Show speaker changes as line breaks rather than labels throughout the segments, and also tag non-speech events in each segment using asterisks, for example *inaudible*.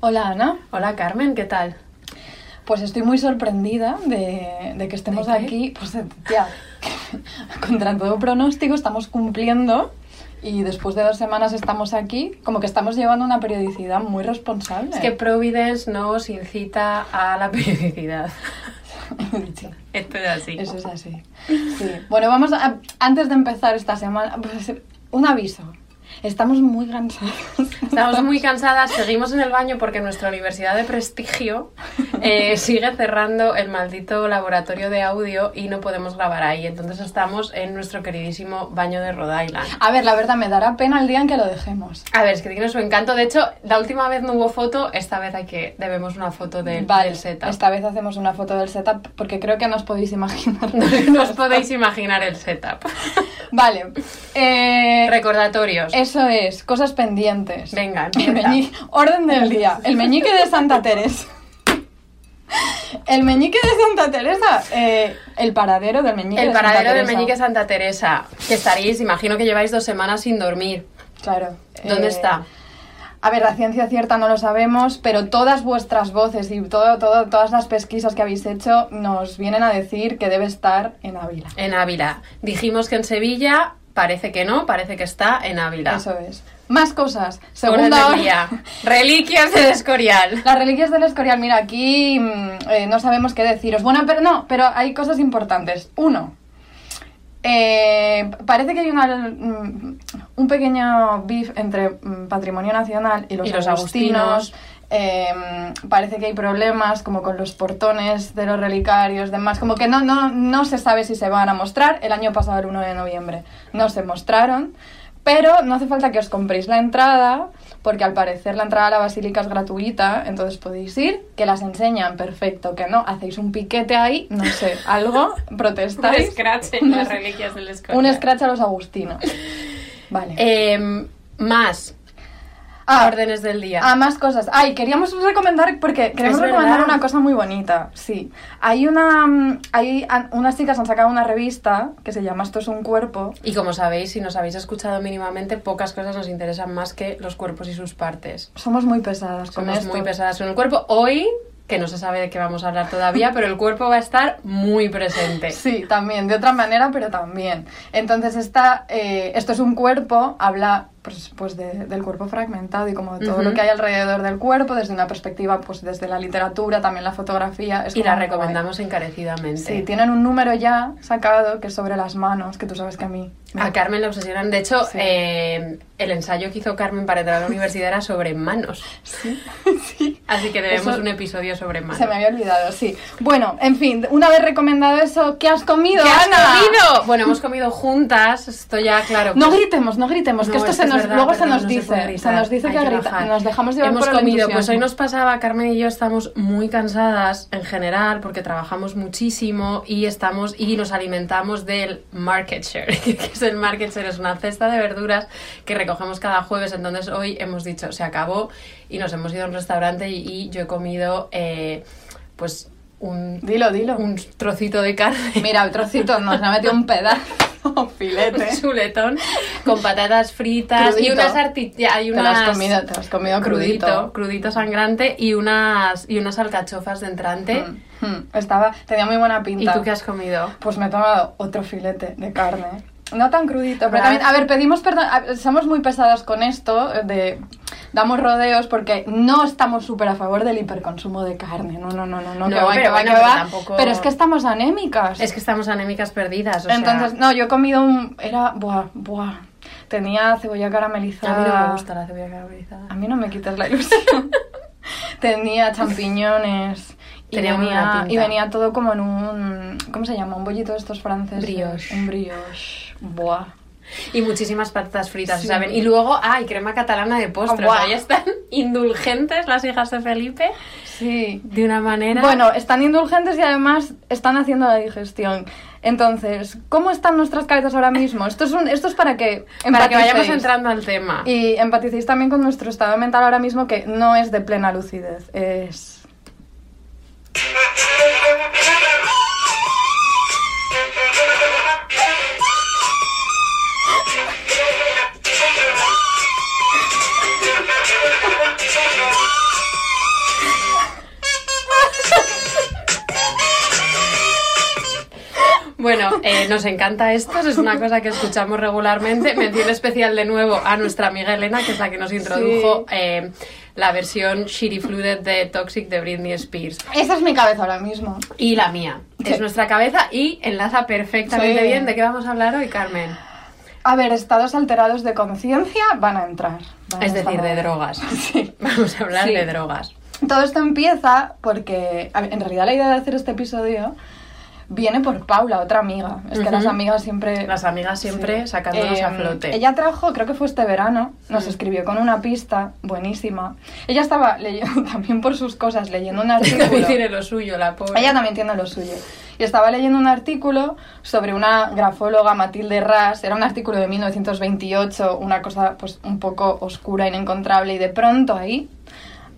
Hola Ana,
Hola Carmen, ¿qué tal?
pues estoy muy sorprendida de, de que estemos aquí. Pues eh, ya, *laughs* contra todo pronóstico estamos cumpliendo y después de dos semanas estamos aquí, como que estamos llevando una periodicidad muy responsable.
Es que Providence nos incita a la *laughs* periodicidad.
Sí,
Esto es así.
Eso es así. Sí. Bueno, vamos a, antes de empezar esta semana, pues, un aviso. Estamos muy cansados.
Estamos muy cansadas, seguimos en el baño porque nuestra universidad de prestigio eh, sigue cerrando el maldito laboratorio de audio y no podemos grabar ahí. Entonces estamos en nuestro queridísimo baño de Rhode Island.
A ver, la verdad me dará pena el día en que lo dejemos.
A ver, es que tiene su encanto. De hecho, la última vez no hubo foto, esta vez hay que debemos una foto del,
Vale,
del setup.
esta vez hacemos una foto del setup porque creo que no os podéis imaginar. *laughs*
No os podéis imaginar el setup.
Vale. eh,
Recordatorios.
Eso es, cosas pendientes.
Venga,
El
empieza.
Orden del día. El meñique de Santa Teresa. El meñique de Santa Teresa. eh, el paradero del meñique
El
de Santa
paradero de
Teresa.
Meñique Santa Teresa. Que estaréis, imagino que lleváis dos semanas sin dormir.
Claro.
¿Dónde
eh,
está?
A ver, la ciencia cierta no lo sabemos, pero todas vuestras voces y todo, todo, todas las pesquisas que habéis hecho nos vienen a decir que debe estar en Ávila.
En Ávila. Dijimos que en Sevilla, parece que no, parece que está en Ávila.
Eso es. Más cosas. Segunda hora. *laughs*
Reliquias del Escorial.
Las reliquias del Escorial, mira, aquí mm, eh, no sabemos qué deciros. Bueno, pero no, pero hay cosas importantes. Uno, eh, parece que hay una, mm, un pequeño beef entre mm, Patrimonio Nacional y los,
Y los
agustinos. Eh, parece que hay problemas como con los portones de los relicarios, demás, como que no, no, no se sabe si se van a mostrar. El año pasado, el 1 de noviembre, no se mostraron. Pero no hace falta que os compréis la entrada, porque al parecer la entrada a la basílica es gratuita, entonces podéis ir, que las enseñan, perfecto, que no, hacéis un piquete ahí, no sé, algo, *laughs*
Un
protestáis.
scratch en las reliquias del Escorial.
Un scratch a los agustinos. Vale.
Eh, más.
Ah,
órdenes del día.
Ah, más cosas. Ay, queríamos recomendar, porque queremos recomendar una cosa muy bonita. Sí. Hay una. mm, Hay unas chicas han sacado una revista que se llama Esto es un cuerpo.
Y como sabéis, si nos habéis escuchado mínimamente, pocas cosas nos interesan más que los cuerpos y sus partes.
Somos muy pesadas con
Somos
esto.
muy pesadas con el cuerpo. Hoy, que no se sabe de qué vamos a hablar todavía, *laughs* pero el cuerpo va a estar muy presente.
Sí, también, de otra manera, pero también. Entonces, esta, eh, esto es un cuerpo, habla pues, pues de- del cuerpo fragmentado y como de todo lo que hay alrededor del cuerpo, desde una perspectiva, pues desde la literatura, también la fotografía. Es
Y la recomendamos encarecidamente.
Sí, tienen un número ya sacado que es sobre las manos, que tú sabes que a mí. me-
A Carmen le obsesionan. De hecho,
Sí.
eh, el ensayo que hizo Carmen para entrar a la universidad era sobre manos.
Sí, *laughs* sí.
Así que debemos
Eso-
un episodio sobre manos.
Se me había olvidado, sí. Bueno, en fin, una vez recomendado eso, ¿qué has comido,
¿Qué has comido? Bueno, hemos comido juntas. Esto ya, claro.
No
pues-
gritemos, no gritemos, que esto
es
se
es
nos,
verdad,
luego se nos
no
dice, se,
gritar,
nos dice que, nos dejamos llevar
Hemos
por el
comido, pues hoy nos pasaba, Carmen y yo estamos muy cansadas en general porque trabajamos muchísimo y estamos y nos alimentamos del market share, *laughs* que es el market share, es una cesta de verduras que recogemos cada jueves, entonces hoy hemos dicho, se acabó y nos hemos ido a un restaurante y, y yo he comido eh, pues un,
Dilo, dilo.
un trocito de carne. *laughs*
Mira, el trocito nos ha metido un pedazo, un filete.
un chuletón con patatas fritas y unas artillas y
Te lo has
unas
comido, te lo has comido
crudito,
crudito.
crudito sangrante y unas y unas alcachofas de entrante.
Mm, mm, Estaba, tenía muy buena
¿Y
pinta.
tú qué has comido?
Pues me he tomado otro filete de carne. No tan crudito, pero también, a ver, pedimos perdón, a- somos muy pesadas con esto, eh, de damos rodeos porque no estamos súper a favor del hiperconsumo de carne, no, no, no, no, no, que va,
pero
que va, que
tampoco-
Pero es que estamos anémicas.
Es que estamos anémicas perdidas, o
Entonces,
sea,
no, yo he comido un, era, buah, buah, tenía cebolla
a
caramelizada.
mí no me gusta la cebolla caramelizada.
A mí no me quites la ilusión. *laughs* tenía champiñones. Y venía, y venía todo como en un. ¿Cómo se llama? Un bollito de estos franceses.
Brioche.
Un brioche. Buah.
Y muchísimas patatas fritas,
Sí.
¿saben? Y luego, ay, crema catalana de postres. Ahí están *laughs* indulgentes las hijas de Felipe
Sí.
de una manera.
Bueno, están indulgentes y además están haciendo la digestión. Entonces, ¿cómo están nuestras cabezas ahora mismo? Esto es, un, esto es para que
para que vayamos entrando al tema.
Y empaticéis también con nuestro estado mental ahora mismo, que no es de plena lucidez, es...
Bueno, eh, nos encanta esto, es una cosa que escuchamos regularmente. Mención especial de nuevo a nuestra amiga Elena, que es la que nos introdujo. Eh, la versión Shitty Flooded de Toxic de Britney Spears.
Esa es mi cabeza ahora mismo.
Y la mía.
Sí.
Es nuestra cabeza y enlaza perfectamente
Sí.
bien. ¿De qué vamos a hablar hoy, Carmen?
A ver, estados alterados de conciencia van a entrar. van a
Es decir, de drogas. *laughs*
Sí.
Vamos a hablar
Sí.
de drogas.
Todo esto empieza porque, en realidad la idea de hacer este episodio viene por Paula, otra amiga. Es que
Ujú.
las amigas siempre...
Las amigas siempre
Sí.
sacándonos a
Eh,
flote.
Ella trajo, creo que fue este verano, nos
Mm.
escribió con una pista buenísima. Ella estaba leyendo, *laughs* también por sus cosas, leyendo un artículo.
También tiene lo suyo, la pobre.
Ella también tiene lo suyo. Y estaba leyendo un artículo sobre una grafóloga, Matilde Ras. Era un artículo de 1928, una cosa pues un poco oscura, inencontrable. Y de pronto ahí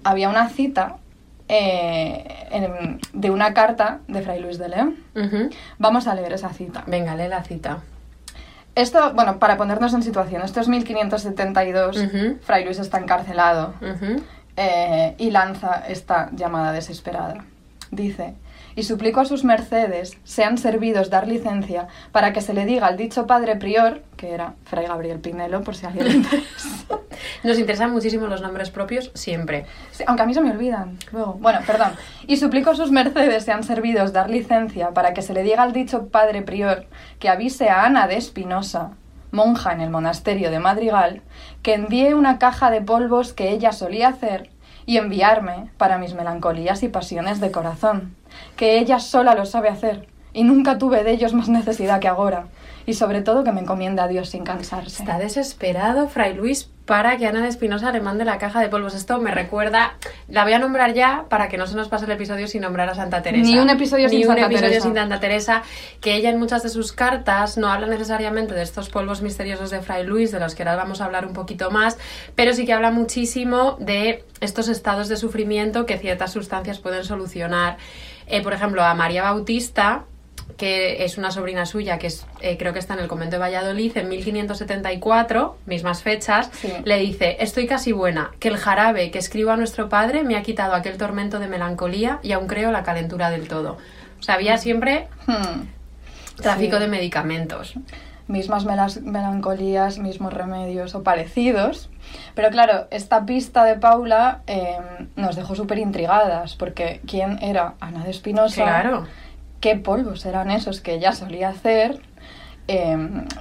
había una cita eh, en- de una carta de Fray Luis de León. Vamos a leer esa cita.
Venga, lee la cita.
Esto, bueno, para ponernos en situación, esto es 1572.
Ujú.
Fray Luis está encarcelado eh, y lanza esta llamada desesperada. Dice, y suplico a sus mercedes sean servidos dar licencia para que se le diga al dicho padre prior, que era Fray Gabriel Pinelo, por si a alguien le *laughs* interesa.
Nos interesan muchísimo los nombres propios siempre.
Sí, aunque a mí se me olvidan. Luego, bueno, perdón. Y suplico a sus mercedes sean servidos dar licencia para que se le diga al dicho padre prior que avise a Ana de Espinosa, monja en el monasterio de Madrigal, que envíe una caja de polvos que ella solía hacer y enviarme para mis melancolías y pasiones de corazón, que ella sola lo sabe hacer y nunca tuve de ellos más necesidad que ahora, y sobre todo que me encomienda a Dios sin cansarse.
Está desesperado Fray Luis para que Ana de Espinosa le mande la caja de polvos. Esto me recuerda, la voy a nombrar ya para que no se nos pase el episodio sin nombrar a Santa Teresa.
Ni un episodio
Ni
sin
un
Santa
episodio
Teresa.
sin Santa Teresa, que ella en muchas de sus cartas no habla necesariamente de estos polvos misteriosos de Fray Luis, de los que ahora vamos a hablar un poquito más, pero sí que habla muchísimo de estos estados de sufrimiento que ciertas sustancias pueden solucionar. Eh, por ejemplo, a María Bautista, que es una sobrina suya, que es, eh, creo que está en el convento de Valladolid, en 1574, mismas fechas,
Sí.
le dice, estoy casi buena, que el jarabe que escribo a nuestro padre me ha quitado aquel tormento de melancolía y aún creo la calentura del todo. O sea, había siempre
Hmm.
tráfico
Sí.
de medicamentos.
mismas melas- melancolías, mismos remedios o parecidos. Pero claro, esta pista de Paula eh, nos dejó súper intrigadas, porque ¿quién era Ana de Espinosa?
Claro.
¿Qué polvos eran esos que ella solía hacer? Eh,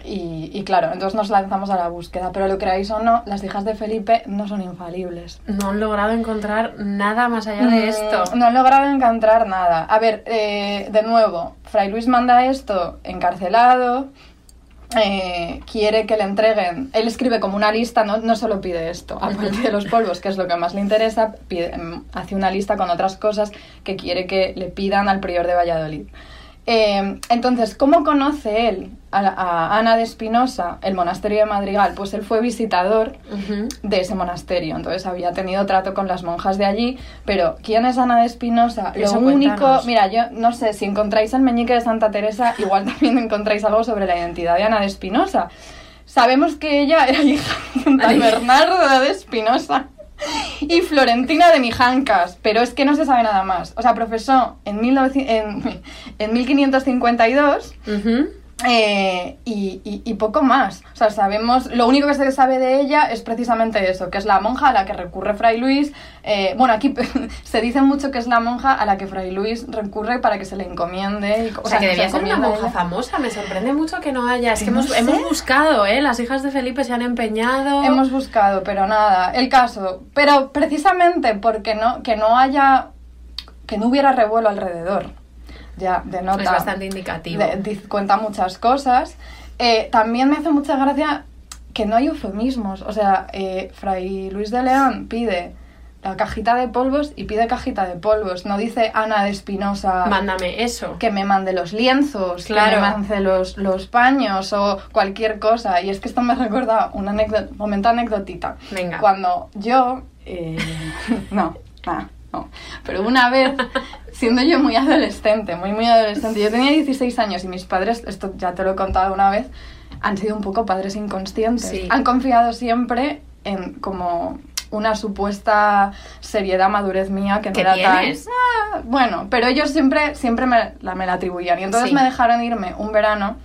y, y claro, entonces nos lanzamos a la búsqueda. Pero lo creáis o no, las hijas de Felipe no son infalibles.
No han logrado encontrar nada más allá de
Mm,
esto.
No han logrado encontrar nada. A ver, eh, de nuevo, Fray Luis manda esto encarcelado. Eh, quiere que le entreguen. Él escribe como una lista, no, no solo pide esto, aparte de los polvos, que es lo que más le interesa, pide- em, hace una lista con otras cosas que quiere que le pidan al prior de Valladolid. Eh, entonces, ¿cómo conoce él a, Ana de Espinosa, el monasterio de Madrigal? Pues él fue visitador de ese monasterio. Entonces había tenido trato con las monjas de allí. Pero, ¿quién es Ana de Espinosa? Lo
Eso,
único.
cuéntanos.
Mira, yo no sé, si encontráis el meñique de Santa Teresa, igual *laughs* también encontráis algo sobre la identidad de Ana de Espinosa. Sabemos que ella era hija de San. Bernardo de Espinosa *laughs* y Florentina de Mijancas, pero es que no se sabe nada más. O sea, profesó en, 1900 en, en 1552
Ujú.
Eh, y, y- y poco más. O sea, sabemos, lo único que se sabe de ella es precisamente eso, que es la monja a la que recurre Fray Luis. Eh, bueno, aquí *laughs* se dice mucho que es la monja a la que Fray Luis recurre para que se le encomiende. Y,
O sea, que debía ser una monja famosa. Me sorprende mucho que no haya. Es que
No
hemos, hemos buscado, ¿eh? Las hijas de Felipe se han empeñado.
Hemos buscado, pero nada. El caso, pero precisamente porque no, que no haya, que no hubiera revuelo alrededor. Ya, denota.
Es bastante indicativo.
de- cuenta muchas cosas. Eh, también me hace mucha gracia que no hay eufemismos. O sea, eh, Fray Luis de León pide la cajita de polvos y pide cajita de polvos. No dice Ana de Espinosa
Mándame eso.
que me mande los lienzos,
Claro.
que me mande los, los paños o cualquier cosa. Y es que esto me recuerda un anécdota, momento anecdotita.
Venga.
Cuando yo... eh, *laughs* no, nada, no. Pero una vez, siendo yo muy adolescente, muy, muy adolescente, yo tenía 16 años y mis padres, esto ya te lo he contado una vez, han sido un poco padres inconscientes.
Sí.
Han confiado siempre en como una supuesta seriedad, madurez mía que no
¿Qué
era
tienes?
Ah, bueno, pero ellos siempre, siempre me la, me la atribuían. Y entonces
Sí.
me dejaron irme un verano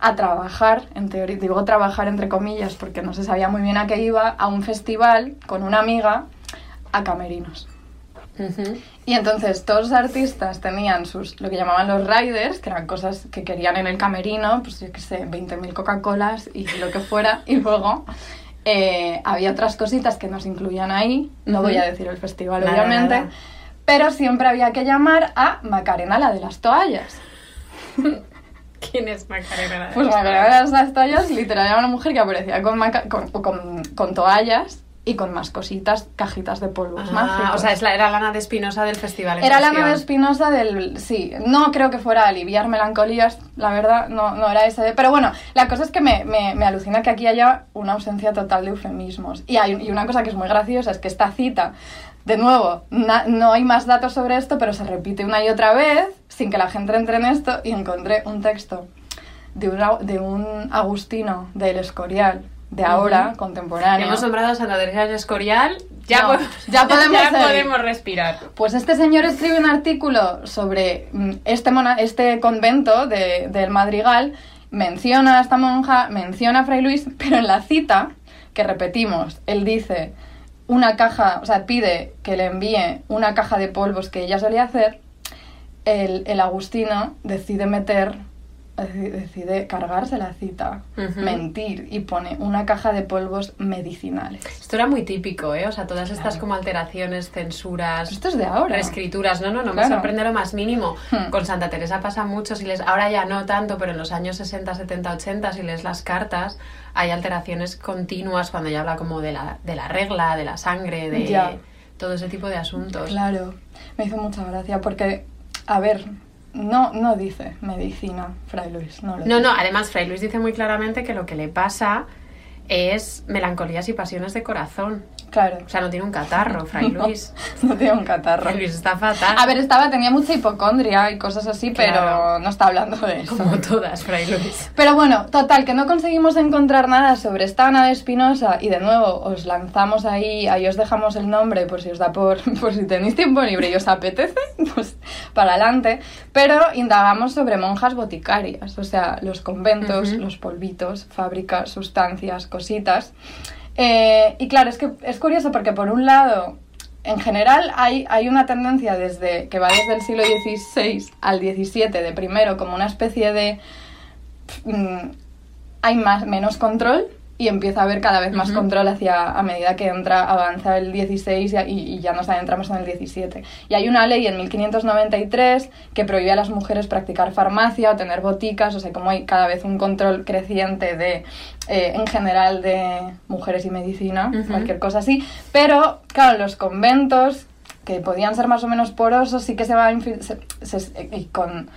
a trabajar, en teoría, digo trabajar entre comillas porque no se sabía muy bien a qué iba, a un festival con una amiga a camerinos.
Ujú.
Y entonces todos los artistas tenían sus, lo que llamaban los riders, que eran cosas que querían en el camerino, pues yo qué sé, 20.000 Coca-Colas y lo que fuera. Y luego eh, había otras cositas que nos incluían ahí, no
Ujú.
voy a decir el festival
Nada,
obviamente,
nada.
pero siempre había que llamar a Macarena, la de las toallas. *laughs*
¿Quién es Macarena?
Pues Macarena de las toallas literal era una mujer que aparecía con, con, con- con toallas y con más cositas, cajitas de polvos
Ah,
mágicos.
o sea, es la, era Lana de Espinosa del festival. en
Era la
cuestión.
nueva espinosa del... Sí, no creo que fuera aliviar melancolías, la verdad, no, no era ese. de- Pero bueno, la cosa es que me, me- me alucina que aquí haya una ausencia total de eufemismos. Y, hay, y una cosa que es muy graciosa es que esta cita, de nuevo, na- no hay más datos sobre esto, pero se repite una y otra vez sin que la gente entre en esto y encontré un texto de un, de un agustino del Escorial, de ahora,
Ujú.
contemporáneo.
Hemos nombrado a Santa Teresa Escorial. Ya,
No,
po- *laughs*
ya podemos
ya podemos respirar.
Pues este señor escribe un artículo sobre mm, este, mona- este convento de- del Madrigal, menciona a esta monja, menciona a Fray Luis, pero en la cita, que repetimos, él dice una caja, o sea, pide que le envíe una caja de polvos que ella solía hacer, el, el agustino decide meter, decide cargarse la cita, mentir y pone una caja de polvos medicinales.
Esto era muy típico, ¿eh? O sea, todas estas como alteraciones, censuras,
Esto es de ahora.
reescrituras. No, no, no me
Claro.
sorprende lo más mínimo.
Hmm.
Con Santa Teresa pasa mucho. Si les, ahora ya no tanto, pero en los años 60, 70, 80, si lees las cartas, hay alteraciones continuas cuando ella habla como de la, de la regla, de la sangre, de
Ya.
todo ese tipo de asuntos.
Claro, me hizo mucha gracia porque, a ver, no, no dice medicina, Fray Luis, no lo
No,
dice.
no, además Fray Luis dice muy claramente que lo que le pasa es melancolías y pasiones de corazón.
Claro.
O sea, no tiene un catarro, Fray *laughs* Luis.
No, tiene un catarro.
Fray Luis está fatal.
A ver, estaba, tenía mucha hipocondria y cosas así, pero no está hablando de eso.
como todas, Fray Luis.
Pero bueno, total, que no conseguimos encontrar nada sobre esta Ana de Espinosa y de nuevo os lanzamos ahí, ahí os dejamos el nombre por si os da por, *laughs* por si tenéis tiempo libre y os apetece, *laughs* pues para adelante. Pero indagamos sobre monjas boticarias, o sea, los conventos, los polvitos, fábricas, sustancias, cositas. Eh, y claro, es que es curioso porque por un lado, en general hay, hay una tendencia desde que va desde el siglo XVI al XVII de primero como una especie de mm, hay más, menos control y empieza a haber cada vez más control hacia a medida que entra avanza el 16 y, ya nos adentramos en el 17. Y hay una ley en 1593 que prohíbe a las mujeres practicar farmacia o tener boticas, o sea, como hay cada vez un control creciente de, eh, en general, de mujeres y medicina, cualquier cosa así. Pero, claro, los conventos, que podían ser más o menos porosos, sí que se va se- se- y con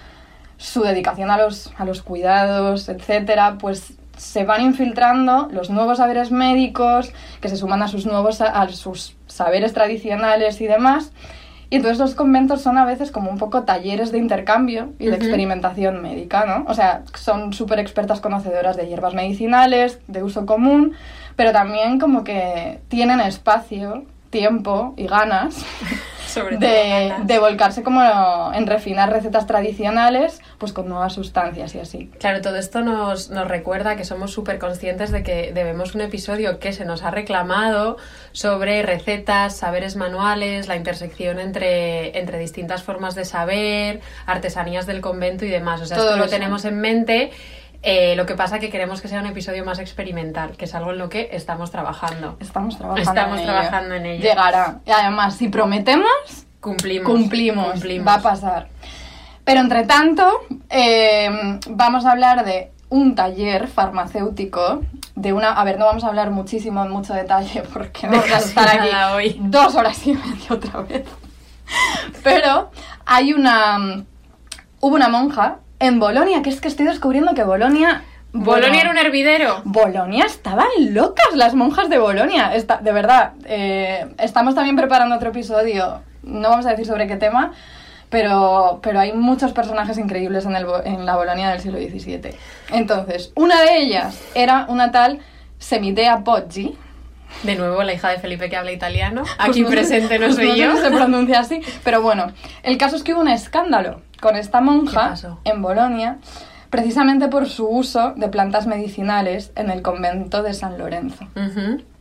su dedicación a los, a los cuidados, etcétera, pues se van infiltrando los nuevos saberes médicos que se suman a sus nuevos a sus saberes tradicionales y demás. Y entonces los conventos son a veces como un poco talleres de intercambio y de experimentación médica, ¿no? O sea, son súper expertas conocedoras de hierbas medicinales, de uso común, pero también como que tienen espacio, tiempo y ganas *laughs*
Sobre
de, volcarse como en refinar recetas tradicionales, pues con nuevas sustancias y así.
Claro, todo esto nos, nos recuerda que somos súper conscientes de que debemos un episodio que se nos ha reclamado sobre recetas, saberes manuales, la intersección entre, entre distintas formas de saber, artesanías del convento y demás. O sea,
Todo
esto lo tenemos en mente. Eh, lo que pasa que queremos que sea un episodio más experimental, que es algo en lo que estamos trabajando.
Estamos trabajando
Estamos
en
trabajando
ello.
en ello.
Llegará. Y además, si prometemos,
Cumplimos.
cumplimos,
cumplimos.
va a pasar. Pero entre tanto, eh, vamos a hablar de un taller farmacéutico, de una... A ver, no vamos a hablar muchísimo, en mucho detalle, *laughs* porque vamos a estar aquí
hoy.
dos horas y media otra vez. *laughs* Pero hay una... Hubo una monja en Bolonia, que es que estoy descubriendo que Bolonia...
Bolonia
bueno,
era un hervidero.
Bolonia estaban locas las monjas de Bolonia. Está, de verdad, eh, estamos también preparando otro episodio. No vamos a decir sobre qué tema, pero, pero hay muchos personajes increíbles en, el, en la Bolonia del siglo XVII. Entonces, una de ellas era una tal Semitea Poggi.
De nuevo, la hija de Felipe que habla italiano. *laughs* Aquí presente no soy yo.
se pronuncia así, pero bueno, el caso es que hubo un escándalo con esta
¿Qué
monja en Bolonia precisamente por su uso de plantas medicinales en el convento de San Lorenzo.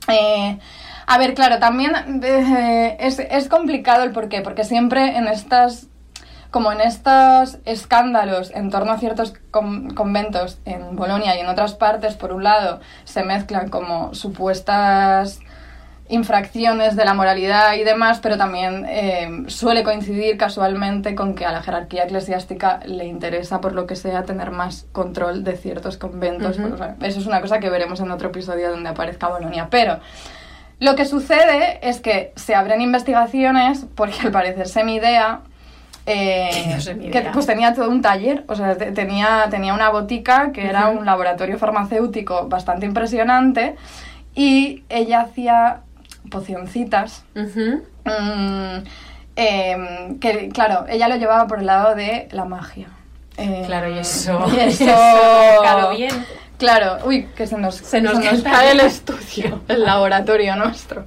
Eh, a ver, claro, también eh, es, es complicado el porqué, porque siempre en estas, como en estos escándalos en torno a ciertos con- conventos en Bolonia y en otras partes, por un lado, se mezclan como supuestas infracciones de la moralidad y demás, pero también eh, suele coincidir casualmente con que a la jerarquía eclesiástica le interesa, por lo que sea, tener más control de ciertos conventos. Eso es una cosa que veremos en otro episodio donde aparezca Bolonia. Pero lo que sucede es que se abren investigaciones porque al parecer Semidea... eh, *laughs* que pues tenía todo un taller, o sea, te- tenía, tenía una botica que era
Ujú.
un laboratorio farmacéutico bastante impresionante y ella hacía pocioncitas
Ujú.
mm, em, que claro, ella lo llevaba por el lado de la magia. Eh,
Claro, y eso.
y *laughs* eso-
Claro, bien.
Claro, uy, que se nos,
Se nos
se
cae.
cae el estudio, el laboratorio nuestro.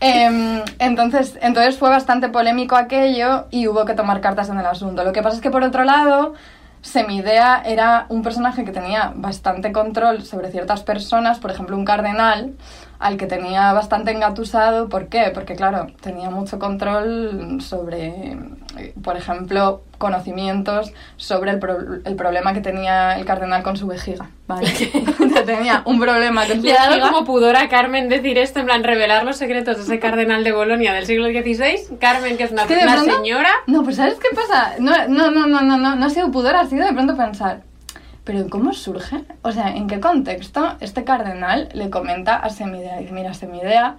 Em, entonces, entonces fue bastante polémico aquello y hubo que tomar cartas en el asunto. Lo que pasa es que por otro lado, Semidea era un personaje que tenía bastante control sobre ciertas personas, por ejemplo un cardenal, al que tenía bastante engatusado. ¿Por qué? Porque claro, tenía mucho control sobre, eh, por ejemplo, conocimientos sobre el, pro- el problema que tenía el cardenal con su vejiga. ¿vale? *laughs* Tenía un problema con su
Le ha dado
vejiga.
como pudor a Carmen decir esto, en plan, revelar los secretos de ese cardenal de Bolonia del siglo XVI. Carmen, que es una,
Es que de
una señora.
No, pues ¿sabes qué pasa? No, no, no, no, no, no, no ha sido pudor, ha sido de pronto pensar, pero ¿cómo surge? O sea, ¿en qué contexto este cardenal le comenta a Semidea? Dice, mira, Semidea,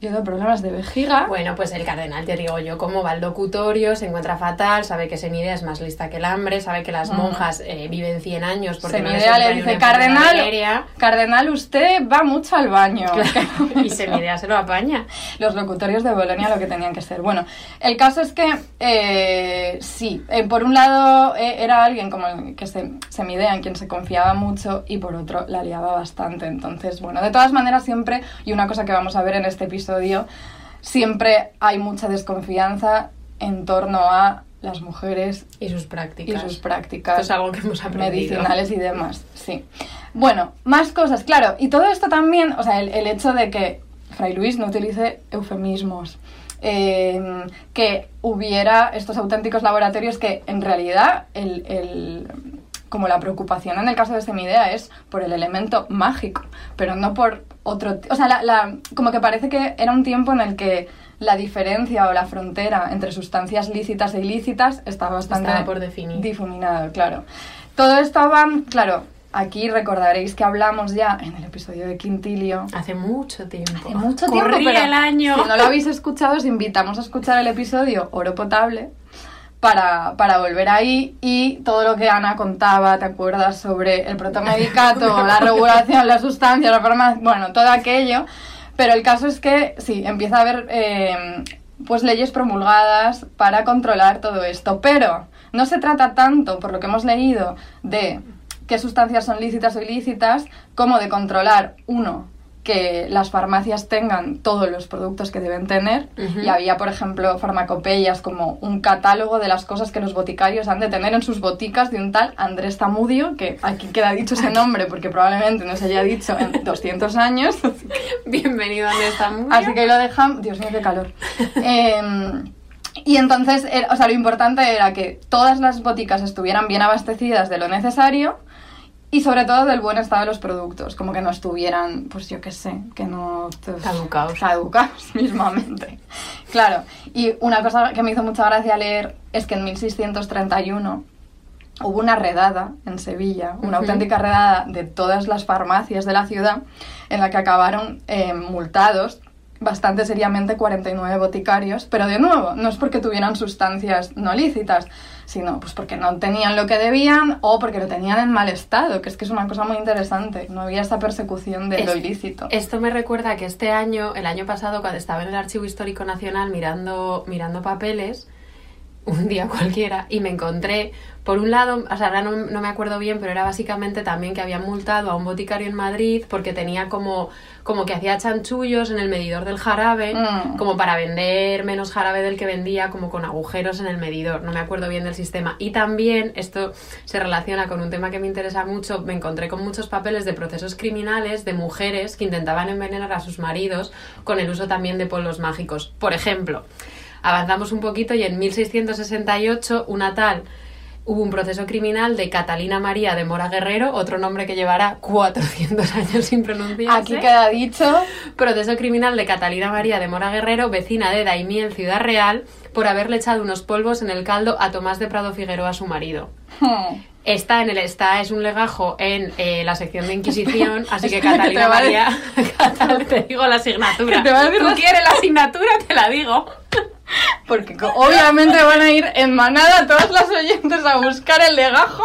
yo tengo problemas de vejiga.
Bueno, pues el cardenal, te digo yo, como va al locutorio, se encuentra fatal, sabe que Semidea es más lista que el hambre, sabe que las
Ujú.
monjas eh, viven 100 años porque no
Semidea
entra
le dice, cardenal,
venérea".
cardenal, usted va mucho al baño. *laughs*
y Semidea se lo apaña.
los locutorios de Bolonia lo que tenían que ser. Bueno, el caso es que eh, sí, eh, por un lado eh, era alguien como el que se, se midea, en quien se confiaba mucho, y por otro la liaba bastante. Entonces, bueno, de todas maneras siempre, y una cosa que vamos a ver en este episodio, siempre hay mucha desconfianza en torno a las mujeres
Y sus
y
prácticas.
sus prácticas
Esto es algo que hemos aprendido.
medicinales y demás, sí. Bueno, más cosas, claro. Y todo esto también, o sea, el, el hecho de que Fray Luis no utilice eufemismos, eh, que hubiera estos auténticos laboratorios que en realidad el, el- como la preocupación en el caso de Semidea es por el elemento mágico, pero no por otro... O sea, la- la- como que parece que era un tiempo en el que la diferencia o la frontera entre sustancias lícitas e ilícitas estaba bastante
Estaba por definir.
difuminado, claro. Todo esto va, claro, aquí recordaréis que hablamos ya en el episodio de Quintilio
Hace mucho tiempo.
Hace mucho tiempo,
Corría
pero
el año.
Si no lo habéis escuchado, os invitamos a escuchar el episodio Oro Potable para, para volver ahí y todo lo que Ana contaba, ¿te acuerdas? Sobre el protomedicato, *laughs* la regulación, las sustancias, la farmacia, bueno, todo aquello. Pero el caso es que sí, empieza a haber eh, pues leyes promulgadas para controlar todo esto. Pero no se trata tanto, por lo que hemos leído, de qué sustancias son lícitas o ilícitas, como de controlar, uno, que las farmacias tengan todos los productos que deben tener.
Ujú.
Y había, por ejemplo, farmacopeyas como un catálogo de las cosas que los boticarios han de tener en sus boticas de un tal Andrés Tamudio, que aquí queda dicho ese nombre porque probablemente no se haya dicho en *laughs* 200 años.
Bienvenido a esta
Así que lo dejamos. Dios mío, qué calor. Em, y entonces, o sea, lo importante era que todas las boticas estuvieran bien abastecidas de lo necesario y sobre todo del buen estado de los productos, como que no estuvieran, pues yo qué sé, que no...
Caducaos.
Caducados *laughs* mismamente. Claro, y una cosa que me hizo mucha gracia leer es que en 1631 hubo una redada en Sevilla, una auténtica redada de todas las farmacias de la ciudad, en la que acabaron eh, multados bastante seriamente 49 boticarios, pero de nuevo, no es porque tuvieran sustancias no lícitas, sino pues porque no tenían lo que debían o porque lo tenían en mal estado, que es que es una cosa muy interesante, no había esta persecución de lo ilícito.
Esto me recuerda que este año, el año pasado, cuando estaba en el Archivo Histórico Nacional mirando, mirando papeles, un día cualquiera y me encontré, por un lado, o sea, ahora no, no me acuerdo bien, pero era básicamente también que habían multado a un boticario en Madrid porque tenía como, como que hacía chanchullos en el medidor del jarabe,
Mm.
como para vender menos jarabe del que vendía, como con agujeros en el medidor. No me acuerdo bien del sistema. Y también, esto se relaciona con un tema que me interesa mucho, me encontré con muchos papeles de procesos criminales de mujeres que intentaban envenenar a sus maridos con el uso también de polvos mágicos. Por ejemplo, avanzamos un poquito y en 1668 una tal hubo un proceso criminal de Catalina María de Mora Guerrero, otro nombre que llevará 400 años sin pronunciarse.
Aquí queda dicho.
Proceso criminal de Catalina María de Mora Guerrero, vecina de Daimiel Ciudad Real, por haberle echado unos polvos en el caldo a Tomás de Prado Figueroa, su marido.
Hmm.
Está en el está es un legajo en eh, la sección de Inquisición, así que *laughs* Catalina María, Catal, *laughs* te digo la asignatura. *laughs*
Te
¿Tú quieres la asignatura? Te la digo.
Porque obviamente van a ir en manada todas las oyentes a buscar el legajo.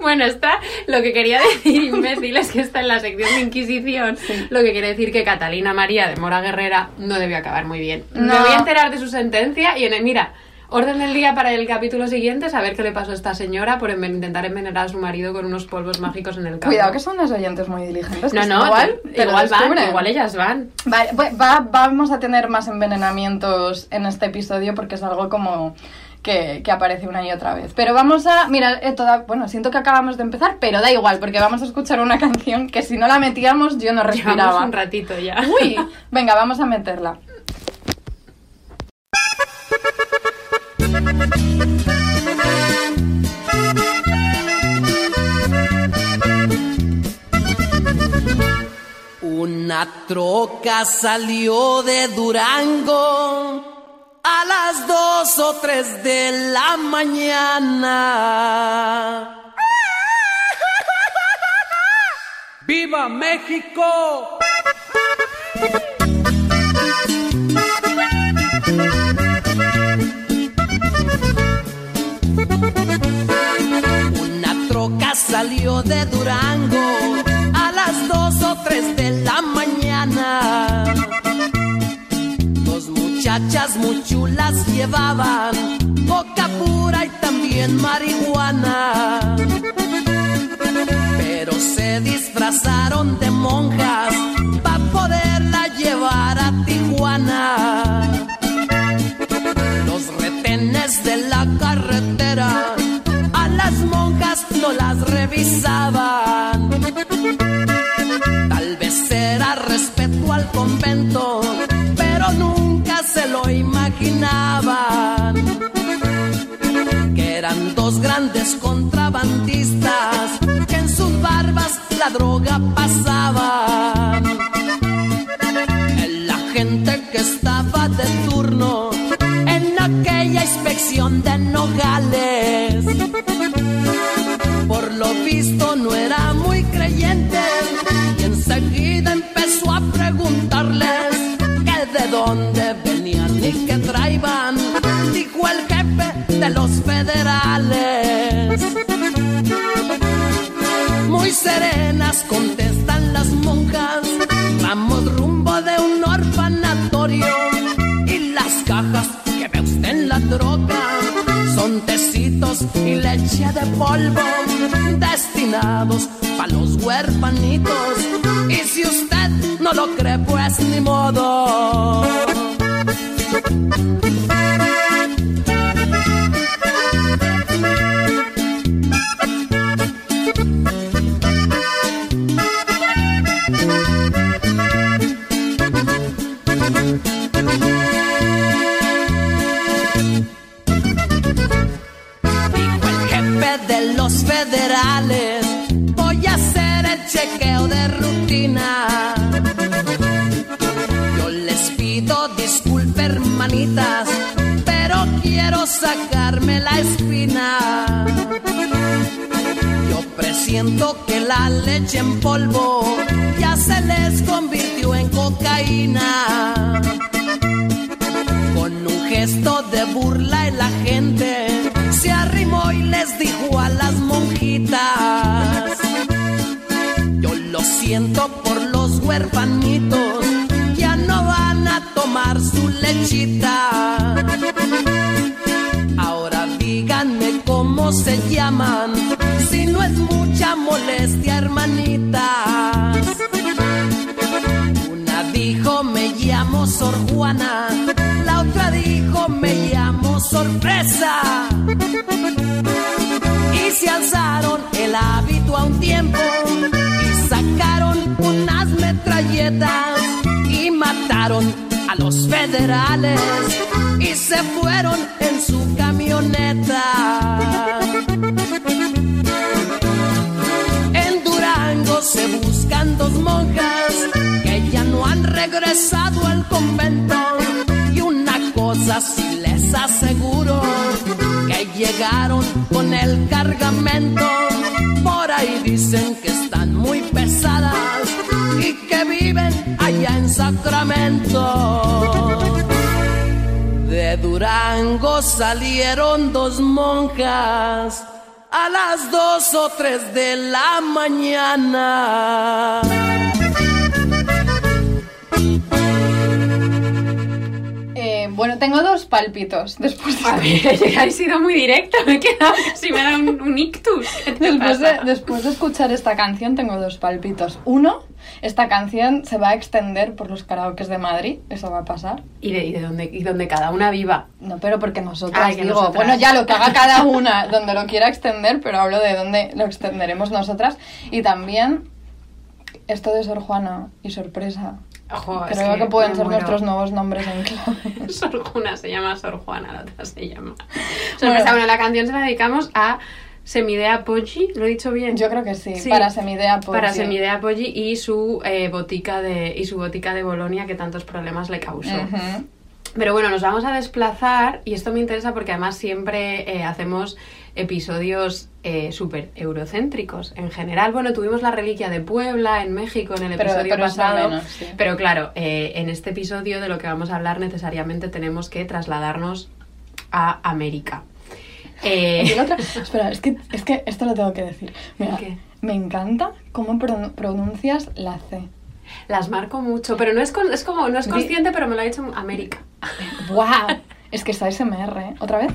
Bueno, está lo que quería decir, imbécil, es que está en la sección de Inquisición, lo que quiere decir que Catalina María de Mora Guerrera no debió acabar muy bien. Me
No.
voy a enterar de su sentencia y en el, mira, orden del día para el capítulo siguiente, saber qué le pasó a esta señora por enven- intentar envenenar a su marido con unos polvos mágicos en el campo.
Cuidado que son las oyentes muy diligentes.
No, no,
igual,
te- igual van, igual ellas van.
Va- va- va- vamos a tener más envenenamientos en este episodio porque es algo como que, que aparece una y otra vez. Pero vamos a. Mira, eh, toda, bueno, siento que acabamos de empezar, pero da igual, porque vamos a escuchar una *laughs* canción que si no la metíamos yo no
Llevamos
respiraba.
un ratito ya.
Uy, *laughs* venga, vamos a meterla.
Una troca salió de Durango a las dos o tres de la mañana. *laughs* ¡Viva México! Una troca salió de Durango tres de la mañana. Dos muchachas muy chulas llevaban coca pura y también marihuana. Pero se disfrazaron de monjas para poderla llevar a Tijuana. Los retenes de la carretera a las monjas no las revisaban. Convento, pero nunca se lo imaginaban. Que eran dos grandes contrabandistas que en sus barbas la droga pasaban. El agente que estaba de turno en aquella inspección de Nogales. Por lo visto que de dónde venían y qué traían, dijo el jefe de los federales. Muy serenas contestan las monjas, vamos rumbo de un orfanatorio y las cajas que ve usted en la troca son y leche de polvo destinados para los huerfanitos y si usted no lo cree pues ni modo. Sacarme la espina. Yo presiento que la leche en polvo ya se les convirtió en cocaína. Con un gesto de burla el agente se arrimó y les dijo a las monjitas. Yo lo siento por los huerfanitos, ya no van a tomar su lechita. Cómo se llaman, si no es mucha molestia, hermanitas. Una dijo me llamo Sor Juana, la otra dijo me llamo Sorpresa. Y se alzaron el hábito a un tiempo y sacaron unas metralletas y mataron a los federales y se fueron en su camioneta. Regresado al convento. Y una cosa sí les aseguro, que llegaron con el cargamento. Por ahí dicen que están muy pesadas y que viven allá en Sacramento. De Durango salieron dos monjas a las dos o tres de la mañana.
Bueno, tengo dos pálpitos después de,
A ver, ha sido muy directa, me he quedado casi me da un, un ictus. ¿Qué te
después, de, después de escuchar esta canción tengo dos pálpitos. Uno, esta canción se va a extender por los karaokes de Madrid, eso va a pasar.
Y de, y de donde, y donde cada una viva.
No, pero porque nosotras,
Ay,
digo,
nosotras.
bueno, ya lo que haga cada una donde lo quiera extender, pero hablo de dónde lo extenderemos nosotras. Y también esto de Sor Juana y Sorpresa.
Ojo, es
Creo que, pueden ser
muero.
nuestros nuevos nombres en clave. *laughs*
Sor Juana se llama Sor Juana, la otra se llama.
Bueno.
Sorpresa, bueno, la canción se la dedicamos a Semidea Poggi, ¿lo he dicho bien?
Yo creo que sí,
Sí,
para Semidea Poggi.
Para Semidea Poggi y su eh, botica de y su botica de Bolonia que tantos problemas le causó. Pero bueno, nos vamos a desplazar y esto me interesa porque además siempre eh, hacemos episodios eh, súper eurocéntricos en general. Bueno, tuvimos la reliquia de Puebla en México en el
Pero-
episodio
pero
pasado,
menos, sí.
pero claro, eh, en este episodio de lo que vamos a hablar necesariamente tenemos que trasladarnos a América. Eh,
otra- espera, es que, es que esto lo tengo que decir. Mira,
¿Qué?
me encanta cómo pro- pronuncias la C.
las marco mucho, pero no es, con- es como no es consciente, pero me lo ha dicho América. *laughs*
¡Wow! Es que está SMR, ¿eh? ¿Otra vez?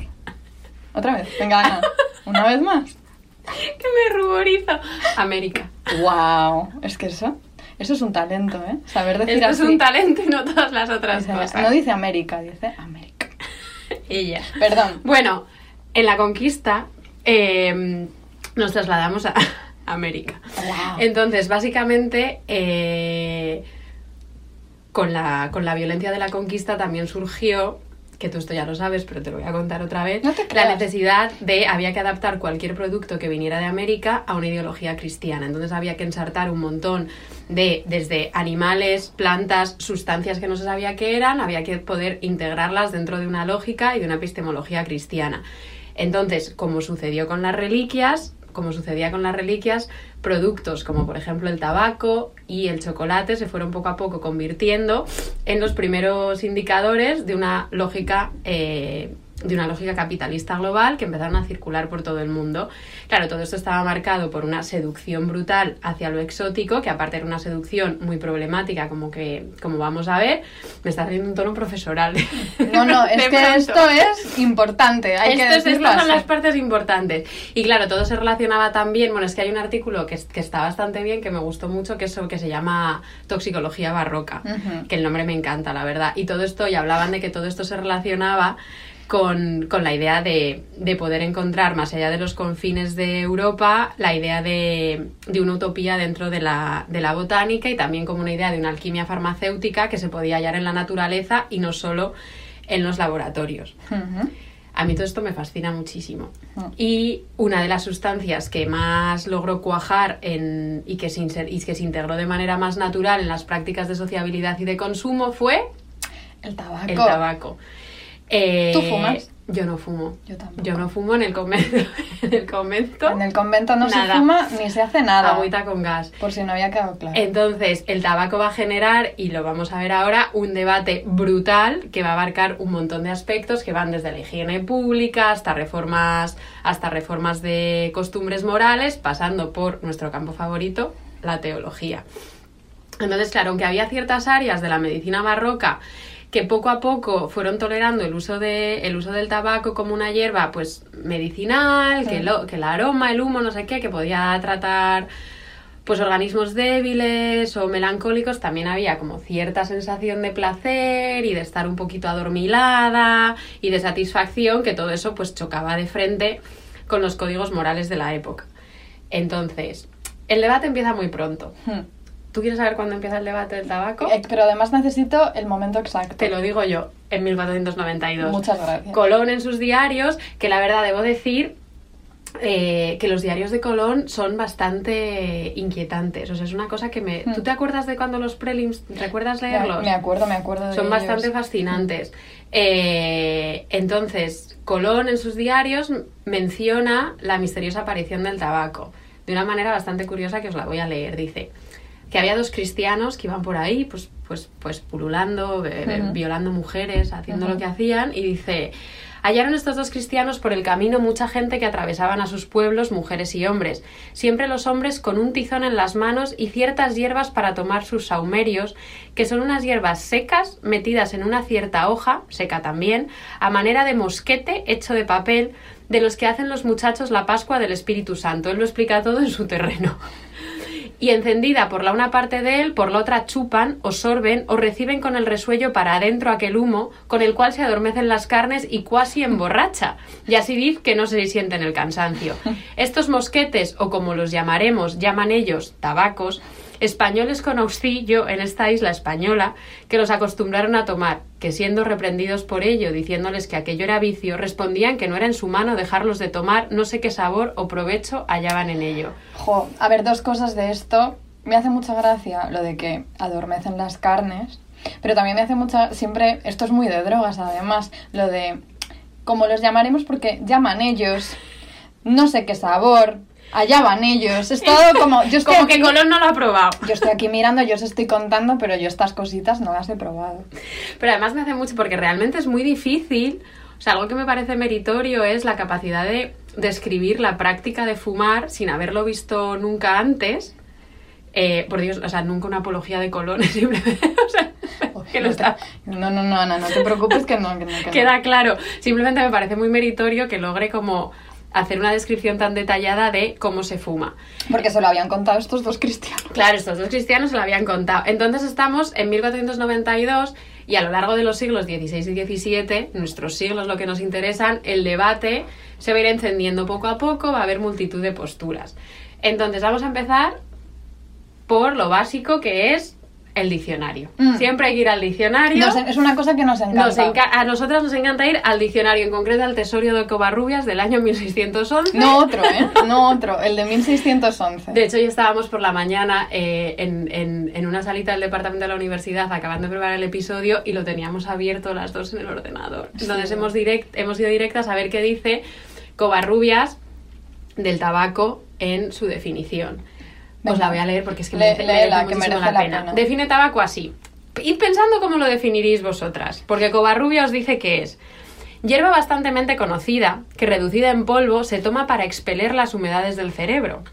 ¿Otra vez? Venga, Ana. ¿Una vez más? *laughs*
que me ruborizo. América.
¡Wow! Es que eso, eso es un talento, ¿eh? Saber decir
Esto es un talento y no todas las otras cosas.
No dice América, dice América. *laughs*
Ella.
Perdón.
Bueno, en la conquista eh, nos trasladamos a *laughs* América.
Wow.
Entonces, básicamente, eh, con, la, con la violencia de la conquista también surgió, que tú esto ya lo sabes, pero te lo voy a contar otra vez,
No te
la necesidad de, había que adaptar cualquier producto que viniera de América a una ideología cristiana. Entonces había que ensartar un montón de, desde animales, plantas, sustancias que no se sabía qué eran, había que poder integrarlas dentro de una lógica y de una epistemología cristiana. Entonces, como sucedió con las reliquias, como sucedía con las reliquias, productos como por ejemplo el tabaco y el chocolate se fueron poco a poco convirtiendo en los primeros indicadores de una lógica eh, de una lógica capitalista global que empezaron a circular por todo el mundo. Claro, todo esto estaba marcado por una seducción brutal hacia lo exótico, que aparte era una seducción muy problemática, como que, como vamos a ver, me está haciendo un tono profesoral.
No, no, *laughs* es que esto es importante, hay que decirlo
estas son las partes importantes. Y claro, todo se relacionaba también. Bueno, es que hay un artículo que, es- que está bastante bien, que me gustó mucho, que es sobre- que se llama Toxicología Barroca. Que el nombre me encanta, la verdad. Y todo esto, y hablaban de que todo esto se relacionaba con, con la idea de, de poder encontrar, más allá de los confines de Europa, la idea de, de una utopía dentro de la, de la botánica y también como una idea de una alquimia farmacéutica que se podía hallar en la naturaleza y no solo en los laboratorios. A mí todo esto me fascina muchísimo. Y una de las sustancias que más logró cuajar en- y, que se y que se integró de manera más natural en las prácticas de sociabilidad y de consumo fue
El tabaco.
el tabaco. Eh,
¿Tú fumas?
Yo no fumo.
Yo tampoco.
Yo no fumo en el convento. *laughs* en el convento.
En el convento no
Nada.
se fuma ni se hace nada.
Agüita con gas.
Por si no había quedado claro.
Entonces, el tabaco va a generar, y lo vamos a ver ahora, un debate brutal que va a abarcar un montón de aspectos que van desde la higiene pública hasta reformas, hasta reformas de costumbres morales, pasando por nuestro campo favorito, la teología. Entonces, claro, aunque había ciertas áreas de la medicina barroca que poco a poco fueron tolerando el uso, de, el uso del tabaco como una hierba pues medicinal, que, lo, que el aroma, el humo, no sé qué, que podía tratar pues organismos débiles o melancólicos también había como cierta sensación de placer y de estar un poquito adormilada y de satisfacción que todo eso pues chocaba de frente con los códigos morales de la época. Entonces, el debate empieza muy pronto.
Hmm.
¿Tú quieres saber cuándo empieza el debate del tabaco?
Eh, Pero además necesito el momento exacto.
Te lo digo yo, en 1492.
Muchas gracias.
Colón en sus diarios, que la verdad debo decir eh, que los diarios de Colón son bastante inquietantes. O sea, es una cosa que me...
Hmm.
¿Tú te acuerdas de cuando los prelims, recuerdas leerlos?
Me acuerdo, me acuerdo de
Son
ellos.
bastante fascinantes. Eh, entonces, Colón en sus diarios menciona la misteriosa aparición del tabaco de una manera bastante curiosa que os la voy a leer. Dice que había dos cristianos que iban por ahí, pues, pues, pues pululando, eh, eh, violando mujeres, haciendo lo que hacían, y dice Hallaron estos dos cristianos por el camino mucha gente que atravesaban a sus pueblos, mujeres y hombres, siempre los hombres con un tizón en las manos y ciertas hierbas para tomar sus saumerios, que son unas hierbas secas metidas en una cierta hoja, seca también, a manera de mosquete hecho de papel, de los que hacen los muchachos la Pascua del Espíritu Santo. Él lo explica todo en su terreno y encendida por la una parte de él, por la otra chupan, o sorben, o reciben con el resuello para adentro aquel humo, con el cual se adormecen las carnes y cuasi emborracha, y así diz que no se sienten el cansancio. *laughs* Estos mosquetes, o como los llamaremos, llaman ellos, tabacos, españoles con auxilio en esta isla española, que los acostumbraron a tomar, que siendo reprendidos por ello, diciéndoles que aquello era vicio, respondían que no era en su mano dejarlos de tomar, no sé qué sabor o provecho hallaban en ello.
Jo, a ver, dos cosas de esto. Me hace mucha gracia lo de que adormecen las carnes, pero también me hace mucha... Siempre, esto es muy de drogas además, lo de... Como los llamaremos porque llaman ellos, no sé qué sabor, allá van ellos, es todo como... Yo estoy,
Como que
aquí,
Colón no lo ha probado.
yo estoy aquí mirando, yo os estoy contando, pero yo estas cositas no las he probado.
Pero además me hace mucho porque realmente es muy difícil. O sea, algo que me parece meritorio es la capacidad de describir la práctica de fumar sin haberlo visto nunca antes. Eh, por Dios, o sea, nunca una apología de Colón, *laughs* simplemente. o sea, que
no,
está-
no, no, no, Ana, no te preocupes que no, que no, que no.
Queda claro. Simplemente me parece muy meritorio que logre como hacer una descripción tan detallada de cómo se fuma.
Porque se lo habían contado estos dos cristianos.
Claro, estos dos cristianos se lo habían contado. Entonces estamos en 1492 y a lo largo de los siglos XVI y XVII, nuestros siglos lo que nos interesan, el debate se va a ir encendiendo poco a poco, va a haber multitud de posturas. Entonces vamos a empezar por lo básico que es el diccionario.
Mm.
Siempre hay que ir al diccionario.
Nos- es una cosa que nos encanta.
Nos enca- a nosotras nos encanta ir al diccionario, en concreto al Tesorio de Covarrubias del año 1611.
No otro, ¿eh? No otro, el de 1611.
De hecho, ya estábamos por la mañana eh, en, en- en una salita del departamento de la universidad acabando de preparar el episodio y lo teníamos abierto las dos en el ordenador. Entonces hemos, direct, hemos ido directas a ver qué dice Covarrubias del tabaco en su definición. Os la voy a leer porque es que
Le-
merece, merece
léela, que
muchísimo
merece
la
la
pena.
pena.
Define tabaco así. Id pensando cómo lo definiréis vosotras, porque Covarrubia os dice que es hierba bastantemente conocida, que reducida en polvo se toma para expeler las humedades del cerebro.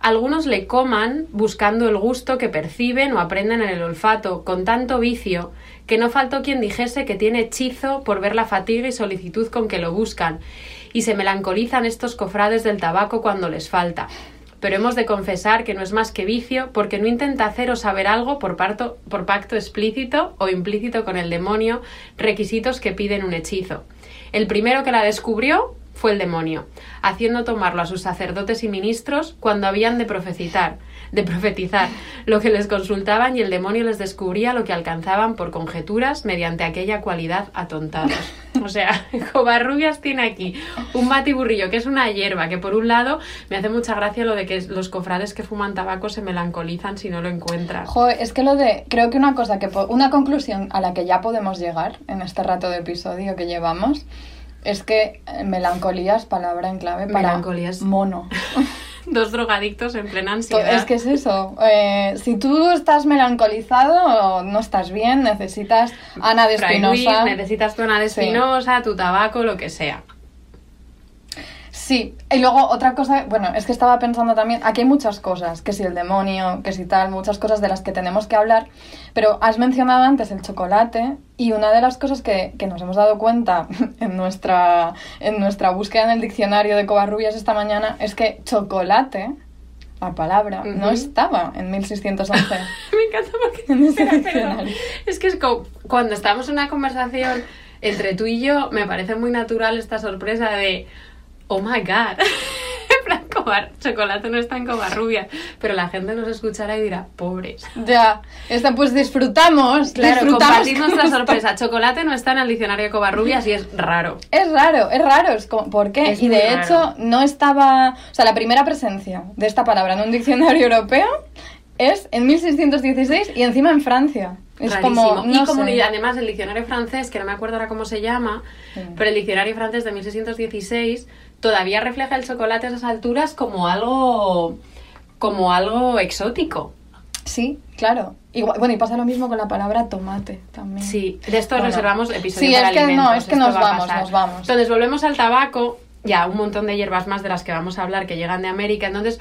Algunos le coman buscando el gusto que perciben o aprenden en el olfato, con tanto vicio que no faltó quien dijese que tiene hechizo por ver la fatiga y solicitud con que lo buscan, y se melancolizan estos cofrades del tabaco cuando les falta. Pero hemos de confesar que no es más que vicio, porque no intenta hacer o saber algo por, por pacto explícito o implícito con el demonio, requisitos que piden un hechizo. El primero que la descubrió fue el demonio, haciendo tomarlo a sus sacerdotes y ministros cuando habían de profetizar, de profetizar, lo que les consultaban y el demonio les descubría lo que alcanzaban por conjeturas mediante aquella cualidad atontados. O sea, *laughs* Covarrubias tiene aquí un batiburrillo que es una hierba que por un lado me hace mucha gracia lo de que los cofrades que fuman tabaco se melancolizan si no lo encuentran.
Jo, es que lo de. Creo que una cosa que. Una conclusión a la que ya podemos llegar en este rato de episodio que llevamos es que eh, melancolía es palabra en clave para
Melancolía es-
mono. *laughs* *laughs*
Dos drogadictos en plena ansiedad.
Es que es eso. Eh, si tú estás melancolizado, no estás bien, necesitas Ana de Espinosa.
necesitas tu Ana de
Sí.
Espinosa, tu tabaco, lo que sea.
Sí, y luego otra cosa, bueno, es que estaba pensando también, aquí hay muchas cosas, que si el demonio, que si tal, muchas cosas de las que tenemos que hablar, pero has mencionado antes el chocolate y una de las cosas que, que nos hemos dado cuenta *laughs* en nuestra, en nuestra búsqueda en el diccionario de Covarrubias esta mañana es que chocolate, la palabra, no estaba en 1611. *laughs*
Me encanta porque
En ese diccionario.
es que es como cuando estamos en una conversación entre tú y yo, me parece muy natural esta sorpresa de oh my god. *laughs* En plan, Cobar- chocolate no está en Covarrubias, pero la gente nos escuchará y dirá, pobres.
ya, está, pues disfrutamos,
Claro,
disfrutamos
compartir nuestra
esto.
sorpresa. Chocolate no está en el diccionario de Covarrubias y es raro.
Es raro, es raro, es como, ¿por qué?
Es
y de
raro.
hecho no estaba, o sea, la primera presencia de esta palabra en un diccionario europeo es en 1616 y encima en Francia. Es
Rarísimo.
como,
y
no
como
sé.
además el diccionario francés, que no me acuerdo ahora cómo se llama,
Sí.
pero el diccionario francés de 1616 todavía refleja el chocolate a esas alturas como algo como algo exótico.
Sí, claro. Igual, bueno, y pasa lo mismo con la palabra tomate también.
Sí, de esto
Bueno.
reservamos episodio
Sí,
para
es que no,
alimentos,
es que
esto
nos vamos, nos vamos.
Entonces volvemos al tabaco, ya un montón de hierbas más de las que vamos a hablar que llegan de América. Entonces,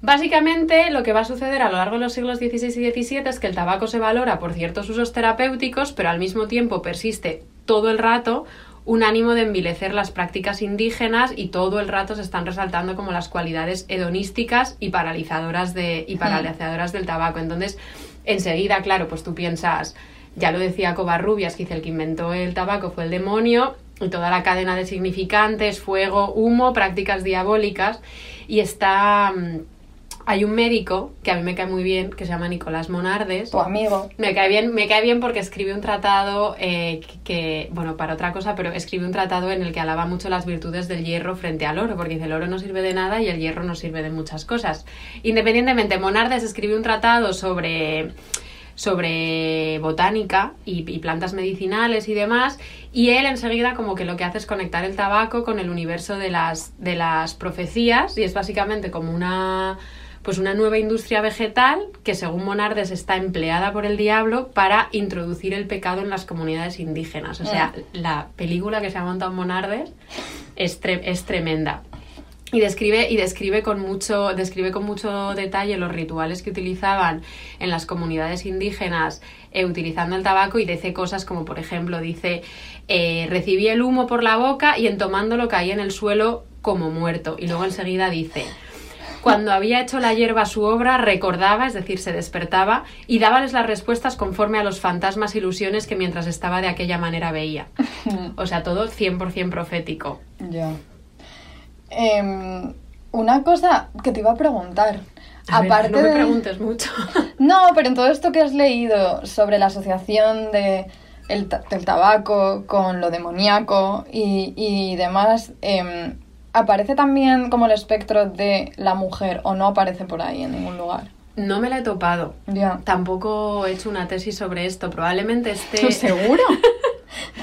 básicamente lo que va a suceder a lo largo de los siglos XVI y XVII es que el tabaco se valora por ciertos usos terapéuticos, pero al mismo tiempo persiste todo el rato un ánimo de envilecer las prácticas indígenas y todo el rato se están resaltando como las cualidades hedonísticas y paralizadoras de y paralizadoras del tabaco. Entonces, enseguida, claro, pues tú piensas, ya lo decía Covarrubias, que dice el que inventó el tabaco fue el demonio y toda la cadena de significantes, fuego, humo, prácticas diabólicas y está mm, hay un médico que a mí me cae muy bien que se llama Nicolás Monardes
Tu amigo.
me cae bien, me cae bien porque escribe un tratado eh, que- bueno, para otra cosa, pero escribe un tratado en el que alaba mucho las virtudes del hierro frente al oro, porque dice el oro no sirve de nada y el hierro no sirve de muchas cosas. Independientemente, Monardes escribe un tratado sobre sobre botánica y, y plantas medicinales y demás y él enseguida como que lo que hace es conectar el tabaco con el universo de las de las profecías y es básicamente como una pues una nueva industria vegetal que según Monardes está empleada por el diablo para introducir el pecado en las comunidades indígenas. O sea, la película que se ha montado Monardes es, tre- es tremenda. Y describe, y describe con mucho, describe con mucho detalle los rituales que utilizaban en las comunidades indígenas eh, utilizando el tabaco y dice cosas como por ejemplo dice eh, recibí el humo por la boca y en tomándolo caí en el suelo como muerto. Y luego enseguida dice cuando había hecho la hierba su obra, recordaba, es decir, se despertaba, y dábales las respuestas conforme a los fantasmas e ilusiones que mientras estaba de aquella manera veía. *laughs* O sea, todo 100% profético.
Ya. Em, una cosa que te iba a preguntar.
A ver,
Aparte
no me
de-
preguntes mucho. *laughs*
No, pero en todo esto que has leído sobre la asociación de el del tabaco con lo demoníaco y, y demás, em, ¿aparece también como el espectro de la mujer o no aparece por ahí en ningún lugar?
No me la he topado.
Ya.
Tampoco he hecho una tesis sobre esto. Probablemente esté...
¿Seguro? *laughs*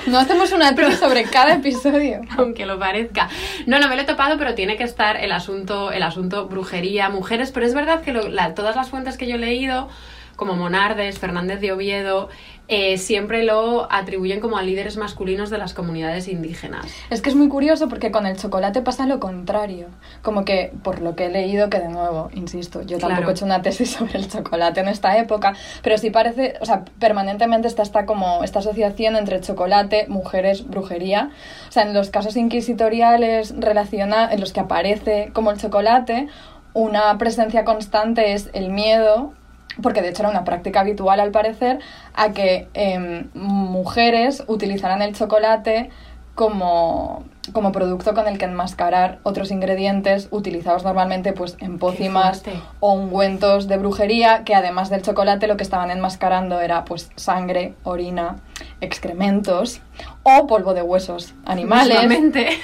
No hacemos una tesis sobre cada episodio. *laughs*
aunque lo parezca. No, no me lo he topado, pero tiene que estar el asunto, el asunto brujería, mujeres. Pero es verdad que lo- la- todas las fuentes que yo he leído, como Monardes, Fernández de Oviedo, eh, siempre lo atribuyen como a líderes masculinos de las comunidades indígenas.
Es que es muy curioso porque con el chocolate pasa lo contrario. Como que, por lo que he leído, que de nuevo, insisto, yo tampoco
Claro.
he hecho una tesis *laughs* sobre el chocolate en esta época, pero sí parece, o sea, permanentemente está esta, como, esta asociación entre chocolate, mujeres, brujería. O sea, en los casos inquisitoriales relaciona en los que aparece como el chocolate, una presencia constante es el miedo, porque de hecho era una práctica habitual al parecer, a que em, mujeres utilizaran el chocolate como, como producto con el que enmascarar otros ingredientes utilizados normalmente pues en pócimas o ungüentos de brujería que además del chocolate lo que estaban enmascarando era pues sangre, orina, excrementos o polvo de huesos animales,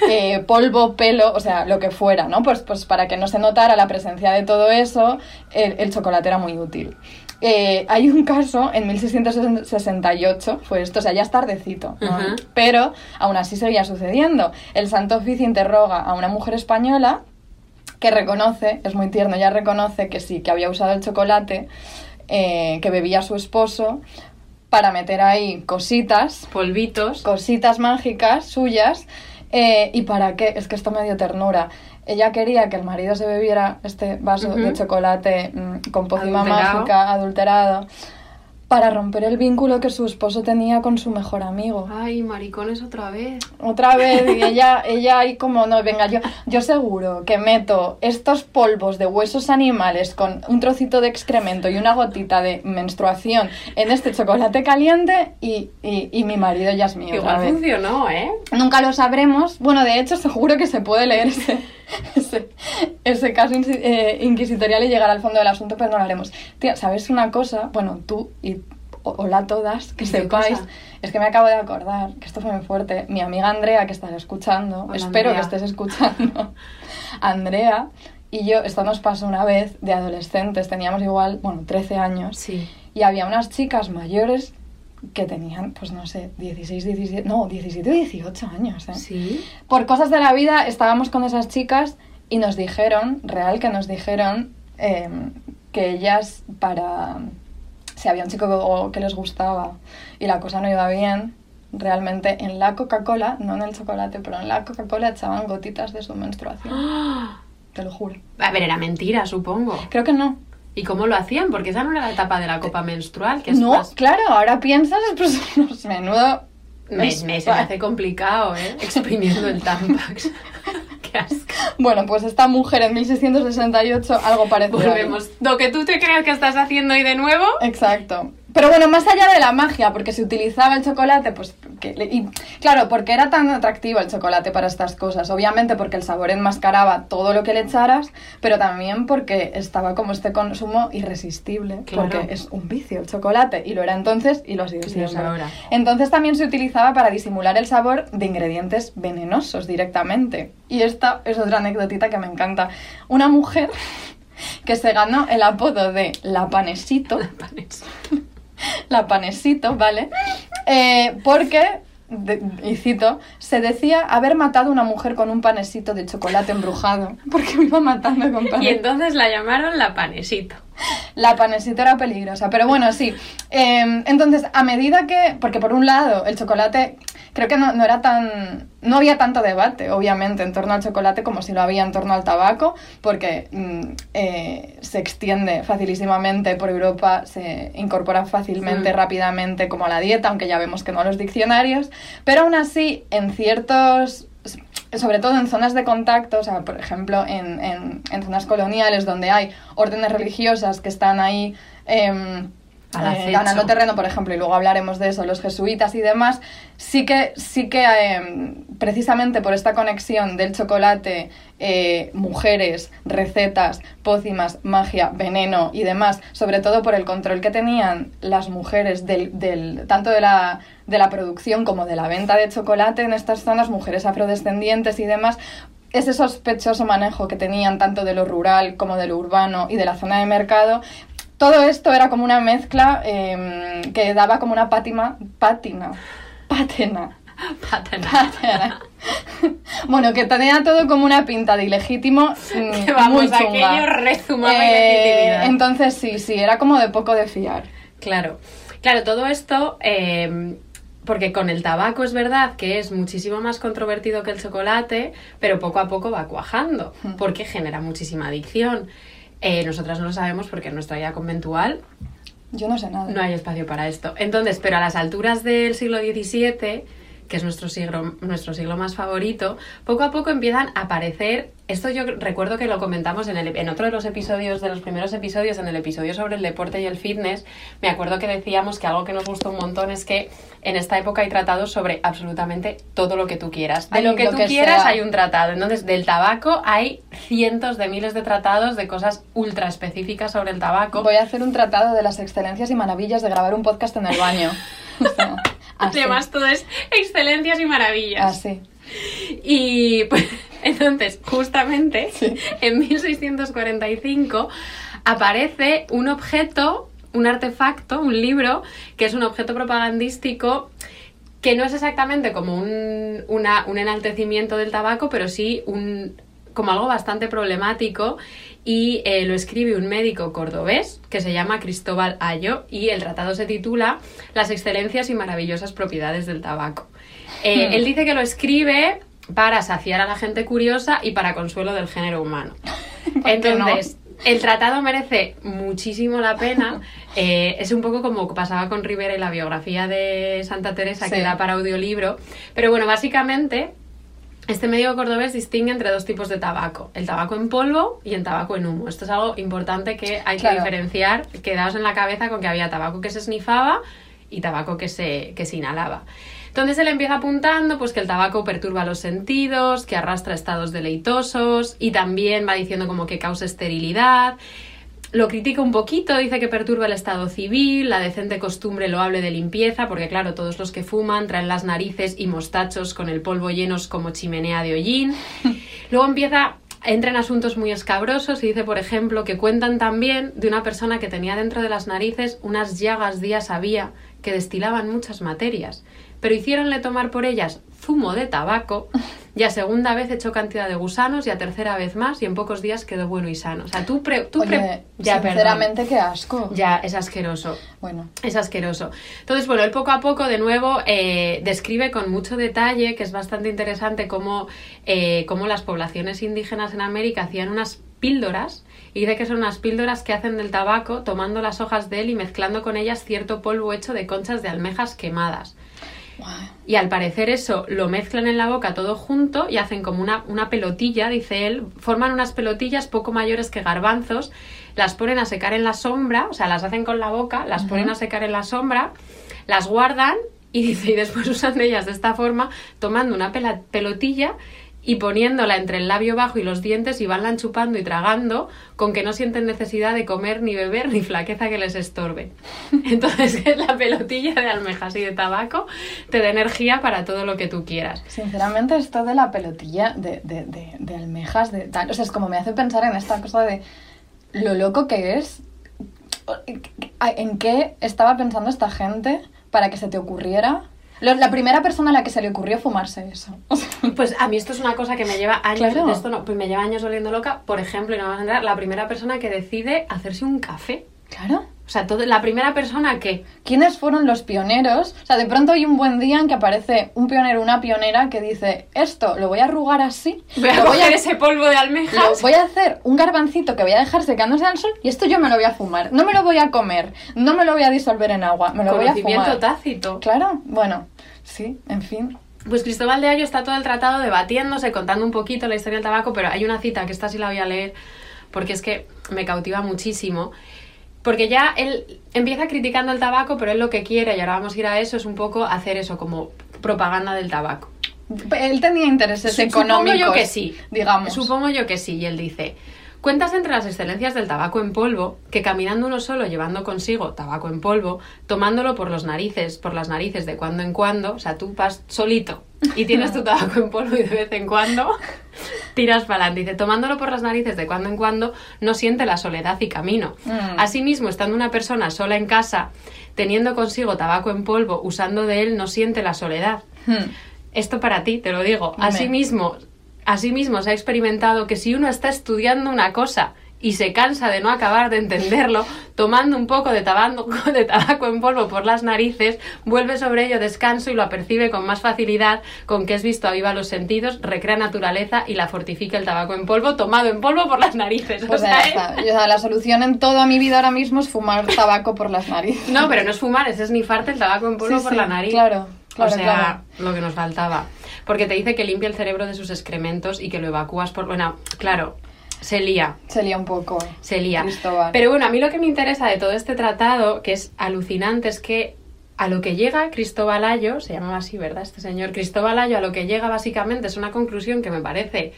eh, polvo, pelo, o sea, lo que fuera, ¿no? Pues, pues para que no se notara la presencia de todo eso, el, el chocolate era muy útil. Eh, hay un caso en 1668, fue esto, o sea, ya es tardecito, pero aún así seguía sucediendo. El Santo Oficio interroga a una mujer española que reconoce, es muy tierno, ya reconoce que sí, que había usado el chocolate eh, que bebía su esposo para meter ahí cositas
Polvitos.
cositas mágicas suyas Eh, ¿Y para qué? Es que esto me dio ternura. Ella quería que el marido se bebiera este vaso de chocolate mm, con pócima
Adulterado.
mágica, adulterado, para romper el vínculo que su esposo tenía con su mejor amigo.
Ay, maricones otra vez.
Otra vez, y ella, *laughs* ella ahí como, no, venga, yo, yo seguro que meto estos polvos de huesos animales con un trocito de excremento y una gotita de menstruación en este chocolate caliente y, y, y mi marido ya es mío. otra
Igual
vez.
funcionó, ¿eh?
Nunca lo sabremos. Bueno, de hecho, seguro que se puede leer ese, *laughs* ese, ese caso eh, inquisitorial y llegar al fondo del asunto, pero no lo haremos. Tía, ¿sabes una cosa? Bueno, tú y o- hola a todas, que
¿Qué
sepáis.
cosa?
Es que me acabo de acordar que esto fue muy fuerte. Mi amiga Andrea, que estás escuchando,
Hola,
espero
Andrea.
que estés escuchando. *laughs* Andrea y yo, esto nos pasó una vez de adolescentes, teníamos igual, bueno, 13 años.
Sí.
Y había unas chicas mayores que tenían, pues no sé, 16, 17, no, 17 o 18 años, ¿eh?
Sí.
Por cosas de la vida estábamos con esas chicas y nos dijeron, real que nos dijeron, eh, que ellas para... Si había un chico que, les gustaba y la cosa no iba bien, realmente en la Coca-Cola, no en el chocolate, pero en la Coca-Cola echaban gotitas de su menstruación. *gasps* Te lo juro.
A ver, era mentira, supongo.
Creo que no.
¿Y cómo lo hacían? Porque esa no era la etapa de la copa menstrual, que es
No,
más-
claro, ahora piensas, *laughs* pues menudo...
Me, me- se me hace complicado, ¿eh? *laughs* Exprimiendo el Tampax. *laughs* Qué asco.
Bueno, pues esta mujer en 1668 algo parecido.
Volvemos. Lo que tú te creas que estás haciendo hoy de nuevo.
Exacto. Pero bueno, más allá de la magia, porque se utilizaba el chocolate, pues... que- y, claro, porque era tan atractivo el chocolate para estas cosas. Obviamente porque el sabor enmascaraba todo lo que le echaras, pero también porque estaba como este consumo irresistible.
Claro.
Porque es un vicio el chocolate, y lo era entonces y lo
lo es
siendo.
ahora.
Entonces también se utilizaba para disimular el sabor de ingredientes venenosos directamente. Y esta es otra anécdotita que me encanta. Una mujer *laughs* que se ganó el apodo de la panesito,
Panes.
La panesito, ¿vale? Eh, porque, de- y cito, se decía haber matado a una mujer con un panesito de chocolate embrujado, porque me iba matando con
Y
panesito.
entonces la llamaron la panesito.
La panesita era peligrosa, pero bueno, sí. Eh, entonces, a medida que, porque por un lado, el chocolate, creo que no, no era tan, no había tanto debate, obviamente, en torno al chocolate como si lo había en torno al tabaco, porque mm, eh, se extiende facilísimamente por Europa, se incorpora fácilmente,
Mm.
rápidamente como a la dieta, aunque ya vemos que no a los diccionarios, pero aún así, en ciertos sobre todo en zonas de contacto, o sea, por ejemplo, en, en- en zonas coloniales donde hay órdenes religiosas que están ahí em, eh, ganando terreno, por ejemplo, y luego hablaremos de eso, los jesuitas y demás, sí que, sí que em, precisamente por esta conexión del chocolate, eh, mujeres, recetas, pócimas, magia, veneno y demás, sobre todo por el control que tenían las mujeres del, del- tanto de la, de la producción como de la venta de chocolate en estas zonas, mujeres afrodescendientes y demás, ese sospechoso manejo que tenían tanto de lo rural como de lo urbano y de la zona de mercado, todo esto era como una mezcla em, que daba como una pátima, pátina, pátena,
Patena.
pátena. *laughs* bueno, que tenía todo como una pinta de ilegítimo, mm, *laughs*
Que vamos,
muy chunga.
aquello rezumaba
Eh,
ilegitimidad.
entonces sí, sí, era como de poco de fiar.
Claro, claro, todo esto, eh, porque con el tabaco es verdad que es muchísimo más controvertido que el chocolate, pero poco a poco va cuajando,
Hmm.
porque genera muchísima adicción. Eh, nosotras no lo sabemos porque en nuestra vida conventual
Yo no sé nada.
no hay espacio para esto. Entonces, pero a las alturas del siglo XVII, que es nuestro siglo, nuestro siglo más favorito, poco a poco empiezan a aparecer. Esto yo recuerdo que lo comentamos en, el, en otro de los episodios, de los primeros episodios, en el episodio sobre el deporte y el fitness. Me acuerdo que decíamos que algo que nos gustó un montón es que en esta época hay tratados sobre absolutamente todo lo que tú quieras. De
Ay,
lo que
lo
tú
que
quieras
sea.
hay un tratado. Entonces, del tabaco hay cientos de miles de tratados de cosas ultra específicas sobre el tabaco.
Voy a hacer un tratado de las excelencias y maravillas de grabar un podcast en el baño. *laughs*
Además, todo es excelencias y maravillas.
Así.
Y pues, entonces, justamente,
Sí.
en 1645 aparece un objeto, un artefacto, un libro, que es un objeto propagandístico que no es exactamente como un, una- un enaltecimiento del tabaco, pero sí un, como algo bastante problemático y eh, lo escribe un médico cordobés que se llama Cristóbal Ayo y el tratado se titula Las excelencias y maravillosas propiedades del tabaco. Eh,
Hmm.
Él dice que lo escribe para saciar a la gente curiosa y para consuelo del género humano. *laughs* Entonces, el tratado merece muchísimo la pena. *laughs* Eh, es un poco como pasaba con Rivera y la biografía de Santa Teresa,
Sí.
que da para audiolibro. Pero bueno, básicamente, este médico cordobés distingue entre dos tipos de tabaco: el tabaco en polvo y el tabaco en humo. Esto es algo importante que hay
Claro.
que diferenciar. Quedaos en la cabeza con que había tabaco que se snifaba y tabaco que se, que se inhalaba. Entonces él empieza apuntando pues que el tabaco perturba los sentidos, que arrastra estados deleitosos y también va diciendo como que causa esterilidad. Lo critica un poquito, dice que perturba el estado civil, la decente costumbre loable de limpieza, porque claro, todos los que fuman traen las narices y mostachos con el polvo llenos como chimenea de hollín. *laughs* Luego empieza, entra en asuntos muy escabrosos y dice, por ejemplo, que cuentan también de una persona que tenía dentro de las narices unas llagas días había que destilaban muchas materias, pero hicieronle tomar por ellas zumo de tabaco *laughs* y a segunda vez echó cantidad de gusanos y a tercera vez más y en pocos días quedó bueno y sano. O sea, tú... Pre, tú pre-
Oye,
ya, perdón.
sinceramente, qué asco.
Ya, es asqueroso.
Bueno,
Es asqueroso. Entonces, bueno, él poco a poco, de nuevo, eh, describe con mucho detalle, que es bastante interesante, cómo, eh, cómo las poblaciones indígenas en América hacían unas píldoras, y dice que son unas píldoras que hacen del tabaco tomando las hojas de él y mezclando con ellas cierto polvo hecho de conchas de almejas quemadas. Y al parecer eso lo mezclan en la boca todo junto y hacen como una, una pelotilla, dice él, forman unas pelotillas poco mayores que garbanzos, las ponen a secar en la sombra, o sea, las hacen con la boca, las ponen a secar en la sombra, las guardan y dice, y después *laughs* usan de ellas de esta forma, tomando una pelotilla y poniéndola entre el labio bajo y los dientes y vanla chupando y tragando con que no sienten necesidad de comer ni beber ni flaqueza que les estorbe. *laughs* Entonces *laughs* la pelotilla de almejas y de tabaco te da energía para todo lo que tú quieras.
Sinceramente, esto de la pelotilla de, de, de, de almejas, de tal, o sea, es como me hace pensar en esta cosa de lo loco que es. ¿En qué estaba pensando esta gente para que se te ocurriera? La primera persona a la que se le ocurrió fumarse eso. *laughs*
Pues a mí esto es una cosa que me lleva años,
Claro.
esto no, pues me lleva años volviendo loca. Por ejemplo, y no vas a entrar, la primera persona que decide hacerse un café.
claro.
O sea, todo, la primera persona que
¿Quiénes fueron los pioneros? O sea, de pronto hay un buen día en que aparece un pionero, una pionera que dice, esto lo voy a arrugar así,
voy a
voy
coger
a,
ese polvo de
lo
almejas.
voy a hacer un garbancito que voy a dejar secándose al sol y esto yo me lo voy a fumar. No me lo voy a comer, no me lo voy a disolver en agua, me lo voy a
Conocimiento
fumar.
tácito.
Claro, bueno, sí, en fin.
Pues Cristóbal de Ayo está todo el tratado debatiéndose, contando un poquito la historia del tabaco, pero hay una cita que esta sí la voy a leer porque es que me cautiva muchísimo. Porque ya él empieza criticando el tabaco, pero él lo que quiere, y ahora vamos a ir a eso, es un poco hacer eso, como propaganda del tabaco.
Él tenía intereses económicos.
Supongo yo que sí.
Digamos.
Supongo yo que sí. Y él dice, cuentas entre las excelencias del tabaco en polvo, que caminando uno solo llevando consigo tabaco en polvo, tomándolo por los narices, por las narices de cuando en cuando, o sea, tú vas solito y tienes tu *laughs* tabaco en polvo y de vez en cuando tiras para adelante. Dice, tomándolo por las narices de cuando en cuando, no siente la soledad y camino.
Mm.
Asimismo, estando una persona sola en casa, teniendo consigo tabaco en polvo, usando de él, no siente la soledad.
Hmm.
Esto para ti, te lo digo. Asimismo, asimismo se ha experimentado que si uno está estudiando una cosa y se cansa de no acabar de entenderlo, *laughs* tomando un poco de tabaco, *laughs* de tabaco en polvo por las narices, vuelve sobre ello descanso y lo apercibe con más facilidad, con que es visto aviva los sentidos, recrea naturaleza y la fortifica el tabaco en polvo, tomado en polvo por las narices.
Pues
O sea,
está. O sea, la solución en toda mi vida ahora mismo es fumar tabaco por las narices.
No, pero no es fumar, es esnifarte el tabaco en polvo
Sí,
por
sí,
la nariz.
Claro, claro,
o sea,
claro.
lo que nos faltaba. Porque te dice que limpia el cerebro de sus excrementos y que lo evacúas por... Bueno, claro, se lía,
Se lía un poco.
se lía.
Cristóbal.
Pero bueno, a mí lo que me interesa de todo este tratado, que es alucinante, es que a lo que llega Cristóbal Ayo, se llamaba así, ¿verdad? Este señor Cristóbal Ayo, a lo que llega básicamente es una conclusión que me parece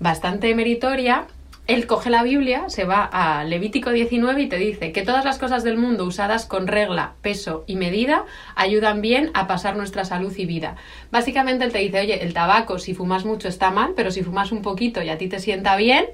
bastante meritoria. Él coge la Biblia, se va a Levítico 19 y te dice que todas las cosas del mundo usadas con regla, peso y medida ayudan bien a pasar nuestra salud y vida. Básicamente él te dice, oye, el tabaco si fumas mucho está mal, pero si fumas un poquito y a ti te sienta bien,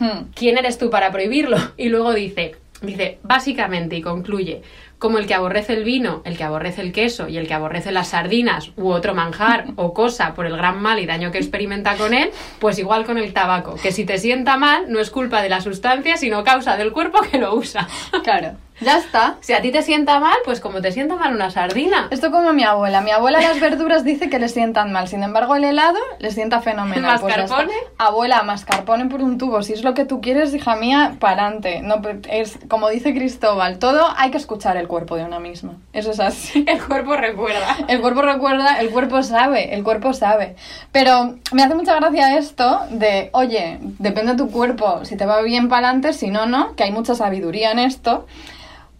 Hmm.
¿quién eres tú para prohibirlo? Y luego dice, dice, básicamente, y concluye, como el que aborrece el vino, el que aborrece el queso y el que aborrece las sardinas u otro manjar o cosa por el gran mal y daño que experimenta con él, pues igual con el tabaco, que si te sienta mal no es culpa de la sustancia, sino causa del cuerpo que lo usa.
Claro. Ya está.
Si a ti te sienta mal, pues como te sienta mal una sardina.
Esto como mi abuela. Mi abuela las verduras dice que le sientan mal. Sin embargo, el helado le sienta fenomenal. Pues.
¿Mascarpone?
abuela, mascarpone por un tubo. Si es lo que tú quieres, hija mía, para adelante. No, es como dice Cristóbal, todo hay que escuchar el cuerpo de una misma. Eso es así. *laughs*
El cuerpo recuerda.
El cuerpo recuerda, el cuerpo sabe, el cuerpo sabe. Pero me hace mucha gracia esto de, oye, depende de tu cuerpo, si te va bien para adelante, si no, no, que hay mucha sabiduría en esto.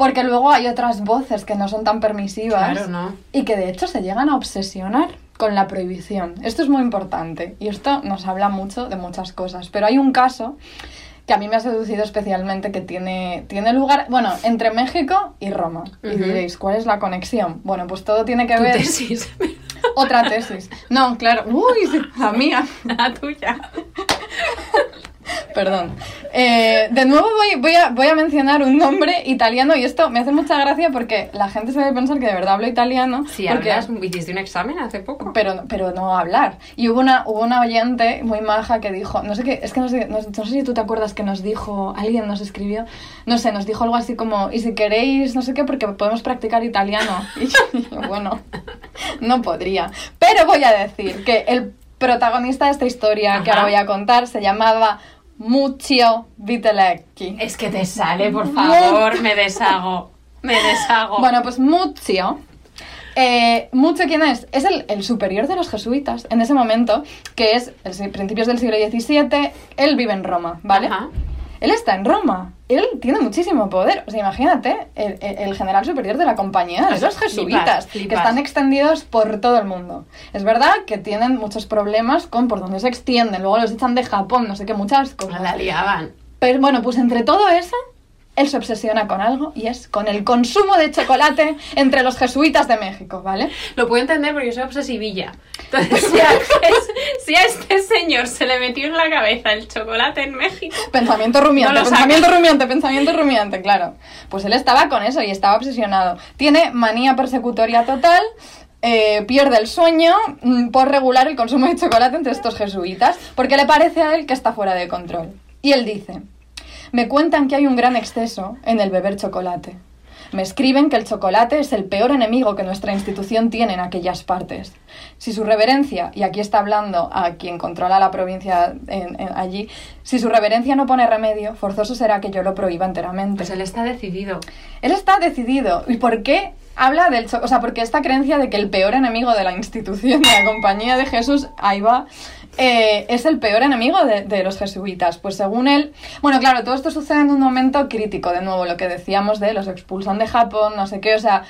Porque luego hay otras voces que no son tan permisivas
Claro, ¿no?
y que de hecho se llegan a obsesionar con la prohibición. Esto es muy importante y esto nos habla mucho de muchas cosas. Pero hay un caso que a mí me ha seducido especialmente que tiene, tiene lugar, bueno, entre México y Roma. Y diréis, ¿cuál es la conexión? Bueno, pues todo tiene que ver...
tesis.
Otra tesis. No, claro. Uy, la mía. *laughs*
La tuya. *laughs* *laughs*
Perdón. Eh, de nuevo voy, voy, a, voy a mencionar un nombre italiano y esto me hace mucha gracia porque la gente se debe pensar que de verdad hablo italiano.
Si
porque,
hablas, hiciste un examen hace poco.
pero, pero no hablar. Y hubo una, hubo una oyente muy maja que dijo, no sé qué, es que no sé, no, no sé si tú te acuerdas que nos dijo, alguien nos escribió, no sé, nos dijo algo así como, y si queréis, no sé qué, porque podemos practicar italiano. *laughs* Y yo, bueno, no podría. Pero voy a decir que el protagonista de esta historia que ahora voy a contar se llamaba Muccio Vitelecchi.
Es que te sale, por favor, me deshago. Me deshago.
Bueno, pues Muzio. Eh, Muzio, ¿quién es? Es el, el superior de los jesuitas en ese momento, que es el principios del siglo XVII. Él vive en Roma, ¿vale?
Ajá.
Él está en Roma. Él tiene muchísimo poder. O sea, imagínate, el, general superior de la compañía de los
Flipas,
jesuitas, que están extendidos por todo el mundo. Es verdad que tienen muchos problemas con por dónde se extienden. Luego los echan de Japón, no sé qué, muchas cosas.
La liaban.
Pero bueno, pues entre todo eso, él se obsesiona con algo y es con el consumo de chocolate entre los jesuitas de México, ¿vale?
Lo puedo entender porque yo soy obsesivilla. Entonces, *laughs* si a, es- si a este señor se le metió en la cabeza el chocolate en México,
Pensamiento rumiante,
No
pensamiento rumiante, pensamiento rumiante, claro. Pues él estaba con eso y estaba obsesionado. Tiene manía persecutoria total. eh, pierde el sueño mm, por regular el consumo de chocolate entre estos jesuitas, porque le parece a él que está fuera de control. Y él dice, me cuentan que hay un gran exceso en el beber chocolate. Me escriben que el chocolate es el peor enemigo que nuestra institución tiene en aquellas partes. Si su reverencia, y aquí está hablando a quien controla la provincia en- en- allí, si su reverencia no pone remedio, forzoso será que yo lo prohíba enteramente.
pues él está decidido.
Él está decidido. ¿Y por qué habla del chocolate? O sea, porque esta creencia de que el peor enemigo de la institución, de la compañía de Jesús, ahí va, eh, es el peor enemigo de, de los jesuitas. Pues según él, bueno, claro, todo esto sucede en un momento crítico, de nuevo, lo que decíamos de los expulsan de Japón, no sé qué, o sea,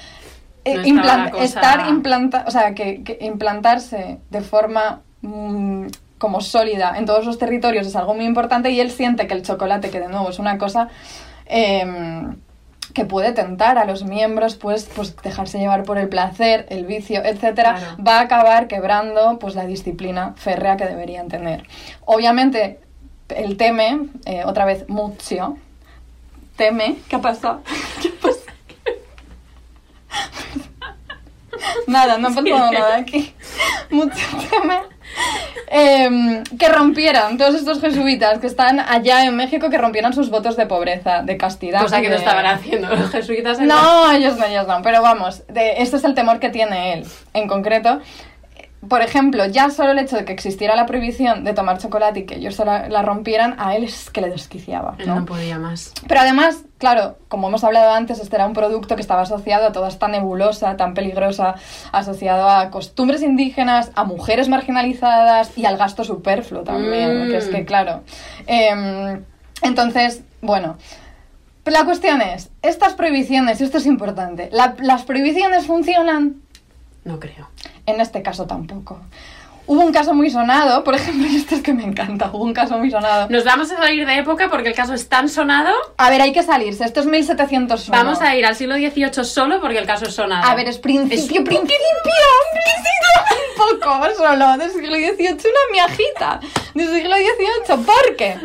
eh,
No cosa-
estar implanta, o sea, que, que implantarse de forma mm, como sólida en todos los territorios es algo muy importante y él siente que el chocolate, que de nuevo es una cosa em, que puede tentar a los miembros, pues, pues dejarse llevar por el placer, el vicio, etcétera,
Claro.
va a acabar quebrando pues la disciplina férrea que deberían tener. Obviamente, él teme, eh, otra vez Muzio, teme, ¿qué ha pasado? *laughs* ¿Qué ha pasado? *laughs* Nada, no ha pasado nada aquí. Mucho teme. Em, que rompieran todos estos jesuitas que están allá en México, que rompieran sus votos de pobreza, de castidad.
Cosa que no estaban haciendo los jesuitas en
no, ellos no, ellos no. Pero vamos, de, este es el temor que tiene él. En concreto, por ejemplo, ya solo el hecho de que existiera la prohibición de tomar chocolate y que ellos se la, la rompieran, a él es que le desquiciaba.
Él
¿no?
no podía más.
Pero además, claro, como hemos hablado antes, este era un producto que estaba asociado a toda esta nebulosa tan peligrosa, asociado a costumbres indígenas, a mujeres marginalizadas y al gasto superfluo también,
Mm.
que es que, claro. em, entonces, bueno. La cuestión es, estas prohibiciones, y esto es importante, ¿la- ¿las prohibiciones funcionan?
No creo.
En este caso tampoco. Hubo un caso muy sonado, por ejemplo, *laughs* y esto es que me encanta, hubo un caso muy sonado.
Nos vamos a salir de época porque el caso es tan sonado.
A ver, hay que salirse, esto es 1701.
Vamos a ir al siglo XVIII solo porque el caso es sonado.
A ver, es principio,
Es-
principio, principio, un *laughs* poco solo, del siglo XVIII, una miajita, del siglo XVIII, ¿por qué?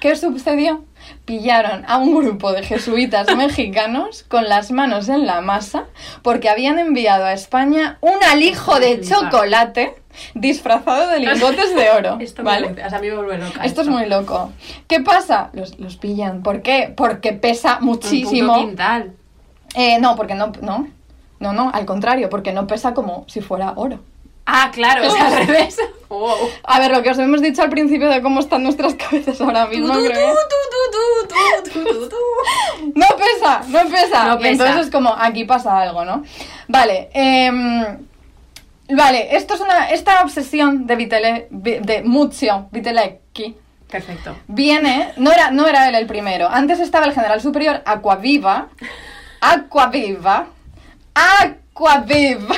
¿Qué sucedió? Pillaron a un grupo de jesuitas *laughs* mexicanos con las manos en la masa porque habían enviado a España un alijo de chocolate disfrazado de lingotes de oro, *laughs*
Esto
¿vale?
me, o sea, a mí me vuelve loca.
Esto es muy loco. ¿Qué pasa? Los, los pillan. ¿Por qué? Porque pesa
Un
muchísimo.
quintal.
Eh, no, porque no, no, no, no, al contrario, porque no pesa como si fuera oro.
Ah, claro, es al *laughs* revés. Wow.
A ver, lo que os hemos dicho al principio de cómo están nuestras *laughs* cabezas ahora mismo, creo No pesa, no pesa.
No
Y
pesa.
entonces es como, aquí pasa algo, ¿no? Vale, em, vale, esto es una, esta obsesión de, Vitele, Vi- de Muzio Vitelecchi
Perfecto.
viene, no era, no era él el primero, antes estaba el general superior Aquaviva, *laughs* Aquaviva, Aquaviva.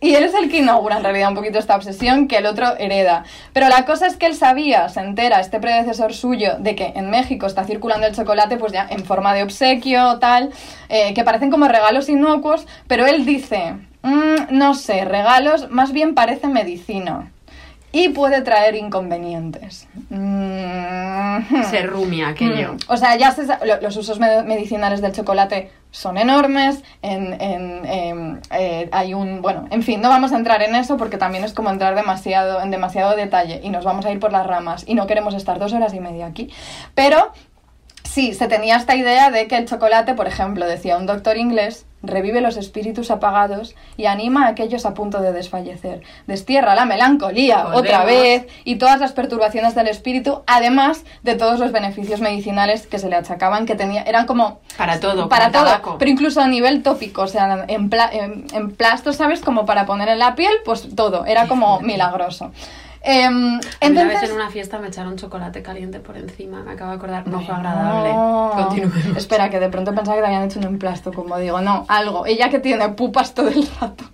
Y él es el que inaugura en realidad un poquito esta obsesión que el otro hereda. Pero la cosa es que él sabía, se entera, este predecesor suyo, de que en México está circulando el chocolate pues ya en forma de obsequio, tal, eh, que parecen como regalos inocuos, pero él dice, "Mm, no sé, regalos más bien parece medicina. Y puede traer inconvenientes. Mm.
Se rumia aquello.
Mm, O sea, ya se los usos me- medicinales del chocolate son enormes. En, em, eh, hay un. Bueno, en fin, no vamos a entrar en eso porque también es como entrar demasiado, en demasiado detalle y nos vamos a ir por las ramas y no queremos estar dos horas y media aquí. Pero sí, se tenía esta idea de que el chocolate, por ejemplo, decía un doctor inglés, revive los espíritus apagados y anima a aquellos a punto de desfallecer. Destierra la melancolía
Volvemos.
otra vez y todas las perturbaciones del espíritu, además de todos los beneficios medicinales que se le achacaban, que tenía, eran como
Para todo,
para todo,
tabaco.
pero incluso a nivel tópico, o sea, en, pla- en, en plasto, ¿sabes? Como para poner en la piel, pues todo, era como milagroso. Em,
A mí Una vez
entonces,
en una fiesta me echaron chocolate caliente por encima, me acabo de acordar, no fue agradable.
No.
Continuemos.
Espera, que de pronto pensaba que te habían hecho un emplasto, como digo, no, algo. Ella que tiene pupas todo el rato,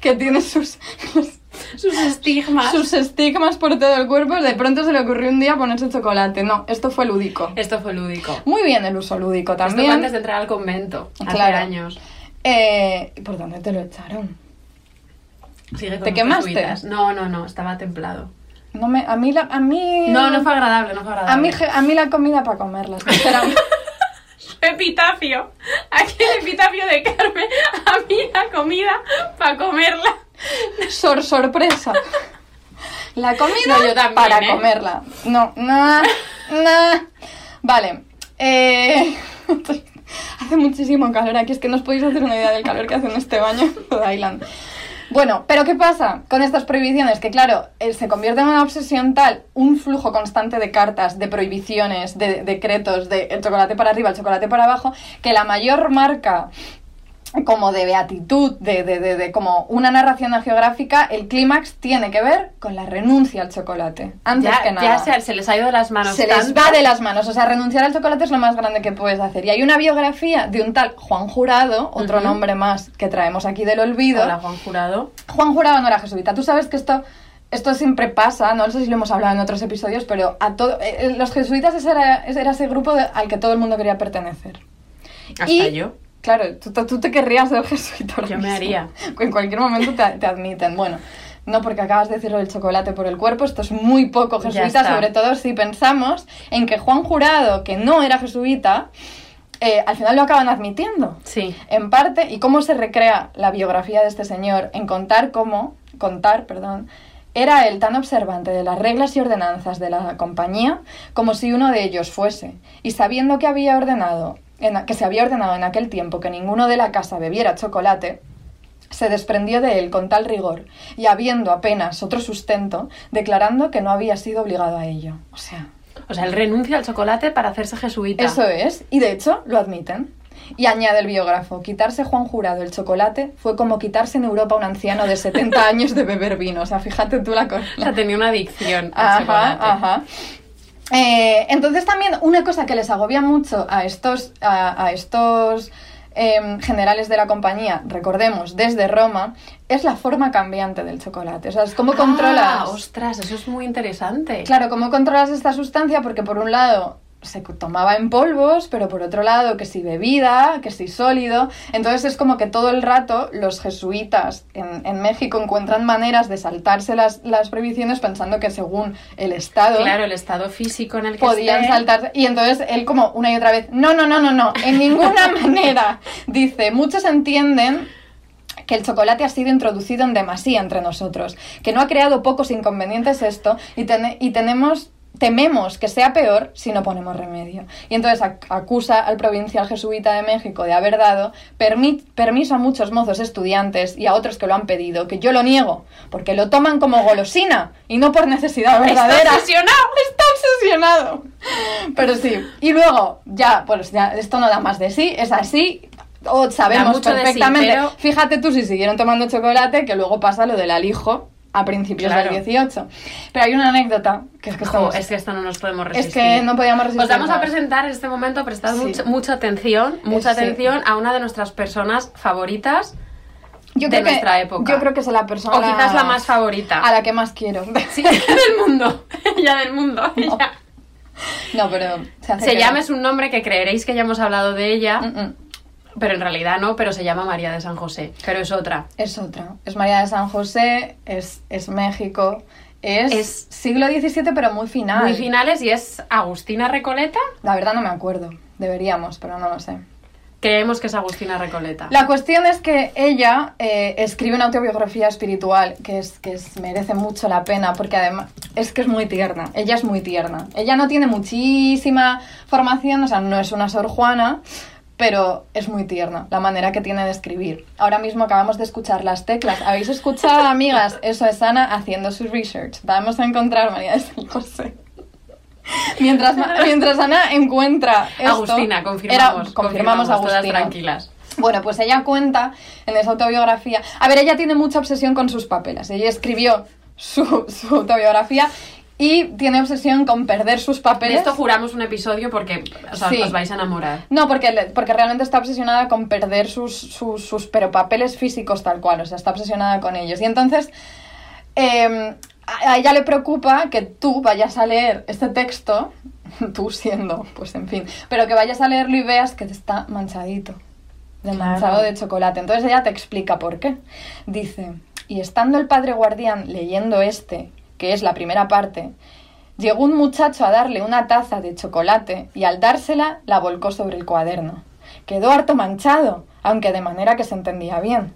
que tiene sus,
Sus estigmas.
sus estigmas por todo el cuerpo, de pronto se le ocurrió un día ponerse chocolate. No, esto fue lúdico.
Esto fue lúdico.
Muy bien el uso lúdico
Esto fue
también.
antes de entrar al convento, hace
Claro.
años.
Eh, ¿Por dónde te lo echaron? ¿Te quemaste?
No, no, no, estaba templado.
No me, a mí la, a mí...
No, no fue agradable, no fue agradable.
A mí, a mí la comida para comerla, sinceramente. *laughs*
Epitafio. Aquí el epitafio de Carmen. A mí la comida para comerla.
Sor sorpresa. La comida
No, yo también,
para
¿eh?
comerla. No, no, no. Vale. Eh, *laughs* hace muchísimo calor aquí. Es que no os podéis hacer una idea del calor que hace en este baño en Island. Bueno, pero ¿qué pasa con estas prohibiciones? Que claro, eh, se convierte en una obsesión tal, un flujo constante de cartas, de prohibiciones, de decretos, de el chocolate para arriba, el chocolate para abajo, que la mayor marca como de beatitud, de, de, de, de como una narración geográfica, el clímax tiene que ver con la renuncia al chocolate. Antes
Ya,
que nada.
ya se, se les ha ido de las manos.
Se les va de las manos, o sea, renunciar al chocolate es lo más grande que puedes hacer. Y hay una biografía de un tal Juan Jurado, otro nombre más que traemos aquí del olvido.
Hola, Juan Jurado.
Juan Jurado no era jesuita. Tú sabes que esto, esto siempre pasa, no sé si lo hemos hablado en otros episodios, pero a todo, eh, eh, los jesuitas ese era, ese era ese grupo de- al que todo el mundo quería pertenecer.
Hasta
Y-
yo.
Claro, tú, tú- te querrías ser *laughs* jesuita. ahora
Yo me
mismo.
haría. *laughs*
En cualquier momento te, te admiten. Bueno, no porque acabas de decirlo del chocolate por el cuerpo, esto es muy poco jesuita, sobre todo si pensamos en que Juan Jurado, que no era jesuita, eh, al final lo acaban admitiendo.
Sí.
En parte, y cómo se recrea la biografía de este señor en contar cómo, contar, perdón, era él tan observante de las reglas y ordenanzas de la compañía como si uno de ellos fuese, y sabiendo que había ordenado, en que se había ordenado en aquel tiempo que ninguno de la casa bebiera chocolate, se desprendió de él con tal rigor, y habiendo apenas otro sustento, declarando que no había sido obligado a ello. O sea,
O sea, él renuncia al chocolate para hacerse jesuita.
eso es, y de hecho lo admiten. Y añade el biógrafo, quitarse Juan Jurado el chocolate fue como quitarse en Europa a un anciano de 70 *laughs* años de beber vino. O sea, fíjate tú la cosa.
O sea, tenía una adicción al
Ajá,
chocolate.
ajá. Eh, entonces también una cosa que les agobia mucho a estos, a, a estos em, generales de la compañía, recordemos, desde Roma, es la forma cambiante del chocolate. O sea, es cómo controlas...
Ah, ostras, eso es muy interesante.
Claro, ¿cómo controlas esta sustancia? Porque por un lado se tomaba en polvos, pero por otro lado que si bebida, que si sólido. Entonces es como que todo el rato los jesuitas en, en México encuentran maneras de saltarse las, las prohibiciones pensando que según el Estado
Claro, el estado físico en el que
podían
esté.
saltarse. Y entonces él como una y otra vez, no, no, no, no, no, en ninguna *laughs* manera. Dice, muchos entienden que el chocolate ha sido introducido en demasía entre nosotros, que no ha creado pocos inconvenientes esto y, tene- y tenemos tememos que sea peor si no ponemos remedio. Y entonces ac- acusa al provincial jesuita de México de haber dado permi- permiso a muchos mozos estudiantes y a otros que lo han pedido, que yo lo niego, porque lo toman como golosina y no por necesidad verdadera.
obsesionado!
Está obsesionado. Pero sí. Y luego, ya, pues ya, esto no da más de sí, es así. O sabemos
sí,
perfectamente.
pero-
Fíjate tú si siguieron tomando chocolate, que luego pasa lo del alijo a principios
Claro.
del 18. Pero hay una anécdota, que es que estamos...
es que esto no nos podemos
Es
resistir.
que no podíamos resistir.
Os vamos a presentar en este momento, prestad
Sí.
mucha, mucha atención, mucha
Sí.
atención a una de nuestras personas favoritas
yo
de
creo que,
nuestra época.
Yo creo que es la persona...
o quizás la más favorita.
A la que más quiero. *laughs*
Sí, del mundo. *laughs* Ella del mundo.
No.
ella.
No, pero... Se, hace
Se
que
llama, es un nombre que creeréis que ya hemos hablado de ella,
Mm, mm.
Pero en realidad no, pero se llama María de San José. Pero es otra.
Es otra. Es María de San José, es, es México, es,
Es-
siglo XVII, pero muy final.
Muy finales y es Agustina Recoleta.
La verdad no me acuerdo. Deberíamos, pero no lo sé.
Creemos que es Agustina Recoleta.
La cuestión es que ella eh, escribe una autobiografía espiritual que, es, que es- merece mucho la pena porque además es que es muy tierna. Ella es muy tierna. Ella no tiene muchísima formación, o sea, no es una Sor Juana, pero es muy tierna la manera que tiene de escribir. Ahora mismo acabamos de escuchar las teclas. ¿Habéis escuchado, amigas? Eso es Ana haciendo su research. Vamos a encontrar María de San José. Mientras, mientras Ana encuentra esto,
Agustina,
era-
confirmamos.
confirmamos
todas
Agustina.
tranquilas.
Bueno, pues ella cuenta en esa autobiografía. A ver, ella tiene mucha obsesión con sus papeles. Ella escribió su, su autobiografía y tiene obsesión con perder sus
De
papeles.
esto juramos un episodio porque o sea,
Sí.
os vais a enamorar.
No, porque, porque realmente está obsesionada con perder sus, sus, sus pero papeles físicos tal cual, o sea, está obsesionada con ellos. Y entonces, eh, a ella le preocupa que tú vayas a leer este texto, *laughs* tú siendo, pues en fin, pero que vayas a leerlo y veas que está manchadito, de
Claro.
manchado de chocolate. Entonces ella te explica por qué. Dice, y estando el padre guardián leyendo este, que es la primera parte, Llegó un muchacho a darle una taza de chocolate y al dársela la volcó sobre el cuaderno. Quedó harto manchado, aunque de manera que se entendía bien.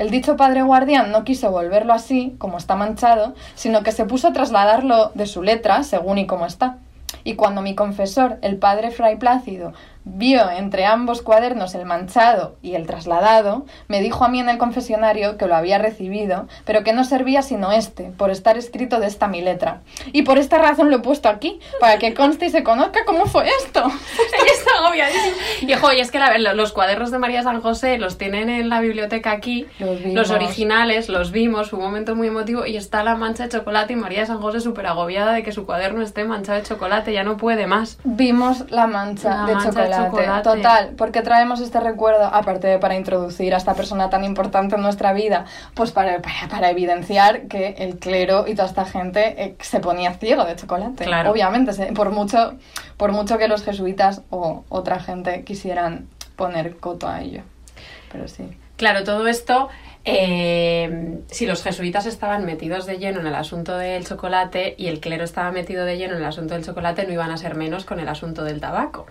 El dicho padre guardián no quiso volverlo así, como está manchado, sino que se puso a trasladarlo de su letra, según y como está. Y cuando mi confesor, el padre Fray Plácido, vio entre ambos cuadernos el manchado y el trasladado, me dijo a mí en el confesionario que lo había recibido, pero que no servía sino este, por estar escrito de esta mi letra. Y por esta razón lo he puesto aquí, para que conste y se conozca cómo fue esto. *laughs*
Ella está agobiadísima. Y ojo, y es que la- lo- los cuadernos de María San José los tienen en la biblioteca aquí.
Los vimos.
originales los vimos, fue un momento muy emotivo. Y está la mancha de chocolate y María San José súper agobiada de que su cuaderno esté manchado de chocolate, ya no puede más.
Vimos la mancha,
La
de,
mancha de
chocolate.
chocolate.
Total, porque traemos este recuerdo, aparte de para introducir a esta persona tan importante en nuestra vida, pues para, para, para evidenciar que el clero y toda esta gente eh, se ponía ciego de chocolate.
Claro.
Obviamente, se- por mucho, por mucho que los jesuitas o otra gente quisieran poner coto a ello. Pero sí.
Claro, todo esto, eh, si los jesuitas estaban metidos de lleno en el asunto del chocolate y el clero estaba metido de lleno en el asunto del chocolate, no iban a ser menos con el asunto del tabaco.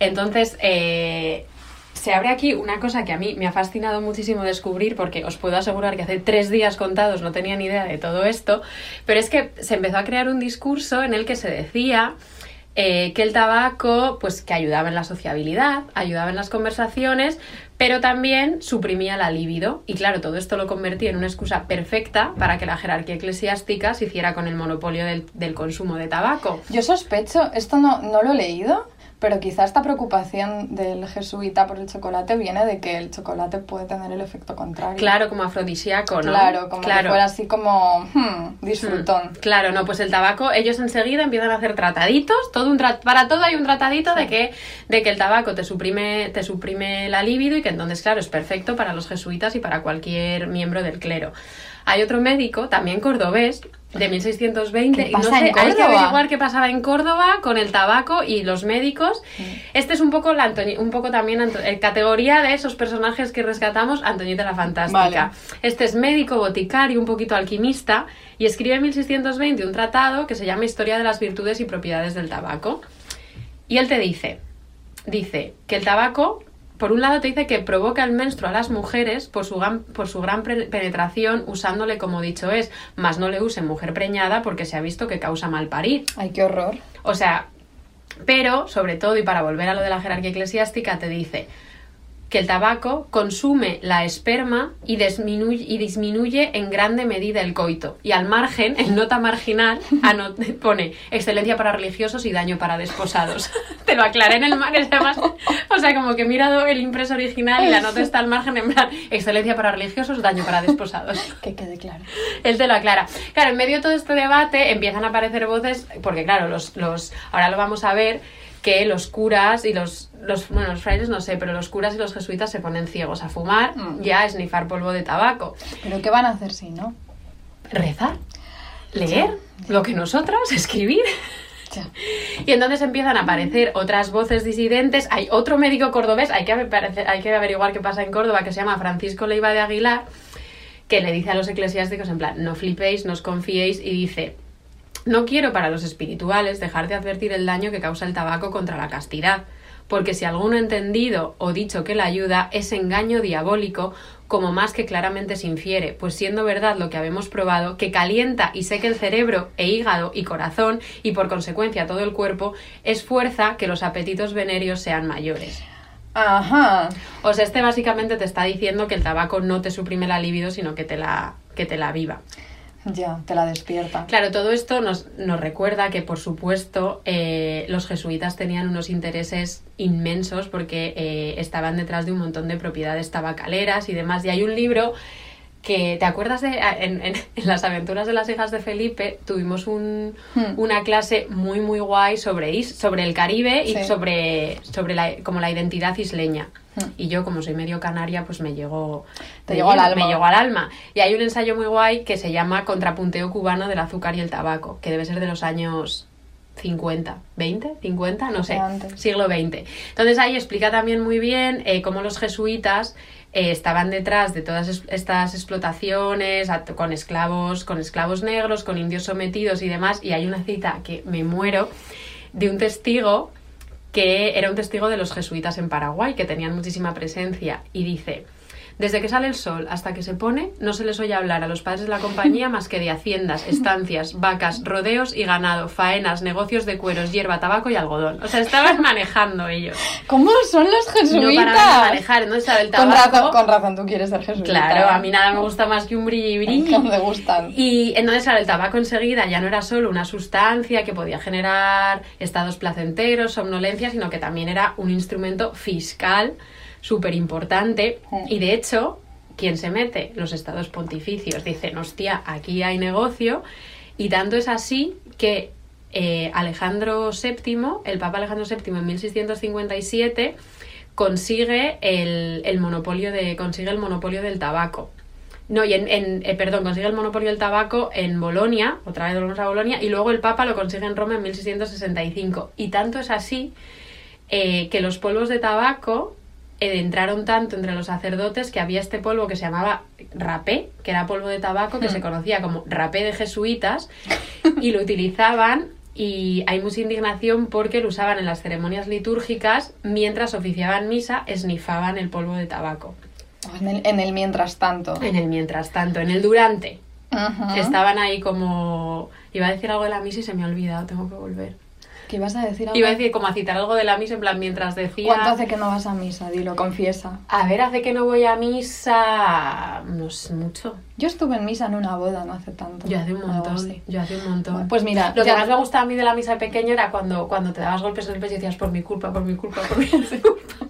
Entonces, eh, se abre aquí una cosa que a mí me ha fascinado muchísimo descubrir, porque os puedo asegurar que hace tres días contados no tenía ni idea de todo esto, pero es que se empezó a crear un discurso en el que se decía eh, que el tabaco, pues que ayudaba en la sociabilidad, ayudaba en las conversaciones, pero también suprimía la libido. Y claro, todo esto lo convertía en una excusa perfecta para que la jerarquía eclesiástica se hiciera con el monopolio del, del consumo de tabaco.
Yo sospecho, esto no, no lo he leído, pero quizá esta preocupación del jesuita por el chocolate viene de que el chocolate puede tener el efecto contrario.
Claro, como afrodisíaco, ¿no?
Claro, como que fuera así como hmm, disfrutón.
Mm, Claro, no, pues el tabaco, ellos enseguida empiezan a hacer trataditos, todo un tra- para todo hay un tratadito de que, de que el tabaco te suprime, te suprime la libido y que entonces, claro, es perfecto para los jesuitas y para cualquier miembro del clero. Hay otro médico, también cordobés, de 1620,
¿Qué
y no sé, hay que averiguar qué pasaba en Córdoba con el tabaco y los médicos. Este es un poco, la Antoni- un poco también eh, categoría de esos personajes que rescatamos, Antoñita la Fantástica.
Vale.
Este es médico, boticario, un poquito alquimista y escribe en 1620 un tratado que se llama Historia de las virtudes y propiedades del tabaco. Y él te dice, dice que el tabaco por un lado te dice que provoca el menstruo a las mujeres por su gran, por su gran penetración usándole como dicho es, más no le usen mujer preñada porque se ha visto que causa mal parir.
Ay, qué horror.
O sea, pero sobre todo y para volver a lo de la jerarquía eclesiástica te dice que el tabaco consume la esperma y disminuye, y disminuye en grande medida el coito. Y al margen, en nota marginal, pone excelencia para religiosos y daño para desposados. *laughs* Te lo aclaré en el mar, es además, o sea, como que he mirado el impreso original y la nota está al margen en plan excelencia para religiosos, daño para desposados. *laughs*
Que quede claro.
Él te lo aclara. Claro, en medio de todo este debate empiezan a aparecer voces, porque claro, los, los, ahora lo vamos a ver, que los curas y los, los, bueno, los frailes no sé, pero los curas y los jesuitas se ponen ciegos a fumar
Mm.
y a esnifar polvo de tabaco.
Pero ¿qué van a hacer si no?
Rezar, leer, lo que nosotros, *laughs* escribir.
Ya.
Y entonces empiezan a aparecer otras voces disidentes. Hay otro médico cordobés, hay que, aparecer- hay que averiguar qué pasa en Córdoba, que se llama Francisco Leiva de Aguilar, que le dice a los eclesiásticos en plan, no flipéis, no os confiéis, y dice, no quiero para los espirituales dejar de advertir el daño que causa el tabaco contra la castidad, porque si alguno ha entendido o dicho que la ayuda es engaño diabólico, como más que claramente se infiere, pues siendo verdad lo que habemos probado, que calienta y seca el cerebro e hígado y corazón, y por consecuencia todo el cuerpo, es fuerza que los apetitos venéreos sean mayores.
Ajá.
O sea, este básicamente te está diciendo que el tabaco no te suprime la libido, sino que te la, que te la viva.
Ya, te la despierta.
Claro, todo esto nos, nos recuerda que, por supuesto, eh, los jesuitas tenían unos intereses inmensos porque eh, estaban detrás de un montón de propiedades tabacaleras y demás. Y hay un libro que, ¿te acuerdas de en, en- *laughs* en las aventuras de las hijas de Felipe? Tuvimos un-
Hmm.
una clase muy, muy guay sobre, is- sobre el Caribe y sobre, sobre la, como la identidad isleña.
Hmm.
Y yo, como soy medio canaria, pues me llegó,
Te llegó al alma.
Me llegó al alma. Y hay un ensayo muy guay que se llama Contrapunteo cubano del azúcar y el tabaco, que debe ser de los años 50, 20, 50, no sé,
Antes.
siglo XX. Entonces ahí explica también muy bien eh, cómo los jesuitas eh, estaban detrás de todas es- estas explotaciones con esclavos, con esclavos negros, con indios sometidos y demás. Y hay una cita que me muero de un testigo que era un testigo de los jesuitas en Paraguay, que tenían muchísima presencia, y dice, desde que sale el sol hasta que se pone, no se les oye hablar a los padres de la compañía más que de haciendas, estancias, vacas, rodeos y ganado, faenas, negocios de cueros, hierba, tabaco y algodón. O sea, estaban manejando ellos.
¿Cómo son los
No
jesuitas?
paraban de manejar, entonces sabe el
con,
tabaco.
razón, con razón tú quieres ser jesuita.
Claro, a mí nada me gusta más que un brilli brilli. *laughs*
No me gustan.
Y entonces, claro, el tabaco enseguida ya no era solo una sustancia que podía generar estados placenteros, somnolencia, sino que también era un instrumento fiscal súper importante. Y de hecho, quien se mete? Los estados pontificios dicen, hostia, aquí hay negocio. Y tanto es así que eh, Alejandro VII, el Papa Alejandro VII en 1657, consigue el, el monopolio de consigue el monopolio del tabaco. No, y en, en- eh, perdón, consigue el monopolio del tabaco en Bolonia, otra vez volvemos a Bolonia, y luego el Papa lo consigue en Roma en 1665. Y tanto es así eh, que los polvos de tabaco entraron tanto entre los sacerdotes que había este polvo que se llamaba rapé, que era polvo de tabaco que
Hmm.
se conocía como rapé de jesuitas, y lo utilizaban y hay mucha indignación porque lo usaban en las ceremonias litúrgicas mientras oficiaban misa, esnifaban el polvo de tabaco.
En el, en el mientras tanto.
En el mientras tanto, en el durante. Estaban ahí como... Iba a decir algo de la misa y se me ha olvidado, tengo que volver.
¿Qué ibas a decir ahora?
Iba a decir como a citar algo de la misa en plan mientras decía...
¿Cuánto hace que no vas a misa? Dilo, confiesa.
A ver, hace que no voy a misa... No es mucho.
Yo estuve en misa en una boda no hace tanto.
Yo hace un montón. Yo hace un montón.
Pues mira,
Lo que más me gustaba a mí de la misa de pequeño era cuando, cuando te dabas golpes en el pecho y decías por mi culpa, por mi culpa, por mi culpa.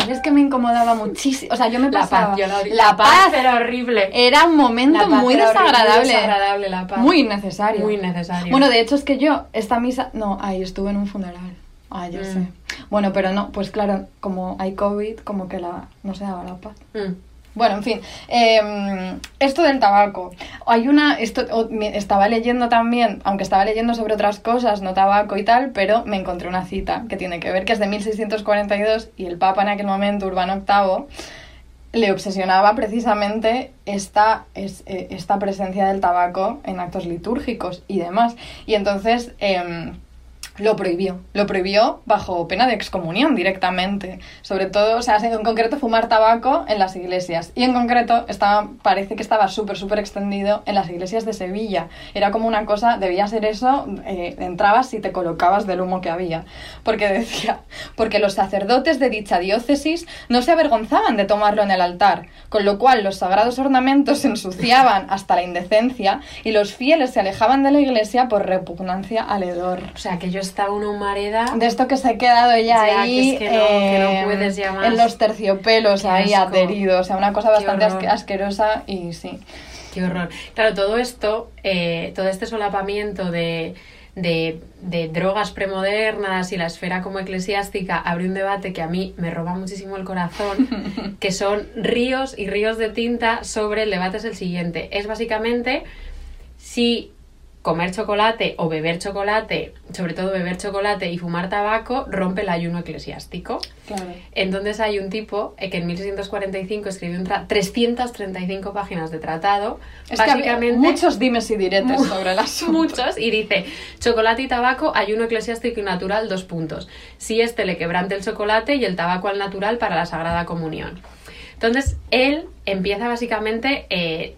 ¿Sabes que me incomodaba muchísimo? O sea, yo me
La
pasaba...
paz, yo la,
la paz
era horrible.
era un momento
La paz
muy
era horrible,
desagradable.
muy desagradable, la paz.
Muy innecesario.
Muy innecesario.
Bueno, de hecho es que yo, esta misa... No, ahí estuve en un funeral. Ah, ya
Mm.
sé. Bueno, pero no, pues claro, como hay COVID, como que la no se daba la paz.
Mm.
Bueno, en fin, eh, esto del tabaco. Hay una, esto estaba leyendo también, aunque estaba leyendo sobre otras cosas, no tabaco y tal, pero me encontré una cita que tiene que ver, que es de 1642 y el Papa en aquel momento, Urbano VIII, le obsesionaba precisamente esta, es, eh, esta presencia del tabaco en actos litúrgicos y demás. Y entonces... em, lo prohibió. Lo prohibió bajo pena de excomunión directamente. Sobre todo, o sea, en concreto fumar tabaco en las iglesias. Y en concreto estaba, parece que estaba súper, súper extendido en las iglesias de Sevilla. Era como una cosa, debía ser eso, eh, entrabas y te colocabas del humo que había. Porque decía, porque los sacerdotes de dicha diócesis no se avergonzaban de tomarlo en el altar, con lo cual los sagrados ornamentos se ensuciaban hasta la indecencia y los fieles se alejaban de la iglesia por repugnancia al hedor.
O sea, que yo estaba una humareda.
De esto que se ha quedado ya,
Ya, que
ahí
es que no- que no puedes ya más.
en los terciopelos
Qué
ahí
asco.
adheridos. O sea, una cosa bastante asque- asquerosa y sí.
Qué horror. Claro, todo esto, eh, todo este solapamiento de, de, de drogas premodernas y la esfera como eclesiástica abre un debate que a mí me roba muchísimo el corazón, *laughs* que son ríos y ríos de tinta sobre el debate es el siguiente. Es básicamente si comer chocolate o beber chocolate, sobre todo beber chocolate y fumar tabaco, rompe el ayuno eclesiástico.
Claro.
Entonces hay un tipo eh, que en 1645 escribió un tra- 335 páginas de tratado,
Es que
básicamente
muchos dimes y diretes sobre el *laughs* asunto.
muchos, y dice, chocolate y tabaco, ayuno eclesiástico y natural, dos puntos. Si este le quebrante el chocolate y el tabaco al natural para la Sagrada Comunión. Entonces, él empieza básicamente, eh,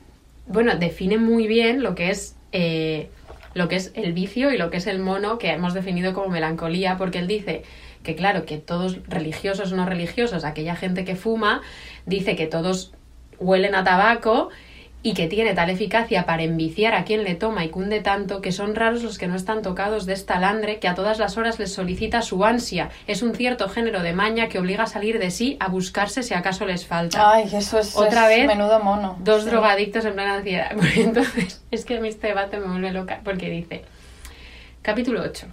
bueno, define muy bien lo que es... eh, lo que es el vicio y lo que es el mono que hemos definido como melancolía, porque él dice que claro, que todos religiosos o no religiosos, aquella gente que fuma, dice que todos huelen a tabaco y que tiene tal eficacia para enviciar a quien le toma y cunde tanto que son raros los que no están tocados de esta landre que a todas las horas les solicita su ansia. Es un cierto género de maña que obliga a salir de sí a buscarse si acaso les falta.
Ay, eso es,
Otra
es
vez,
menudo mono.
Dos
Sí.
drogadictos en plena ansiedad. *laughs* Entonces, es que a mí este debate me vuelve loca porque dice, capítulo 8,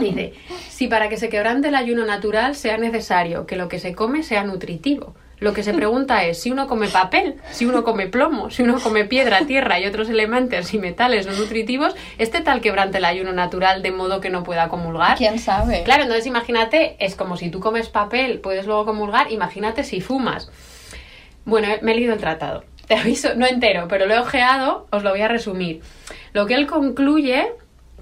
dice, si para que se quebrante el ayuno natural sea necesario que lo que se come sea nutritivo. Lo que se pregunta es si uno come papel, si uno come plomo, si uno come piedra, tierra y otros elementos y metales no nutritivos, ¿este tal quebrante el ayuno natural de modo que no pueda comulgar?
¿Quién sabe?
Claro, entonces imagínate, es como si tú comes papel, puedes luego comulgar, imagínate si fumas. Bueno, me he leído el tratado. Te aviso, no entero, pero lo he ojeado, os lo voy a resumir. Lo que él concluye,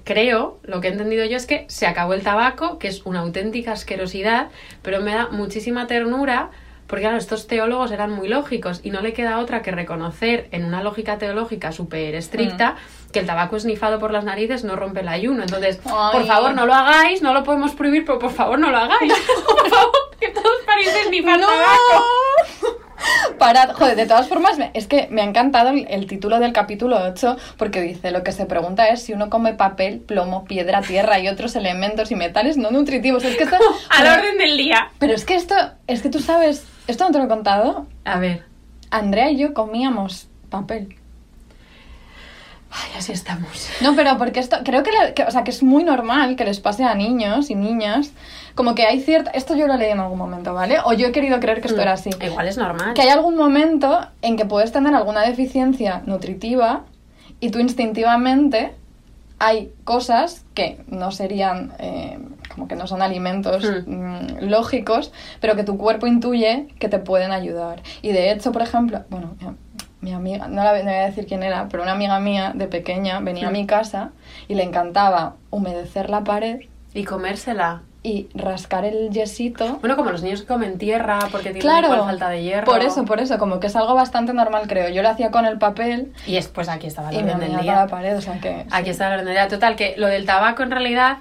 creo, lo que he entendido yo es que se acabó el tabaco, que es una auténtica asquerosidad, pero me da muchísima ternura porque claro, estos teólogos eran muy lógicos y no le queda otra que reconocer en una lógica teológica súper estricta que el tabaco esnifado por las narices no rompe el ayuno. Entonces, por favor, no lo hagáis, no lo podemos prohibir, pero por favor no lo hagáis. *laughs* por favor, que todos paréis de esnifar
¡No!
tabaco. *laughs*
Parad, joder, de todas formas, es que me ha encantado el, el título del capítulo 8 porque dice, lo que se pregunta es si uno come papel, plomo, piedra, tierra y otros elementos y metales no nutritivos. Es que esto... *laughs*
Al orden del día.
pero es que esto, es que tú sabes, esto no te lo he contado.
A ver.
Andrea y yo comíamos papel.
Ay, así estamos.
No, pero porque esto, creo que, le- que- o sea, que es muy normal que les pase a niños y niñas, como que hay cierta, esto yo lo leí en algún momento, ¿vale? O yo he querido creer que esto era así.
Igual es normal.
Que hay algún momento en que puedes tener alguna deficiencia nutritiva y tú instintivamente hay cosas que no serían, eh, como que no son alimentos mm, lógicos, pero que tu cuerpo intuye que te pueden ayudar. Y de hecho, por ejemplo, bueno, mi, mi amiga, no, la, no voy a decir quién era, pero una amiga mía de pequeña venía a mi casa y le encantaba humedecer la pared
Y comérsela.
y rascar el yesito
Bueno, como los niños que comen tierra porque tienen
Claro,
falta de hierro.
por eso, por eso, como que es algo bastante normal, creo. Yo lo hacía con el papel
Y es, pues aquí estaba
me
orden del día.
la pared, o sea que...
Aquí
sí.
está la orden del día. Total, que lo del tabaco en realidad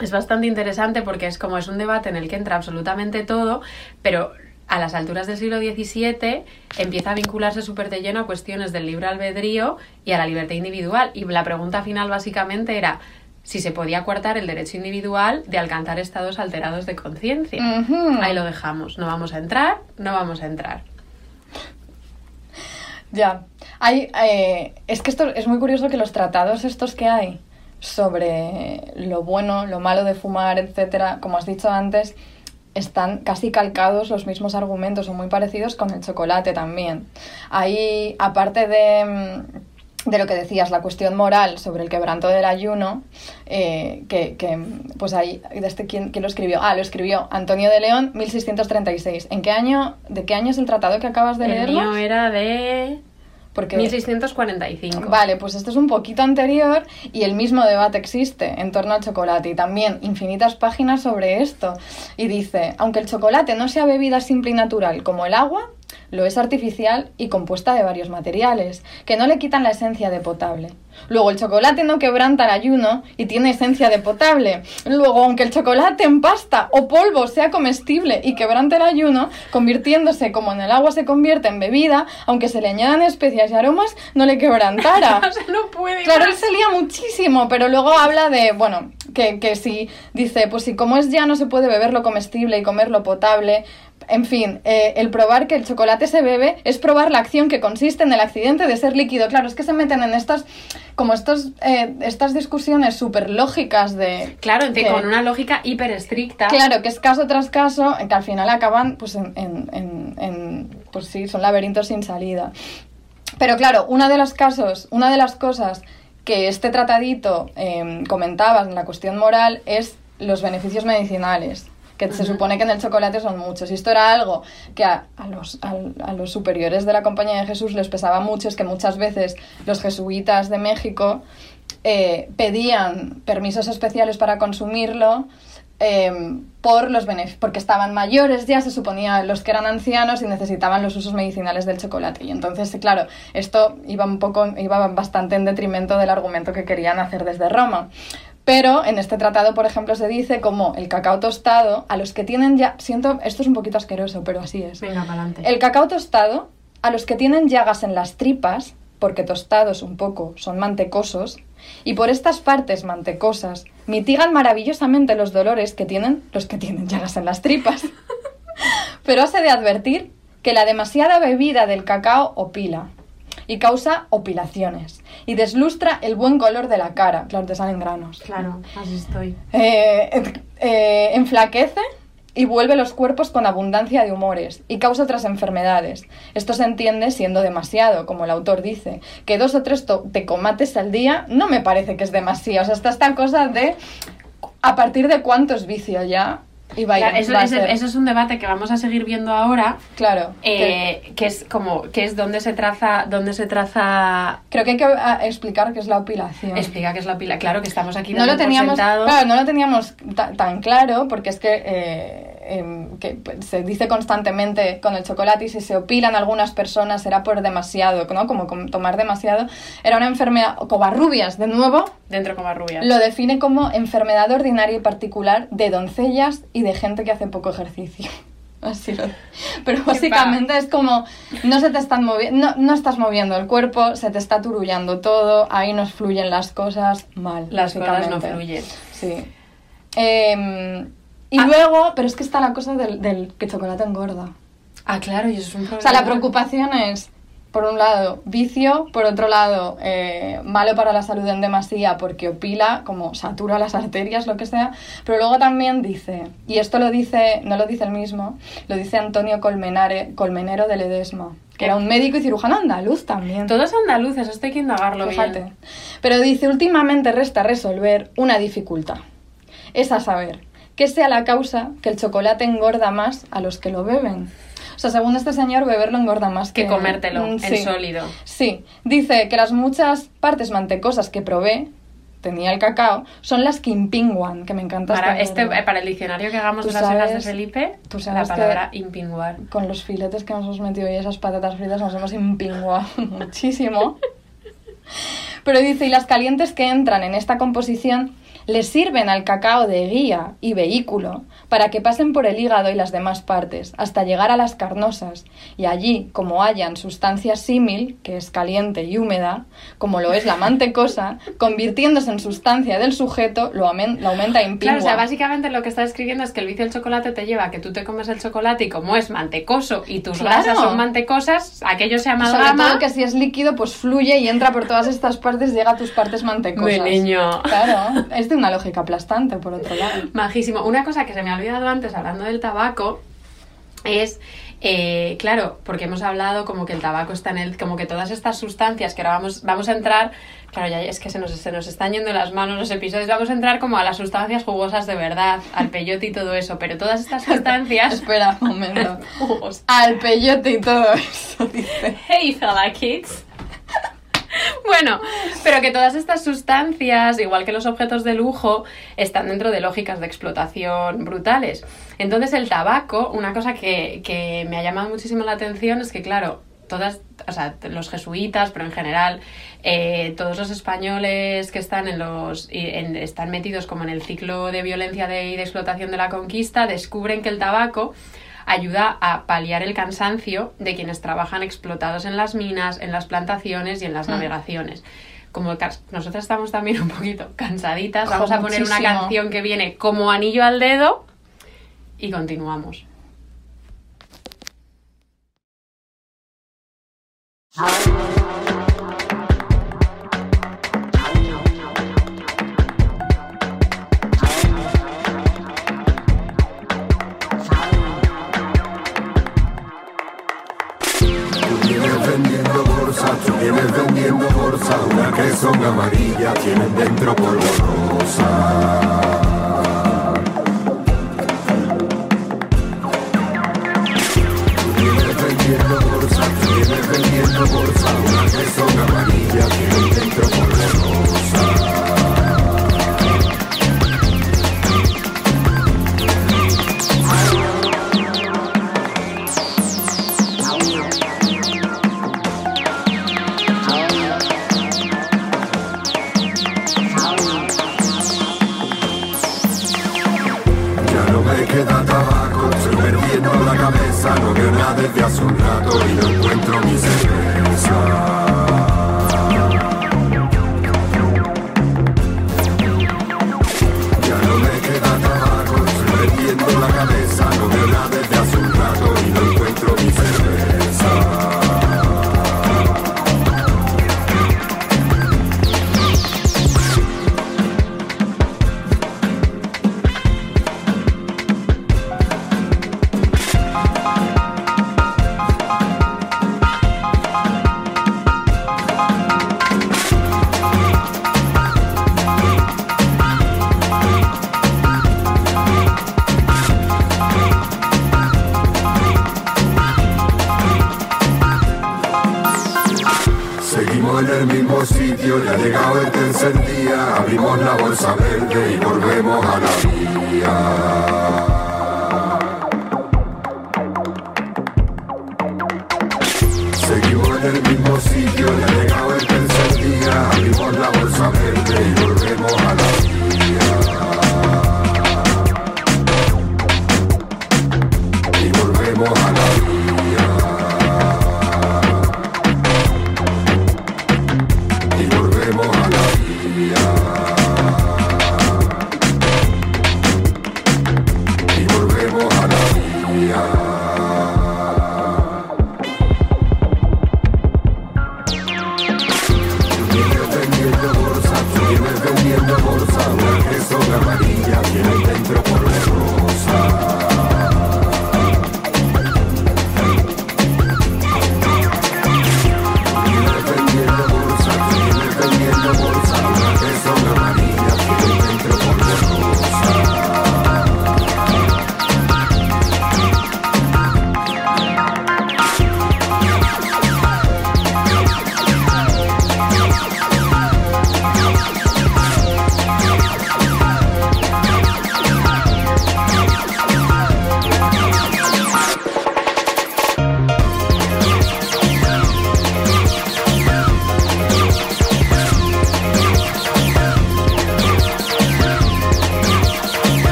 es bastante interesante porque es como es un debate en el que entra absolutamente todo, pero a las alturas del siglo XVII empieza a vincularse súper de lleno a cuestiones del libre albedrío y a la libertad individual. Y la pregunta final básicamente era si se podía coartar el derecho individual de alcanzar estados alterados de conciencia. Ahí lo dejamos. No vamos a entrar, no vamos a entrar.
Ya. Hay, eh, es que esto es muy curioso que los tratados estos que hay sobre lo bueno, lo malo de fumar, etcétera, como has dicho antes, están casi calcados los mismos argumentos o muy parecidos con el chocolate también. Ahí, aparte de, mm, de lo que decías, la cuestión moral sobre el quebranto del ayuno, eh, que, que, pues ahí, este, ¿quién, quién lo escribió? Ah, lo escribió Antonio de León, 1636. ¿En qué año, de qué año es el tratado que acabas de
El
leernos?
mío era de
Porque
1645.
Vale, pues esto es un poquito anterior y el mismo debate existe en torno al chocolate y también infinitas páginas sobre esto. Y dice, aunque el chocolate no sea bebida simple y natural como el agua, lo es artificial y compuesta de varios materiales, que no le quitan la esencia de potable. Luego, el chocolate no quebranta el ayuno y tiene esencia de potable. Luego, aunque el chocolate en pasta o polvo sea comestible y quebrante el ayuno, convirtiéndose como en el agua se convierte en bebida, aunque se le añadan especias y aromas, no le quebrantara. *laughs*
Puede
Claro, él se lía muchísimo, pero luego habla de, bueno, que, que si dice, pues si como es ya no se puede beber lo comestible y comer lo potable, en fin, eh, el probar que el chocolate se bebe es probar la acción que consiste en el accidente de ser líquido. Claro, es que se meten en estas, como estos, eh, estas discusiones súper lógicas de...
Claro,
que-
con una lógica hiper estricta.
Claro, que es caso tras caso, que al final acaban, pues, en, en- en- en- pues sí, son laberintos sin salida. Pero claro, una de los casos, una de las cosas que este tratadito eh, comentaba en la cuestión moral es los beneficios medicinales que se supone que en el chocolate son muchos. Y esto era algo que a, a los, al- a los superiores de la Compañía de Jesús les pesaba mucho, es que muchas veces los jesuitas de México eh, pedían permisos especiales para consumirlo eh, por los porque estaban mayores ya, se suponía los que eran ancianos y necesitaban los usos medicinales del chocolate. Y entonces, claro, esto iba un poco, iba bastante en detrimento del argumento que querían hacer desde Roma. Pero en este tratado, por ejemplo, se dice como el cacao tostado, a los que tienen ya, siento, esto es un poquito asqueroso, pero así es.
Venga, para adelante.
El cacao tostado, a los que tienen llagas en las tripas, porque tostados un poco son mantecosos, y por estas partes mantecosas mitigan maravillosamente los dolores que tienen los que tienen llagas en las tripas. *laughs* Pero hace de advertir que la demasiada bebida del cacao opila y causa opilaciones y deslustra el buen color de la cara. Claro, te salen granos.
Claro, así estoy.
Eh, eh, enflaquece y vuelve los cuerpos con abundancia de humores y causa otras enfermedades. Esto se entiende siendo demasiado, como el autor dice, que dos o tres to- tecomates al día no me parece que es demasiado. O sea, está esta cosa de a partir de cuánto es vicio ya y va
Claro, eso,
va ser-
eso es un debate que vamos a seguir viendo ahora.
Claro. que-
eh, que es como que es donde se traza donde se traza
creo que hay que ah, explicar qué es la opilación.
explica qué es la pila claro que estamos aquí
no lo teníamos claro, no lo teníamos ta- tan claro porque es que, eh, em, que pues, se dice constantemente con el chocolate y si se opilan algunas personas será por demasiado no como, com- tomar demasiado era una enfermedad covarrubias de nuevo
dentro como rubias
lo define como enfermedad ordinaria y particular de doncellas y de gente que hace poco ejercicio *laughs* Así lo- Pero básicamente es como no se te están moviendo, no, no estás moviendo el cuerpo, se te está turullando todo, ahí nos fluyen las cosas mal.
las cosas no fluyen
Sí. Em, y
Ah.
luego, pero es que está la cosa del, del que chocolate engorda.
ah claro y eso es un problema
O sea, la preocupación es, por un lado, vicio, por otro lado, eh, malo para la salud en demasía porque opila, como satura las arterias, lo que sea, pero luego también dice, y esto lo dice, no lo dice el mismo, lo dice Antonio Colmenare, Colmenero de Ledesma, que era un médico y cirujano andaluz también.
todos andaluces esto hay que indagarlo
Fíjate.
bien
Pero dice, últimamente resta resolver una dificultad. Es a saber, ¿qué sea la causa que el chocolate engorda más a los que lo beben? Sea, según este señor, beberlo engorda más que,
que comértelo
Mm,
en
sí.
sólido
Sí, dice que las muchas partes mantecosas que probé, tenía el cacao, son las que impinguan, que me encanta
para
este
para el diccionario que hagamos de las hijas de Felipe
tú
la
sabes que-
palabra impinguar
Con los filetes que nos hemos metido y esas patatas fritas nos hemos impinguado *laughs* muchísimo. *laughs* Pero dice, y las calientes que entran en esta composición le sirven al cacao de guía y vehículo para que pasen por el hígado y las demás partes, hasta llegar a las carnosas, y allí, como hayan sustancia símil, que es caliente y húmeda, como lo es la mantecosa, *laughs* convirtiéndose en sustancia del sujeto, lo, aumenta e impingua.
Claro, o sea, básicamente lo que está escribiendo es que el vicio del chocolate te lleva a que tú te comes el chocolate y como es mantecoso y tus
Claro.
grasas son mantecosas, aquello se
Sobre
amalgama.
todo que si es líquido, pues fluye y entra por todas estas partes, llega a tus partes mantecosas.
Mi niño.
Claro, *laughs* una lógica aplastante, por otro lado.
Majísimo. Una cosa que se me ha olvidado antes hablando del tabaco es, eh, claro, porque hemos hablado como que el tabaco está en el, como que todas estas sustancias que ahora vamos, vamos a entrar, claro, ya es que se nos, se nos están yendo las manos los episodios, vamos a entrar como a las sustancias jugosas de verdad, al peyote y todo eso, pero todas estas *laughs* sustancias...
Espera un momento. *laughs*
Jugos.
Al peyote y todo eso, dice.
Hey, fella kids. *laughs*
bueno, pero que todas estas sustancias, igual que los objetos de lujo, están dentro de lógicas de explotación brutales. Entonces el tabaco, una cosa que, que me ha llamado muchísimo la atención es que, claro, todas, o sea, los jesuitas, pero en general eh, todos los españoles que están en los en, están metidos como en el ciclo de violencia de, y de explotación de la conquista descubren que el tabaco ayuda a paliar el cansancio de quienes trabajan explotados en las minas, en las plantaciones y en las
Mm.
navegaciones. Como nosotras estamos también un poquito cansaditas, vamos a poner una canción que viene como anillo al dedo y continuamos.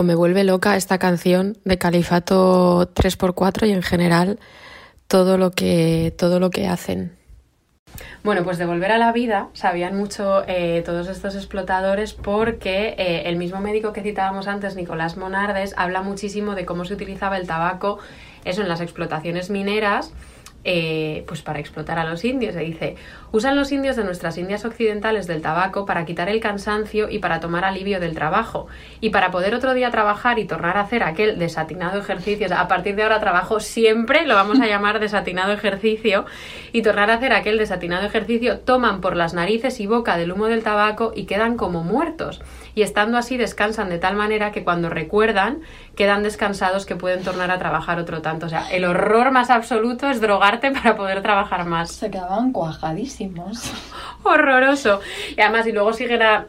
Me
vuelve loca esta canción de Califato 3x4 y en general todo lo que, todo lo que hacen. Bueno, pues de volver a la vida sabían mucho eh, todos estos explotadores porque eh, el mismo médico que citábamos antes, Nicolás Monardes, habla muchísimo de cómo se utilizaba el tabaco, eso en las explotaciones mineras, eh, pues para explotar a los indios. Se dice,
Usan los indios de nuestras Indias occidentales del tabaco para quitar el cansancio y para tomar alivio del trabajo. Y para poder otro día trabajar y tornar a hacer aquel desatinado ejercicio, a partir de ahora trabajo siempre, lo vamos a llamar desatinado ejercicio, y tornar a hacer aquel desatinado ejercicio, toman por las narices y boca del humo del tabaco y quedan como muertos. Y estando así descansan de tal manera que cuando recuerdan quedan descansados que pueden tornar a trabajar otro tanto. O sea, el horror más absoluto es drogarte para poder trabajar más.
Se quedaban cuajadísimos. *laughs*
horroroso. Y además, y luego sigue la-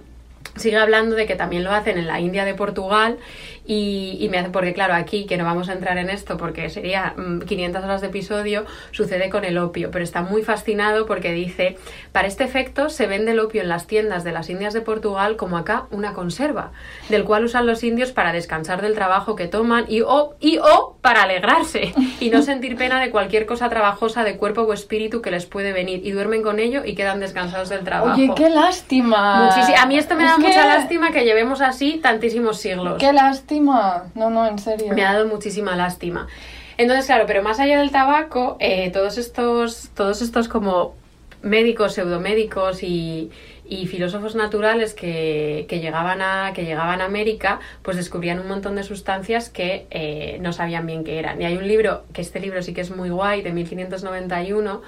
Sigue hablando de que también lo hacen en la India de Portugal y, y me hace, porque claro, aquí, que no vamos a entrar en esto porque sería mm, 500 horas de episodio, sucede con el opio, pero está muy fascinado porque dice, para este efecto se vende el opio en las tiendas de las Indias de Portugal como acá una conserva, del cual usan los indios para descansar del trabajo que toman y o, y o para alegrarse y no sentir pena de cualquier cosa trabajosa de cuerpo o espíritu que les puede venir y duermen con ello y quedan descansados del trabajo.
Oye, qué lástima.
Muchísimo. A mí esto me
Es
da
que-
mucha lástima que llevemos así tantísimos siglos.
Qué lástima. No, no, en serio.
Me ha dado muchísima lástima. Entonces, claro, pero más allá del tabaco, eh, todos estos, todos estos como médicos, pseudomédicos y, y filósofos naturales que, que llegaban a, que llegaban a América, pues descubrían un montón de sustancias que eh, no sabían bien qué eran. Y hay un libro, que este libro sí que es muy guay, de 1591,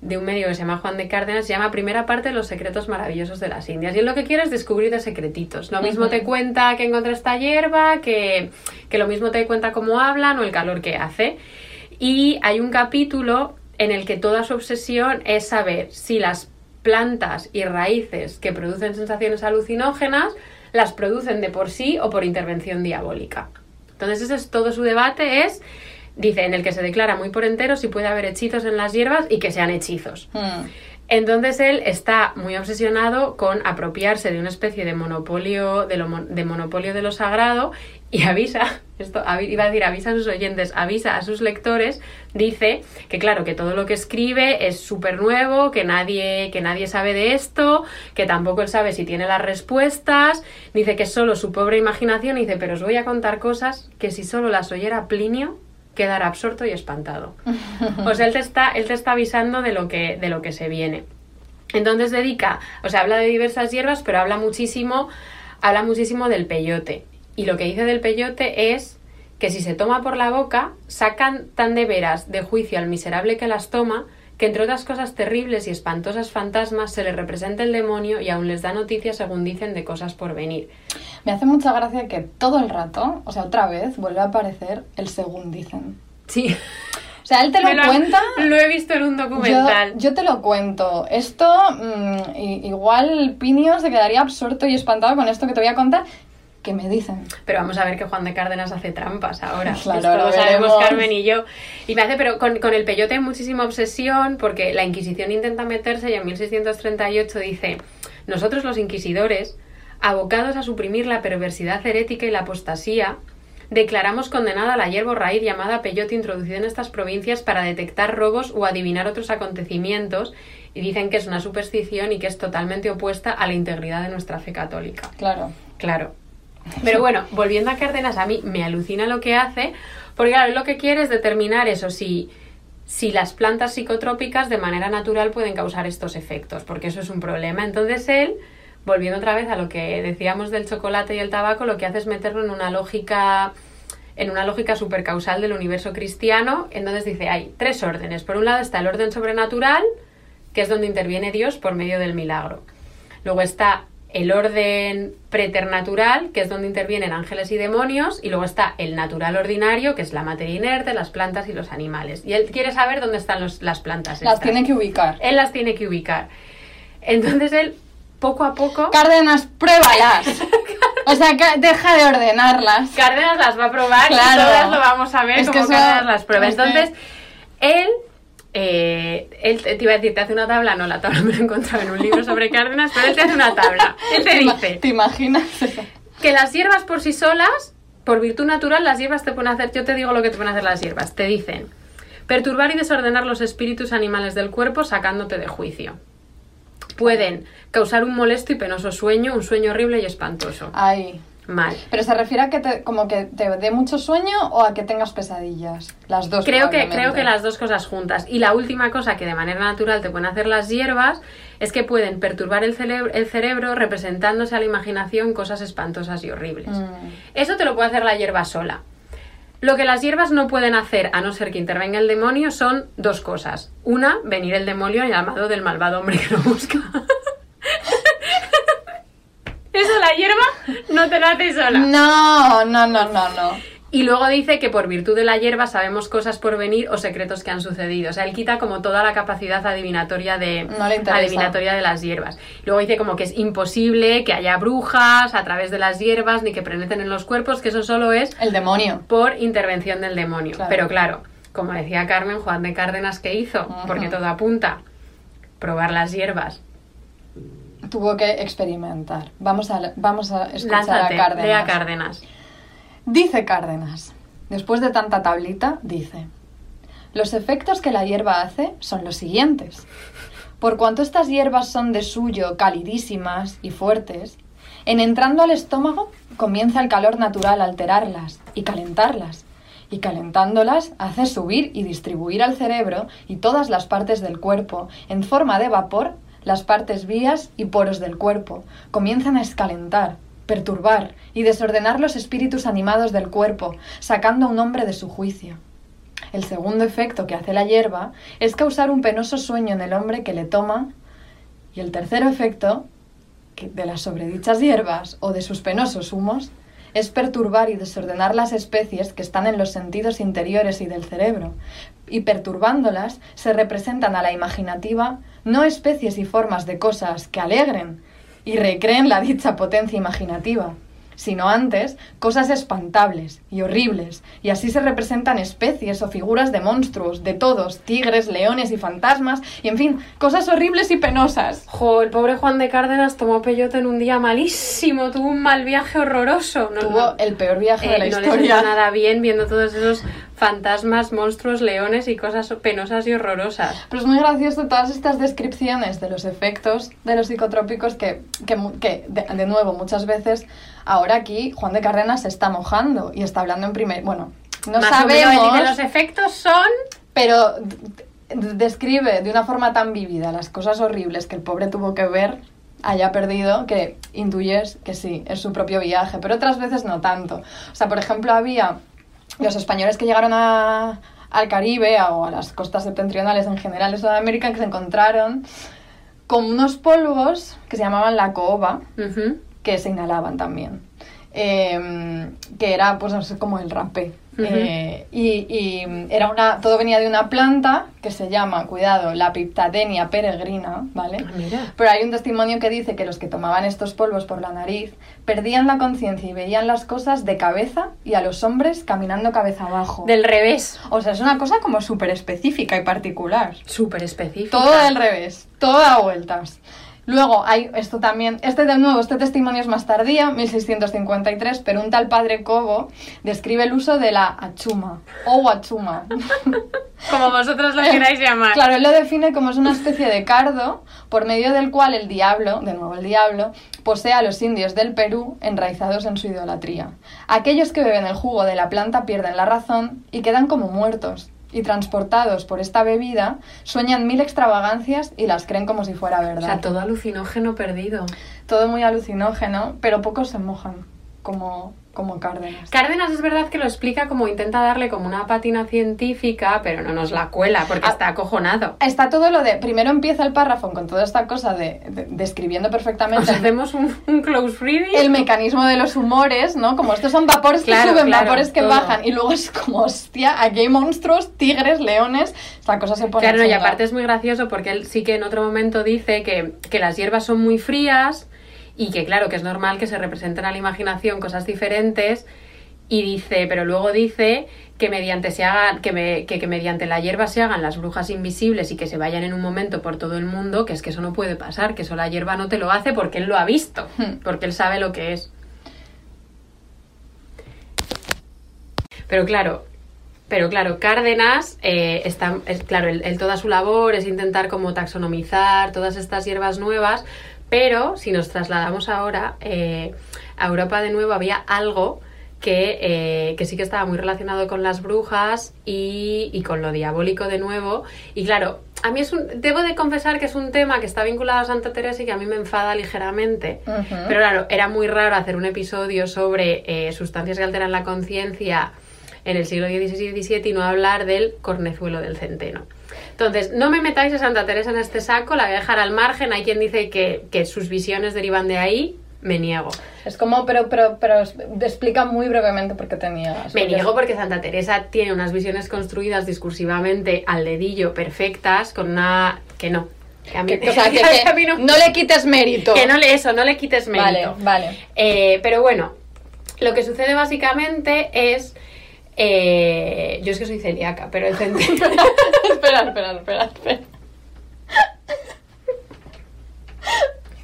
de un médico que se llama Juan de Cárdenas, se llama Primera parte de los secretos maravillosos de las Indias. Y él lo que quiere es descubrir de secretitos. Lo mismo te cuenta que encontró esta hierba, que, que lo mismo te cuenta cómo hablan o el calor que hace. Y hay un capítulo en el que toda su obsesión es saber si las plantas y raíces que producen sensaciones alucinógenas las producen de por sí o por intervención diabólica. Entonces ese es todo su debate es dice en el que se declara muy por entero si puede haber hechizos en las hierbas y que sean hechizos.
Mm.
Entonces él está muy obsesionado con apropiarse de una especie de monopolio de, lo, de monopolio de lo sagrado y avisa, *laughs* esto iba a decir avisa a sus oyentes, avisa a sus lectores, dice que claro, que todo lo que escribe es súper nuevo, que nadie, que nadie sabe de esto, que tampoco él sabe si tiene las respuestas, dice que es solo su pobre imaginación y dice, pero os voy a contar cosas que si solo las oyera Plinio quedará absorto y espantado. O sea, él te está, él te está avisando de lo que, de lo que se viene. Entonces dedica, o sea, habla de diversas hierbas, pero habla muchísimo, habla muchísimo del peyote. Y lo que dice del peyote es que si se toma por la boca, sacan tan de veras de juicio al miserable que las toma, que entre otras cosas terribles y espantosas fantasmas se le representa el demonio y aún les da noticias según dicen de cosas por venir.
Me hace mucha gracia que todo el rato, o sea, otra vez, vuelve a aparecer el según dicen.
Sí,
O sea, él te *laughs* lo cuenta.
Lo he visto en un documental.
Yo, yo te lo cuento. Esto, mm, igual Pinio se quedaría absorto y espantado con esto que te voy a contar. Que me dicen.
Pero vamos a ver que Juan de Cárdenas hace trampas ahora.
Claro,
Esto
lo
sabemos. Carmen y yo. Y me hace, pero con, con el peyote hay muchísima obsesión porque la Inquisición intenta meterse y en 1638 dice, nosotros los inquisidores, abocados a suprimir la perversidad herética y la apostasía, declaramos condenada la hierba raíz llamada peyote introducida en estas provincias para detectar robos o adivinar otros acontecimientos y dicen que es una superstición y que es totalmente opuesta a la integridad de nuestra fe católica.
Claro.
Claro. Pero bueno, volviendo a Cárdenas, a mí me alucina lo que hace, porque claro, lo que quiere es determinar eso, si, si las plantas psicotrópicas de manera natural pueden causar estos efectos, porque eso es un problema. Entonces él, volviendo otra vez a lo que decíamos del chocolate y el tabaco, lo que hace es meterlo en una lógica en una lógica supercausal del universo cristiano, entonces dice, hay tres órdenes. Por un lado está el orden sobrenatural, que es donde interviene Dios por medio del milagro. Luego está el orden preternatural, que es donde intervienen ángeles y demonios, y luego está el natural ordinario, que es la materia inerte, las plantas y los animales. Y él quiere saber dónde están los- las plantas.
Las
estas.
tiene que ubicar.
Él las tiene que ubicar. Entonces él, poco a poco,
Cárdenas, pruébalas. *laughs* o sea, que deja de ordenarlas.
Cárdenas las va a probar
Claro.
y todas lo vamos a ver
Es que
como Cárdenas las prueba.
es que-
Entonces, él, eh, él te te iba a decir, te hace una tabla, no, la tabla me la he encontrado en un libro sobre Cárdenas, pero él te hace una tabla. *laughs* Él te
¿Te
dice
¿Te imaginas?
que las hierbas por sí solas, por virtud natural, las hierbas te pueden hacer, yo te digo lo que te pueden hacer las hierbas, te dicen, perturbar y desordenar los espíritus animales del cuerpo sacándote de juicio. Pueden causar un molesto y penoso sueño, un sueño horrible y espantoso.
Ay.
Mal.
Pero se refiere a que te, como que te dé mucho sueño o a que tengas pesadillas. Las dos.
Creo que, creo que las dos cosas juntas. Y la última cosa que de manera natural te pueden hacer las hierbas es que pueden perturbar el cerebro, el cerebro representándose a la imaginación cosas espantosas y horribles.
Mm.
Eso te lo puede hacer la hierba sola. Lo que las hierbas no pueden hacer, a no ser que intervenga el demonio, son dos cosas. Una, venir el demonio llamado del malvado hombre que lo busca. *laughs* La hierba no te lo hace sola.
No, no, no, no, no.
Y luego dice que por virtud de la hierba sabemos cosas por venir o secretos que han sucedido. O sea, él quita como toda la capacidad adivinatoria de,
No
adivinatoria de las hierbas. Luego dice como que es imposible que haya brujas a través de las hierbas ni que penetren en los cuerpos, que eso solo es
El demonio.
por intervención del demonio.
Claro.
Pero claro, como decía Carmen, Juan de Cárdenas, ¿qué hizo? Porque todo apunta. Probar las hierbas.
Tuvo que experimentar. Vamos a, vamos a escuchar a Cárdenas.
lea Cárdenas.
Dice Cárdenas, después de tanta tablita, dice, los efectos que la hierba hace son los siguientes. Por cuanto estas hierbas son de suyo calidísimas y fuertes, en entrando al estómago comienza el calor natural a alterarlas y calentarlas, y calentándolas hace subir y distribuir al cerebro y todas las partes del cuerpo en forma de vapor las partes vías y poros del cuerpo comienzan a escalentar, perturbar y desordenar los espíritus animados del cuerpo, sacando a un hombre de su juicio. El segundo efecto que hace la hierba es causar un penoso sueño en el hombre que le toma, y el tercero efecto de las sobredichas hierbas o de sus penosos humos es perturbar y desordenar las especies que están en los sentidos interiores y del cerebro, y perturbándolas se representan a la imaginativa no especies y formas de cosas que alegren y recreen la dicha potencia imaginativa, sino antes cosas espantables y horribles, y así se representan especies o figuras de monstruos, de todos, tigres, leones y fantasmas, y en fin, cosas horribles y penosas.
Jo, el pobre Juan de Cárdenas tomó peyote en un día malísimo, tuvo un mal viaje horroroso. No,
Tuvo
no,
el peor viaje de
eh,
la
no le
historia.
sentó nada bien viendo todos esos fantasmas, monstruos, leones y cosas penosas y horrorosas.
Pero es muy gracioso todas estas descripciones de los efectos de los psicotrópicos que, que, mu- que, de, de nuevo, muchas veces, ahora aquí Juan de Cárdenas se está mojando y está hablando en primer... Bueno, no
Más menos,
sabemos,
dice, los efectos son...
pero describe de una forma tan vívida las cosas horribles que el pobre tuvo que ver haya perdido que intuyes que sí, es su propio viaje, pero otras veces no tanto. O sea, por ejemplo, había los españoles que llegaron a- al Caribe o a las costas septentrionales en general de Sudamérica que se encontraron con unos polvos que se llamaban la cooba,
Ujú.
Que se inhalaban también. Eh, que era pues no sé, como el rapé. Eh, y, y era una, todo venía de una planta que se llama, cuidado, la Piptadenia peregrina, ¿vale?
Ah, mira.
Pero hay un testimonio que dice que los que tomaban estos polvos por la nariz perdían la conciencia y veían las cosas de cabeza y a los hombres caminando cabeza abajo.
Del revés.
O sea, es una cosa como súper específica y particular.
Súper específico.
Todo del revés, todo da vueltas. Luego hay esto también, este de nuevo, este testimonio es más tardío, 1653, pero un tal padre Cobo describe el uso de la achuma o achuma. *laughs*
Como vosotros lo queráis llamar.
Claro, él lo define como es una especie de cardo por medio del cual el diablo, de nuevo el diablo, posee a los indios del Perú enraizados en su idolatría. Aquellos que beben el jugo de la planta pierden la razón y quedan como muertos. Y transportados por esta bebida, sueñan mil extravagancias y las creen como si fuera
O
verdad.
sea, todo alucinógeno perdido.
Todo muy alucinógeno, pero pocos se mojan, como, como Cárdenas.
Cárdenas es verdad que lo explica como intenta darle como una patina científica, pero no nos la cuela porque
Ah.
está acojonado.
Está todo lo de. Primero empieza el párrafo con toda esta cosa de, de- describiendo perfectamente
hacemos un, un close reading.
el mecanismo de los humores, ¿no? Como estos son vapores que
Claro,
suben,
claro,
vapores que
todo.
bajan. Y luego es como, hostia, aquí hay monstruos, tigres, leones. Esta cosa se pone.
Claro, y aparte es muy gracioso porque él sí que en otro momento dice que, que las hierbas son muy frías y que claro, que es normal que se representen a la imaginación cosas diferentes y dice, pero luego dice que mediante se hagan, que, me- que, que mediante la hierba se hagan las brujas invisibles y que se vayan en un momento por todo el mundo, que es que eso no puede pasar, que eso la hierba no te lo hace porque él lo ha visto,
Hmm.
porque él sabe lo que es. Pero claro, pero claro, Cárdenas eh, está, es, claro, él, él toda su labor es intentar como taxonomizar todas estas hierbas nuevas, pero si nos trasladamos ahora, eh, a Europa de nuevo había algo que, eh, que sí que estaba muy relacionado con las brujas y, y con lo diabólico de nuevo. Y claro, a mí es un, debo de confesar que es un tema que está vinculado a Santa Teresa y que a mí me enfada ligeramente. Pero claro, era muy raro hacer un episodio sobre eh, sustancias que alteran la conciencia en el siglo XVI y XVII y no hablar del cornezuelo del centeno. Entonces, no me metáis a Santa Teresa en este saco, la voy a dejar al margen. Hay quien dice que, que sus visiones derivan de ahí, me niego.
Es como, pero, pero, pero es- explica muy brevemente por qué tenías.
Me niego porque Santa Teresa tiene unas visiones construidas discursivamente al dedillo, perfectas, con una... que no. Que a mí,
Que- o sea, *laughs* que,
que
que
a mí no,
no le quites mérito.
que no le eso, no le quites mérito.
Vale, vale.
Eh, pero bueno, lo que sucede básicamente es... eh, yo es que soy celíaca, pero el centeno... *laughs*
espera, espera, espera, espera.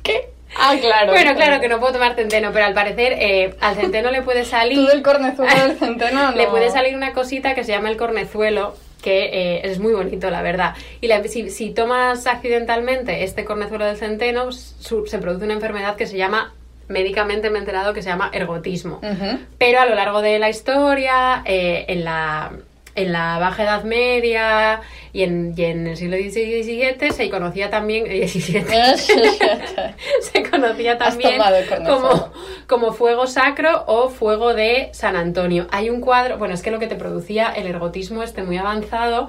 ¿Qué? Ah, claro.
bueno, claro que no puedo tomar centeno, pero al parecer eh, al centeno le puede salir...
Tú del cornezuelo del centeno *laughs* no.
Le puede salir una cosita que se llama el cornezuelo, que eh, es muy bonito, la verdad. Y la- si, si tomas accidentalmente este cornezuelo del centeno, su- se produce una enfermedad que se llama, médicamente me he enterado, que se llama ergotismo. Pero a lo largo de la historia, eh, en, la, en la Baja Edad Media y en, y en el siglo XVII se conocía también... eh, XVII, *laughs* *laughs* se conocía también como, como fuego sacro o fuego de San Antonio. Hay un cuadro, bueno, es que lo que te producía el ergotismo este muy avanzado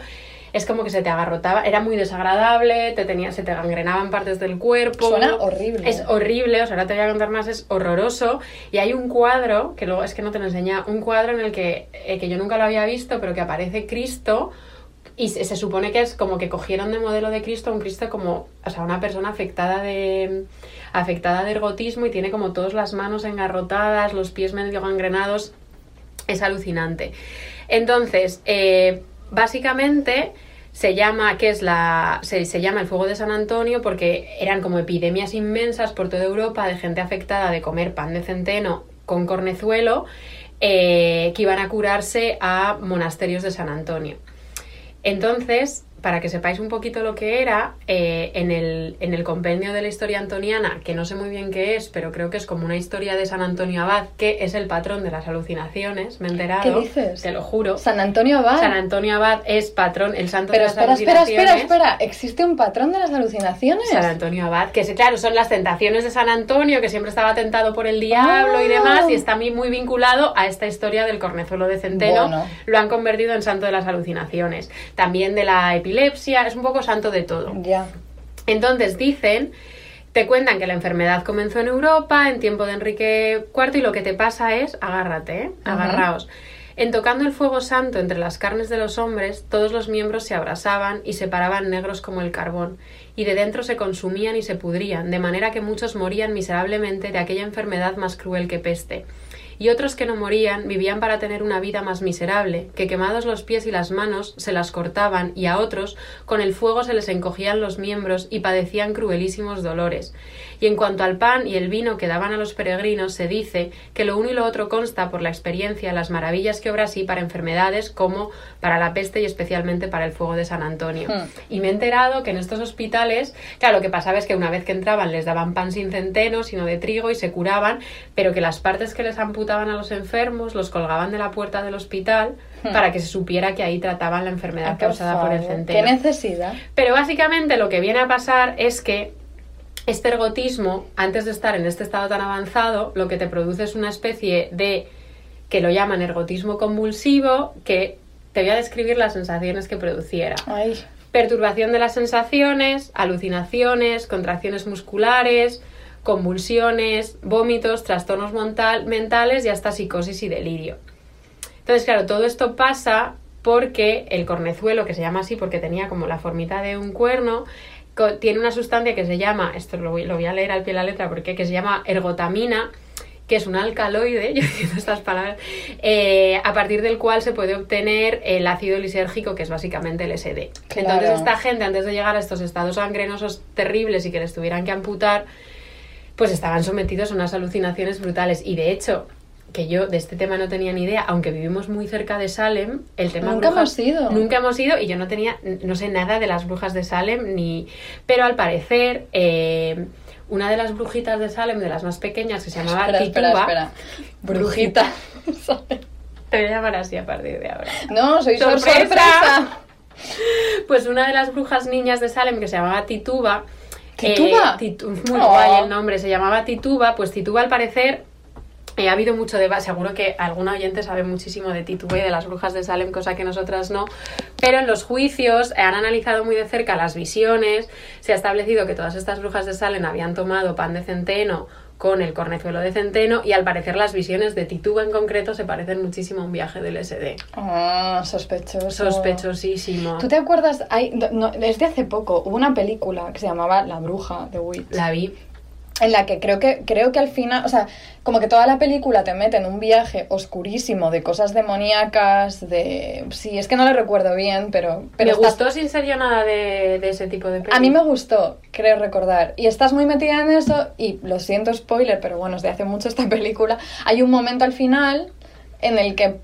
es como que se te agarrotaba, era muy desagradable, te tenía, se te gangrenaban partes del cuerpo.
Suena horrible.
Es horrible, o sea, ahora te voy a contar más, es horroroso. Y hay un cuadro, que luego es que no te lo enseña, un cuadro en el que, eh, que yo nunca lo había visto, pero que aparece Cristo y se, se supone que es como que cogieron de modelo de Cristo a un Cristo como, o sea, una persona afectada de afectada de ergotismo y tiene como todas las manos engarrotadas, los pies medio gangrenados. Es alucinante. Entonces, eh, básicamente se llama, que es la, se, se llama el fuego de San Antonio porque eran como epidemias inmensas por toda Europa de gente afectada de comer pan de centeno con cornezuelo eh, que iban a curarse a monasterios de San Antonio. Entonces, para que sepáis un poquito lo que era, eh, en, el, en el compendio de la historia antoniana, que no sé muy bien qué es, pero creo que es como una historia de San Antonio Abad, que es el patrón de las alucinaciones, me he enterado.
¿Qué dices?
Te lo juro.
San Antonio Abad.
San Antonio Abad es patrón, el santo
Pero
de las
espera, espera, espera,
alucinaciones.
espera. ¿Existe un patrón de las alucinaciones?
San Antonio Abad, que claro, son las tentaciones de San Antonio, que siempre estaba tentado por el diablo y
Ah.
demás, y está muy, muy vinculado a esta historia del cornezuelo de centeno.
Bueno.
Lo han convertido en santo de las alucinaciones. También de la epilepsia, es un poco santo de todo.
Ya.
Entonces dicen, te cuentan que la enfermedad comenzó en Europa en tiempo de Enrique IV y lo que te pasa es, agárrate, ¿eh? Agarraos. En tocando el fuego santo entre las carnes de los hombres, todos los miembros se abrasaban y se paraban negros como el carbón, y de dentro se consumían y se pudrían, de manera que muchos morían miserablemente de aquella enfermedad más cruel que peste. Y otros que no morían vivían para tener una vida más miserable, que quemados los pies y las manos se las cortaban y a otros con el fuego se les encogían los miembros y padecían cruelísimos dolores. Y en cuanto al pan y el vino que daban a los peregrinos, se dice que lo uno y lo otro consta por la experiencia las maravillas que obra así para enfermedades como para la peste y especialmente para el fuego de San Antonio.
Hmm.
Y me he enterado que en estos hospitales, claro, lo que pasaba es que una vez que entraban les daban pan sin centeno, sino de trigo y se curaban, pero que las partes que les amputaban a los enfermos los colgaban de la puerta del hospital
Hmm.
para que se supiera que ahí trataban la enfermedad
Ah,
causada por el centeno.
¿Qué necesidad?
Pero básicamente lo que viene a pasar es que este ergotismo, antes de estar en este estado tan avanzado, lo que te produce es una especie de, que lo llaman ergotismo convulsivo, que te voy a describir las sensaciones que produciera.
Ay.
Perturbación de las sensaciones, alucinaciones, contracciones musculares, convulsiones, vómitos, trastornos mentales y hasta psicosis y delirio. Entonces, claro, todo esto pasa porque el cornezuelo, que se llama así porque tenía como la formita de un cuerno, tiene una sustancia que se llama, esto lo voy, lo voy a leer al pie de la letra porque que se llama ergotamina, que es un alcaloide, *laughs* yo diciendo estas palabras, eh, a partir del cual se puede obtener el ácido lisérgico, que es básicamente el SD.
Claro.
Entonces esta gente, antes de llegar a estos estados gangrenosos terribles y que les tuvieran que amputar, pues estaban sometidos a unas alucinaciones brutales. Y de hecho, que yo de este tema no tenía ni idea, aunque vivimos muy cerca de Salem, el tema
Nunca
brujas-
hemos ido.
Nunca hemos ido y yo no tenía, no sé nada de las brujas de Salem, ni... Pero al parecer, eh, una de las brujitas de Salem, de las más pequeñas, que se llamaba
Espera,
Tituba.
espera, espera. Brujita. *laughs*
Te voy a llamar así a partir de ahora.
No, soy sor-
¡Sorpresa!
sorpresa.
Pues una de las brujas niñas de Salem que se llamaba Tituba.
¿Tituba?
eh, Titu- muy
Oh.
guay el nombre, se llamaba Tituba. Pues Tituba al parecer. eh, ha habido mucho debate, seguro que algún oyente sabe muchísimo de Tituba y de las brujas de Salem, cosa que nosotras no. Pero en los juicios han analizado muy de cerca las visiones. Se ha establecido que todas estas brujas de Salem habían tomado pan de centeno con el cornezuelo de centeno y al parecer las visiones de Tituba en concreto se parecen muchísimo a un viaje del SD.
Ah, sospechoso.
Sospechosísimo.
¿Tú te acuerdas? Hay, no, desde hace poco hubo una película que se llamaba La Bruja de Witch.
La vi.
En la que creo que creo que al final, o sea, como que toda la película te mete en un viaje oscurísimo de cosas demoníacas, de... Sí, es que no lo recuerdo bien, pero... pero
me
estás-
gustó sin ser yo nada de, de ese tipo de peli.
A mí me gustó, creo recordar. Y estás muy metida en eso, y lo siento spoiler, pero bueno, es de hace mucho esta *laughs* película. Hay un momento al final en el que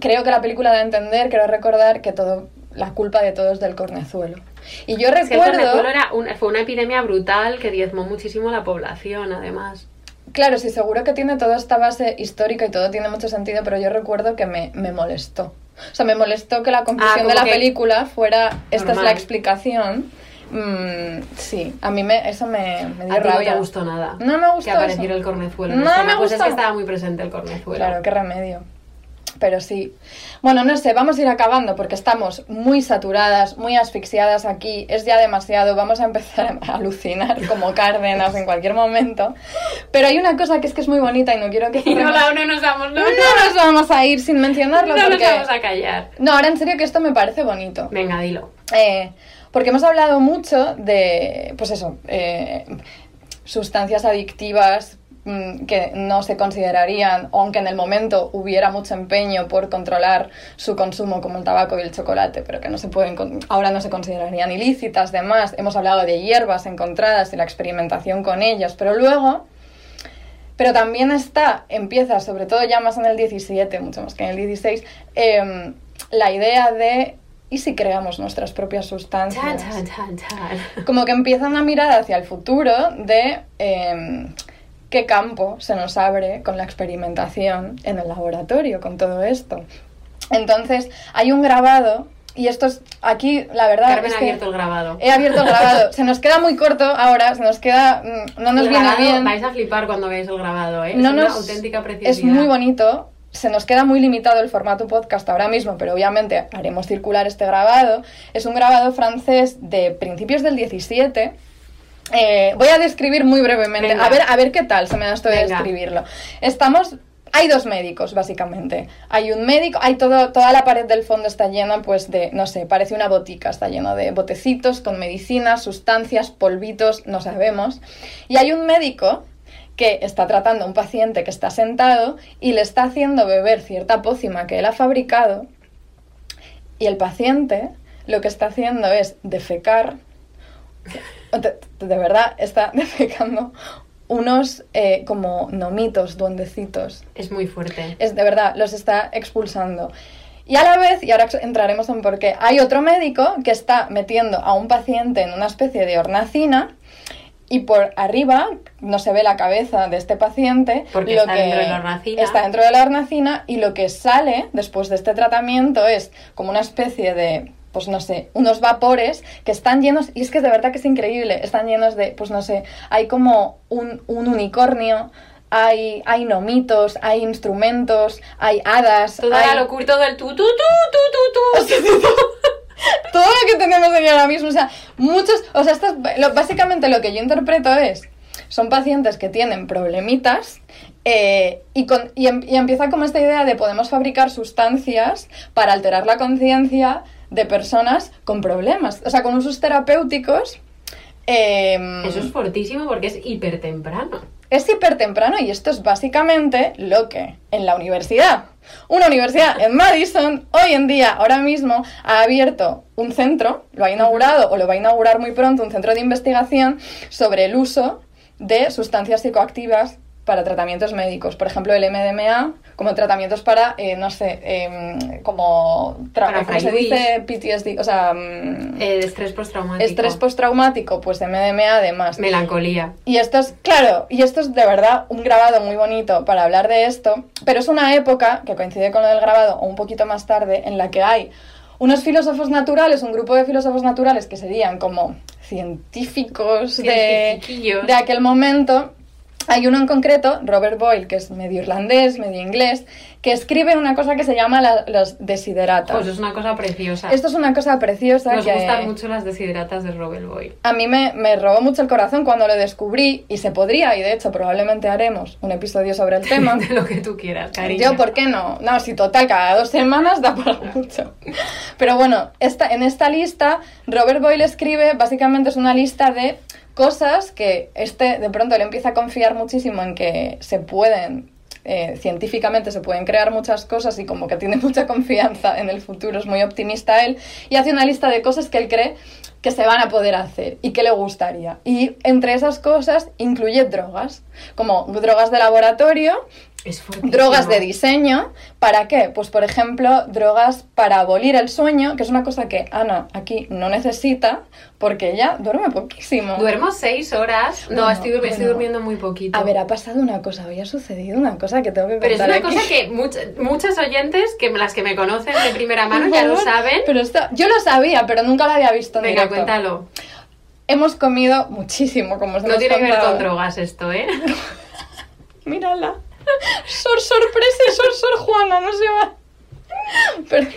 creo que la película da a entender, creo recordar, que todo la culpa de todo es del cornezuelo. Y yo
el
recuerdo...
cornezuelo era fue una epidemia brutal que diezmó muchísimo la población, además.
Claro, sí, seguro que tiene toda esta base histórica y todo tiene mucho sentido, pero yo recuerdo que me, me molestó. O sea, me molestó que la conclusión
Ah, como
de la película fuera, esta es la explicación. Mm, sí, a mí me, eso me, me dio
a
rabia.
no te gustó nada.
No me gustó
Que apareciera
eso.
el cornezuelo.
No
escena.
me
Pues es que estaba muy presente el cornezuelo.
Claro, qué remedio. Pero sí. Bueno, no sé, vamos a ir acabando porque estamos muy saturadas, muy asfixiadas aquí. Es ya demasiado, vamos a empezar a alucinar como Cárdenas en cualquier momento. Pero hay una cosa que es que es muy bonita y no quiero que...
Y *laughs* no, la no nos damos, no,
No nos vamos a ir sin mencionarlo
no nos
porque...
vamos a callar.
No, ahora en serio que esto me parece bonito.
Venga, dilo.
Eh, porque hemos hablado mucho de, pues eso, eh, sustancias adictivas que no se considerarían, aunque en el momento hubiera mucho empeño por controlar su consumo como el tabaco y el chocolate, pero que no se pueden, ahora no se considerarían ilícitas, demás. Hemos hablado de hierbas encontradas y la experimentación con ellas, pero luego... Pero también está, empieza, sobre todo ya más en el 17, mucho más que en el 16, em, la idea de, ¿y si creamos nuestras propias sustancias? Como que empieza una mirada hacia el futuro de em, qué campo se nos abre con la experimentación en el laboratorio, con todo esto. Entonces, hay un grabado, y esto es, aquí la verdad
Carmen
es
ha
que
abierto el grabado.
he abierto el grabado. Se nos queda muy corto ahora, se nos queda, mm, no nos
El
viene
grabado,
bien.
Vais a flipar cuando veáis el grabado, ¿eh?
No
es una
nos-
auténtica preciosidad.
Es muy bonito. Se nos queda muy limitado el formato podcast ahora mismo, pero obviamente haremos circular este grabado. Es un grabado francés de principios del 17. Eh, voy a describir muy brevemente.
Venga.
A ver, a ver qué tal se me da esto de
Venga.
describirlo. Estamos. Hay dos médicos, básicamente. Hay un médico, hay todo, toda la pared del fondo está llena, pues, de, no sé, parece una botica, está lleno de botecitos con medicinas, sustancias, polvitos, no sabemos. Y hay un médico que está tratando a un paciente que está sentado y le está haciendo beber cierta pócima que él ha fabricado y el paciente lo que está haciendo es defecar, de, de verdad está *laughs* defecando unos eh, como nomitos, duendecitos.
Es muy fuerte.
Es de verdad, los está expulsando. Y a la vez, y ahora entraremos en por qué, hay otro médico que está metiendo a un paciente en una especie de hornacina y por arriba no se ve la cabeza de este paciente.
Porque
lo
está
que
dentro de la hornacina.
Está dentro de la hornacina y lo que sale después de este tratamiento es como una especie de, pues no sé, unos vapores que están llenos, y es que de verdad que es increíble, están llenos de, pues no sé, hay como un, un unicornio. Hay, hay nomitos, hay instrumentos, hay hadas.
Toda
hay-
la locura, todo el tu, tu, tu, tu, tu, tu. *laughs*
todo lo que tenemos aquí ahora mismo. O sea, muchos. O sea, esto es- lo- básicamente lo que yo interpreto es. Son pacientes que tienen problemitas eh, y, con, y, em- y empieza como esta idea de podemos fabricar sustancias para alterar la conciencia de personas con problemas. O sea, con usos terapéuticos. em,
Eso es fortísimo porque es hiper temprano.
es hiper temprano y esto es básicamente lo que en la universidad, una universidad en Madison, hoy en día, ahora mismo, ha abierto un centro, lo ha inaugurado o lo va a inaugurar muy pronto, un centro de investigación sobre el uso de sustancias psicoactivas para tratamientos médicos. Por ejemplo, el MDMA como tratamientos para, eh, no sé, em, como,
Para
¿cómo se dice? PTSD, o sea, mm,
Eh, de estrés postraumático.
estrés postraumático, pues MDMA además.
Melancolía.
Y esto es, claro, y esto es de verdad un grabado muy bonito para hablar de esto, pero es una época que coincide con lo del grabado o un poquito más tarde en la que hay unos filósofos naturales, un grupo de filósofos naturales que serían como científicos de, de aquel momento. Hay uno en concreto, Robert Boyle, que es medio irlandés, medio inglés, que escribe una cosa que se llama la- los desiderata.
Pues es una cosa preciosa.
Esto es una cosa preciosa
Nos
que
gustan mucho las deshidratas de Robert Boyle.
a mí me, me robó mucho el corazón cuando lo descubrí y se podría, y de hecho probablemente haremos un episodio sobre el tema. *laughs*
De lo que tú quieras, cariño.
Yo, ¿por qué no? No, si total, cada dos semanas da para mucho. Pero bueno, esta, en esta lista, Robert Boyle escribe, básicamente es una lista de cosas que este de pronto le empieza a confiar muchísimo en que se pueden, eh, científicamente se pueden crear muchas cosas y como que tiene *laughs* mucha confianza en el futuro, es muy optimista él, y hace una lista de cosas que él cree que se van a poder hacer y que le gustaría. Y entre esas cosas incluye drogas, como drogas de laboratorio,
Es
drogas de diseño. ¿Para qué? Pues, por ejemplo, drogas para abolir el sueño, que es una cosa que Ana aquí no necesita, porque ella duerme poquísimo.
Duermo seis horas. No, estoy, durmiendo muy poquito.
A ver, ha pasado una cosa, hoy ha sucedido una cosa que tengo que
Pero es
contar
una
aquí.
cosa que much- muchas oyentes, que las que me conocen de primera mano, ya lo saben.
Pero esto, yo lo sabía, pero nunca lo había visto en
Venga,
directo.
cuéntalo.
Hemos comido muchísimo, como os
No
hemos
tiene que ver con drogas esto, ¿eh? *laughs*
Mírala. Sor sorpresa sor sor Juana, no se va. Pero,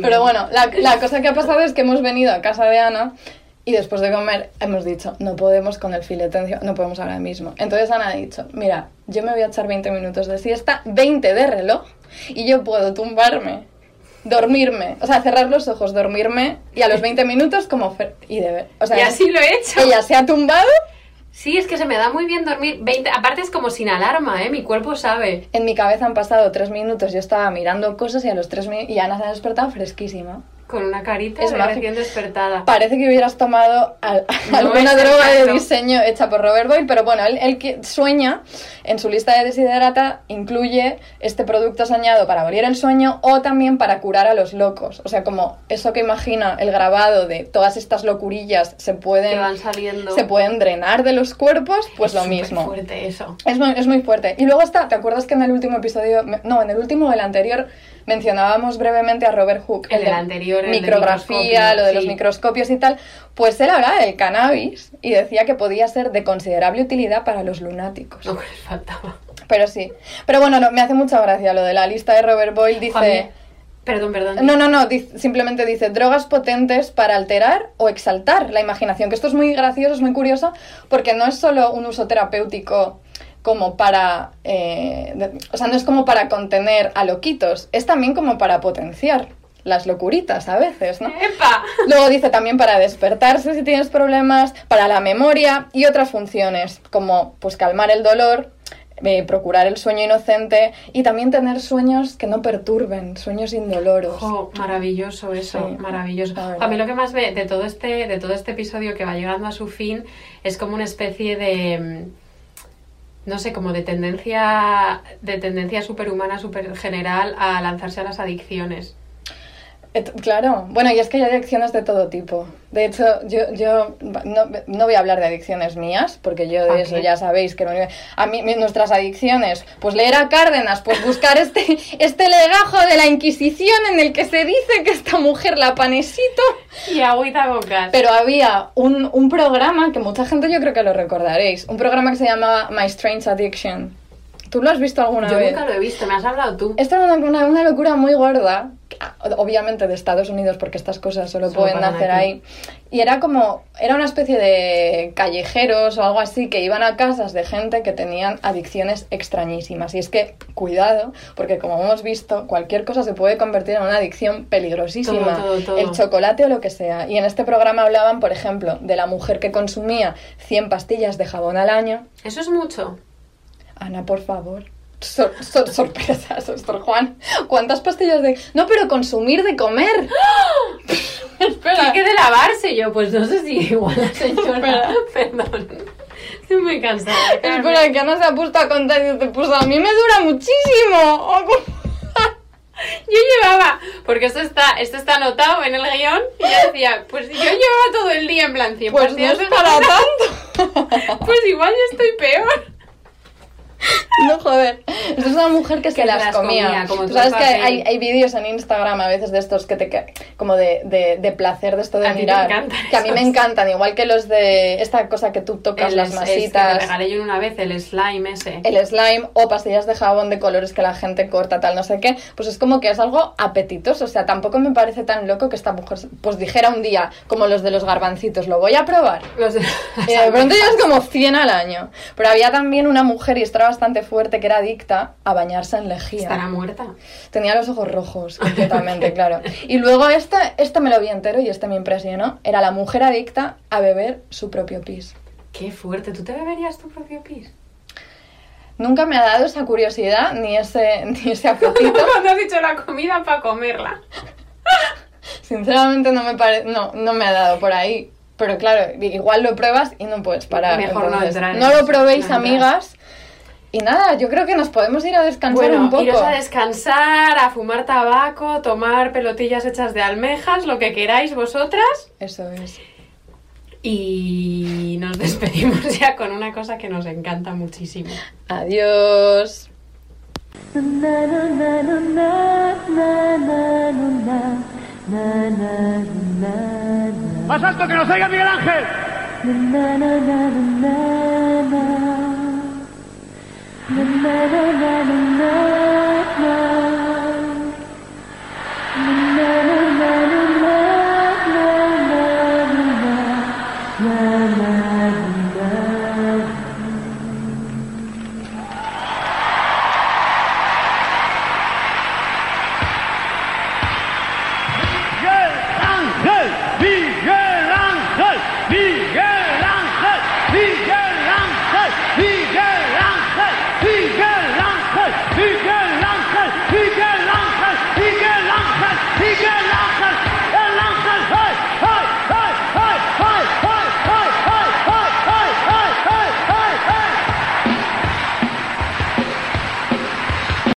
pero bueno, la, la cosa que ha pasado es que hemos venido a casa de Ana y después de comer hemos dicho, no podemos con el filete encima, no podemos ahora mismo. Entonces Ana ha dicho, mira, yo me voy a echar 20 minutos de siesta, 20 de reloj, y yo puedo tumbarme, dormirme, o sea, cerrar los ojos, dormirme, y a los 20 minutos como... Y de ver, o sea,
y así lo he hecho.
ella se ha tumbado
Sí, es que se me da muy bien dormir 20. Aparte es como sin alarma, ¿eh? Mi cuerpo sabe.
En mi cabeza han pasado tres minutos, yo estaba mirando cosas y a los tres minutos... Y Ana se ha despertado fresquísima.
Con una carita
Es
de recién despertada.
Parece que hubieras tomado al- *laughs*
No
alguna droga de diseño hecha por Robert Boyle, pero bueno, él, él que sueña, en su lista de desiderata, incluye este producto soñado para abolir el sueño o también para curar a los locos. O sea, como eso que imagina el grabado de todas estas locurillas se pueden,
van saliendo.
se pueden drenar de los cuerpos, pues
Es
lo mismo.
fuerte eso.
Es muy, es muy fuerte. Y luego está, ¿te acuerdas que en el último episodio, no, en el último o el anterior, mencionábamos brevemente a Robert Hooke?
El
de
del anterior, el
Micrografía, lo de los microscopios y tal. Pues él hablaba del cannabis y decía que podía ser de considerable utilidad para los lunáticos.
Que les faltaba.
Pero sí. Pero bueno, no, me hace mucha gracia lo de la lista de Robert Boyle. Dice...
Perdón, perdón.
No, no, no, dice- simplemente dice drogas potentes para alterar o exaltar la imaginación, que esto es muy gracioso, es muy curioso, porque no es solo un uso terapéutico como para, eh, de- o sea, no es como para contener a loquitos, es también como para potenciar las locuritas a veces, ¿no?
¡Epa!
Luego dice también para despertarse si tienes problemas, para la memoria y otras funciones, como pues calmar el dolor, eh, procurar el sueño inocente y también tener sueños que no perturben, sueños indoloros.
Jo, maravilloso eso,
Sí,
maravilloso. A mí lo que más ve de todo este, de todo este episodio que va llegando a su fin es como una especie de no sé, como de tendencia, de tendencia superhumana, super general a lanzarse a las adicciones.
Claro, bueno, y es que hay adicciones de todo tipo. De hecho, yo, yo no, no voy a hablar de adicciones mías, porque yo de
¿Pa
eso ya sabéis que a mí nuestras adicciones, pues leer a Cárdenas, pues buscar este, *laughs* este legajo de la Inquisición en el que se dice que esta mujer la panesito.
Y agüita bocas.
Pero había un, un programa que mucha gente yo creo que lo recordaréis, un programa que se llamaba My Strange Addiction. ¿Tú lo has visto alguna
Yo
vez?
nunca lo he visto, me has hablado tú.
Esto era una, una- una locura muy gorda, obviamente de Estados Unidos, porque estas cosas solo,
Solo
pueden
aquí.
ahí. Y era como, era una especie de callejeros o algo así que iban a casas de gente que tenían adicciones extrañísimas. Y es que, cuidado, porque como hemos visto, cualquier cosa se puede convertir en una adicción peligrosísima.
Todo, todo, todo.
El chocolate o lo que sea. Y en este programa hablaban, por ejemplo, de la mujer que consumía 100 pastillas de jabón al año.
Eso es mucho.
Ana, por favor. Sor- sor- sorpresa, Sor Juan. ¿Cuántas pastillas de.? No, pero consumir de comer. *gasps* Espera.
Que de lavarse yo, pues no sé si igual la *laughs* señora. Perdón. Muy cansada.
Espera, que Ana se ha puesto a contar y dice, pues a mí me dura muchísimo. *laughs*
Yo llevaba, porque esto está, esto está anotado en el guion, y yo decía, pues yo llevaba todo el día en plan 100
Pues no es para tanto. *laughs*
Pues igual yo estoy peor. *laughs*
No, joder. Esto es una mujer que se las,
las
comía.
comía, como
Tú sabes que hay, hay vídeos en Instagram a veces de estos que te como de, de, de placer de esto de
A
mirar. que a mí me encantan, igual que los de esta cosa que tú tocas
El-
las
es- es que
masitas.
regalé yo una vez el slime ese.
el slime o pastillas de jabón de colores que la gente corta, tal, no sé qué, pues es como que es algo apetitoso. O sea, tampoco me parece tan loco que esta mujer pues dijera un día, como los de los garbancitos, lo voy a probar.
Los de-
Y de pronto ya es como 100 al año. Pero había también una mujer, y esto era bastante fuerte, que era adicta a bañarse en lejía.
Estará muerta.
Tenía los ojos rojos, *laughs* completamente, claro. Y luego este, este me lo vi entero y este me impresionó. Era la mujer adicta a beber su propio pis.
Qué fuerte. ¿Tú te beberías tu propio pis?
Nunca me ha dado esa curiosidad ni ese, *laughs* ni ese apetito. *laughs*
Cuando has dicho la comida para comerla.
Sinceramente no me pare... no, no me ha dado por ahí. Pero claro, igual lo pruebas y no puedes parar.
Mejor no
Entonces,
entrar en
no lo probéis,
no entrar.
amigas. Y nada, yo creo que nos podemos ir a descansar
Bueno,
un poco.
iros a descansar, a fumar tabaco, tomar pelotillas hechas de almejas, lo que queráis vosotras.
Eso es.
Y nos *laughs* despedimos ya con una cosa que nos encanta muchísimo.
Adiós.
¡Más alto que nos oiga Miguel Ángel!
na na na na na